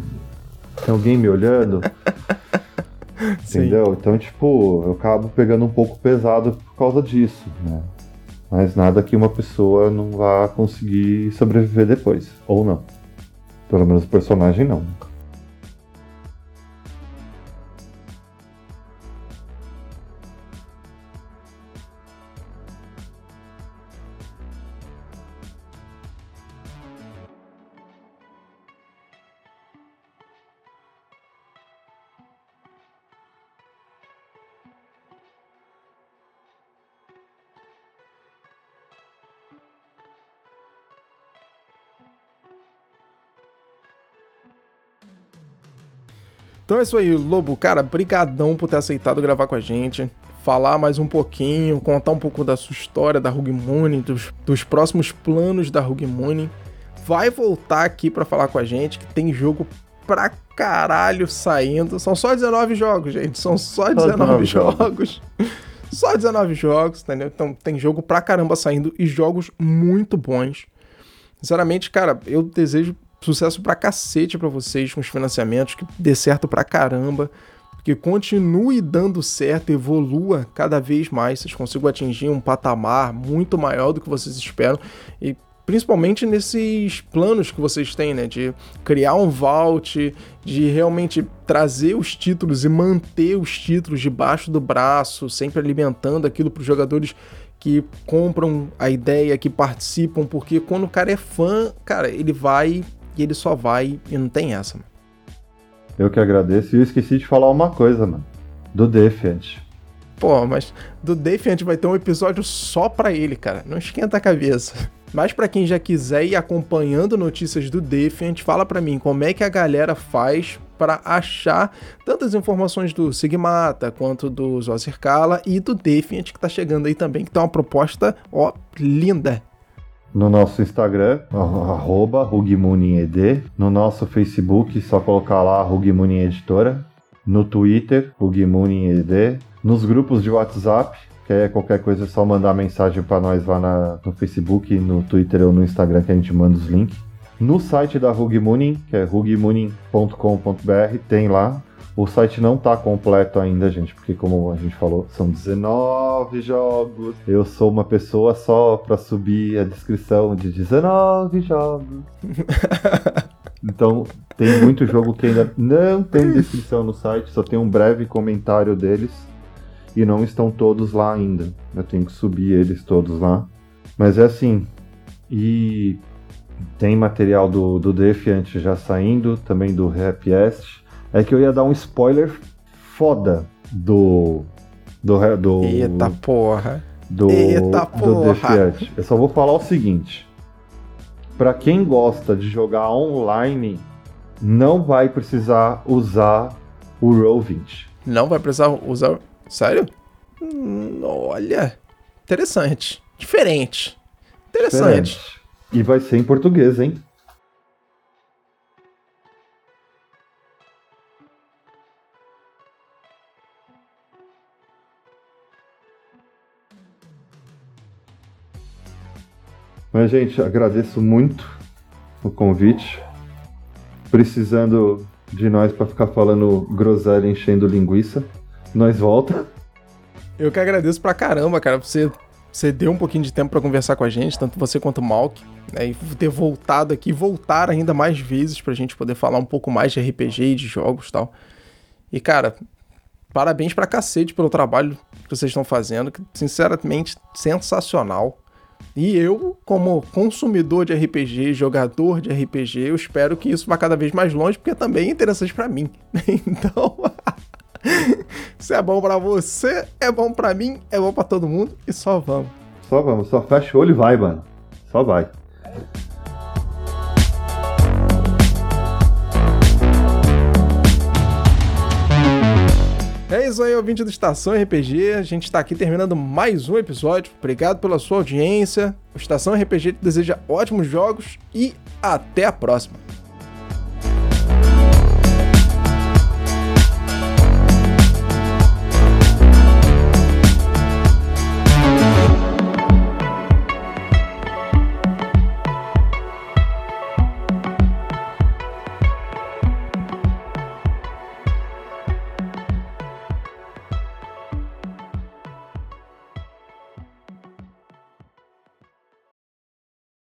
tem alguém me olhando. [laughs] [laughs] Entendeu? Então, tipo, eu acabo pegando um pouco pesado por causa disso, né? Mas nada que uma pessoa não vá conseguir sobreviver depois. Ou não. Pelo menos o personagem não. Então é isso aí, Lobo. Cara, brigadão por ter aceitado gravar com a gente. Falar mais um pouquinho, contar um pouco da sua história da Rugmune, dos, dos próximos planos da Rugmune. Vai voltar aqui para falar com a gente, que tem jogo pra caralho saindo. São só 19 jogos, gente. São só 19 jogos. [laughs] só 19 jogos, entendeu? Então tem jogo pra caramba saindo e jogos muito bons. Sinceramente, cara, eu desejo sucesso pra cacete pra vocês com os financiamentos, que dê certo pra caramba, que continue dando certo, evolua cada vez mais, vocês consigam atingir um patamar muito maior do que vocês esperam. E principalmente nesses planos que vocês têm, né, de criar um vault, de realmente trazer os títulos e manter os títulos debaixo do braço, sempre alimentando aquilo para os jogadores que compram a ideia, que participam, porque quando o cara é fã, cara, ele vai e ele só vai e não tem essa, mano. Eu que agradeço e eu esqueci de falar uma coisa, mano. Do Defiant. Pô, mas do Defiant vai ter um episódio só pra ele, cara. Não esquenta a cabeça. [laughs] Mas para quem já quiser ir acompanhando notícias do Defiant, fala para mim como é que a galera faz para achar tantas informações do Sigmata quanto do Zozirkala e do Defiant que tá chegando aí também, que tem uma proposta, ó, linda no nosso Instagram, arroba. No nosso Facebook, só colocar lá Rugmunin Editora. No Twitter, Rugmunined. Nos grupos de WhatsApp, que é qualquer coisa é só mandar mensagem para nós lá na, no Facebook, no Twitter ou no Instagram que a gente manda os links. No site da Rugmunin, que é rugmunin.com.br, tem lá o site não tá completo ainda, gente, porque como a gente falou, são 19 jogos. Eu sou uma pessoa só para subir a descrição de 19 jogos. [laughs] então, tem muito jogo que ainda não tem descrição no site, só tem um breve comentário deles e não estão todos lá ainda. Eu tenho que subir eles todos lá. Mas é assim. E tem material do, do Defiant já saindo, também do Happyest é que eu ia dar um spoiler foda do. Do. do Eita porra! Do, Eita porra! Do eu só vou falar o seguinte: para quem gosta de jogar online, não vai precisar usar o Roll20. Não vai precisar usar. Sério? Hum, olha. Interessante. Diferente. Interessante. Diferente. E vai ser em português, hein? Mas, gente, agradeço muito o convite. Precisando de nós para ficar falando groselha enchendo linguiça, nós volta. Eu que agradeço pra caramba, cara, você, você deu um pouquinho de tempo para conversar com a gente, tanto você quanto o Malk, né, e ter voltado aqui, voltar ainda mais vezes pra gente poder falar um pouco mais de RPG e de jogos tal. E, cara, parabéns pra cacete pelo trabalho que vocês estão fazendo, que, sinceramente, sensacional. E eu, como consumidor de RPG, jogador de RPG, eu espero que isso vá cada vez mais longe, porque também é interessante para mim. [laughs] Então, [laughs] Se é bom para você, é bom para mim, é bom para todo mundo e só vamos. Só vamos, só fecha o olho e vai, mano. Só vai. É isso aí, ouvinte do Estação RPG. A gente está aqui terminando mais um episódio. Obrigado pela sua audiência. O Estação RPG te deseja ótimos jogos e até a próxima.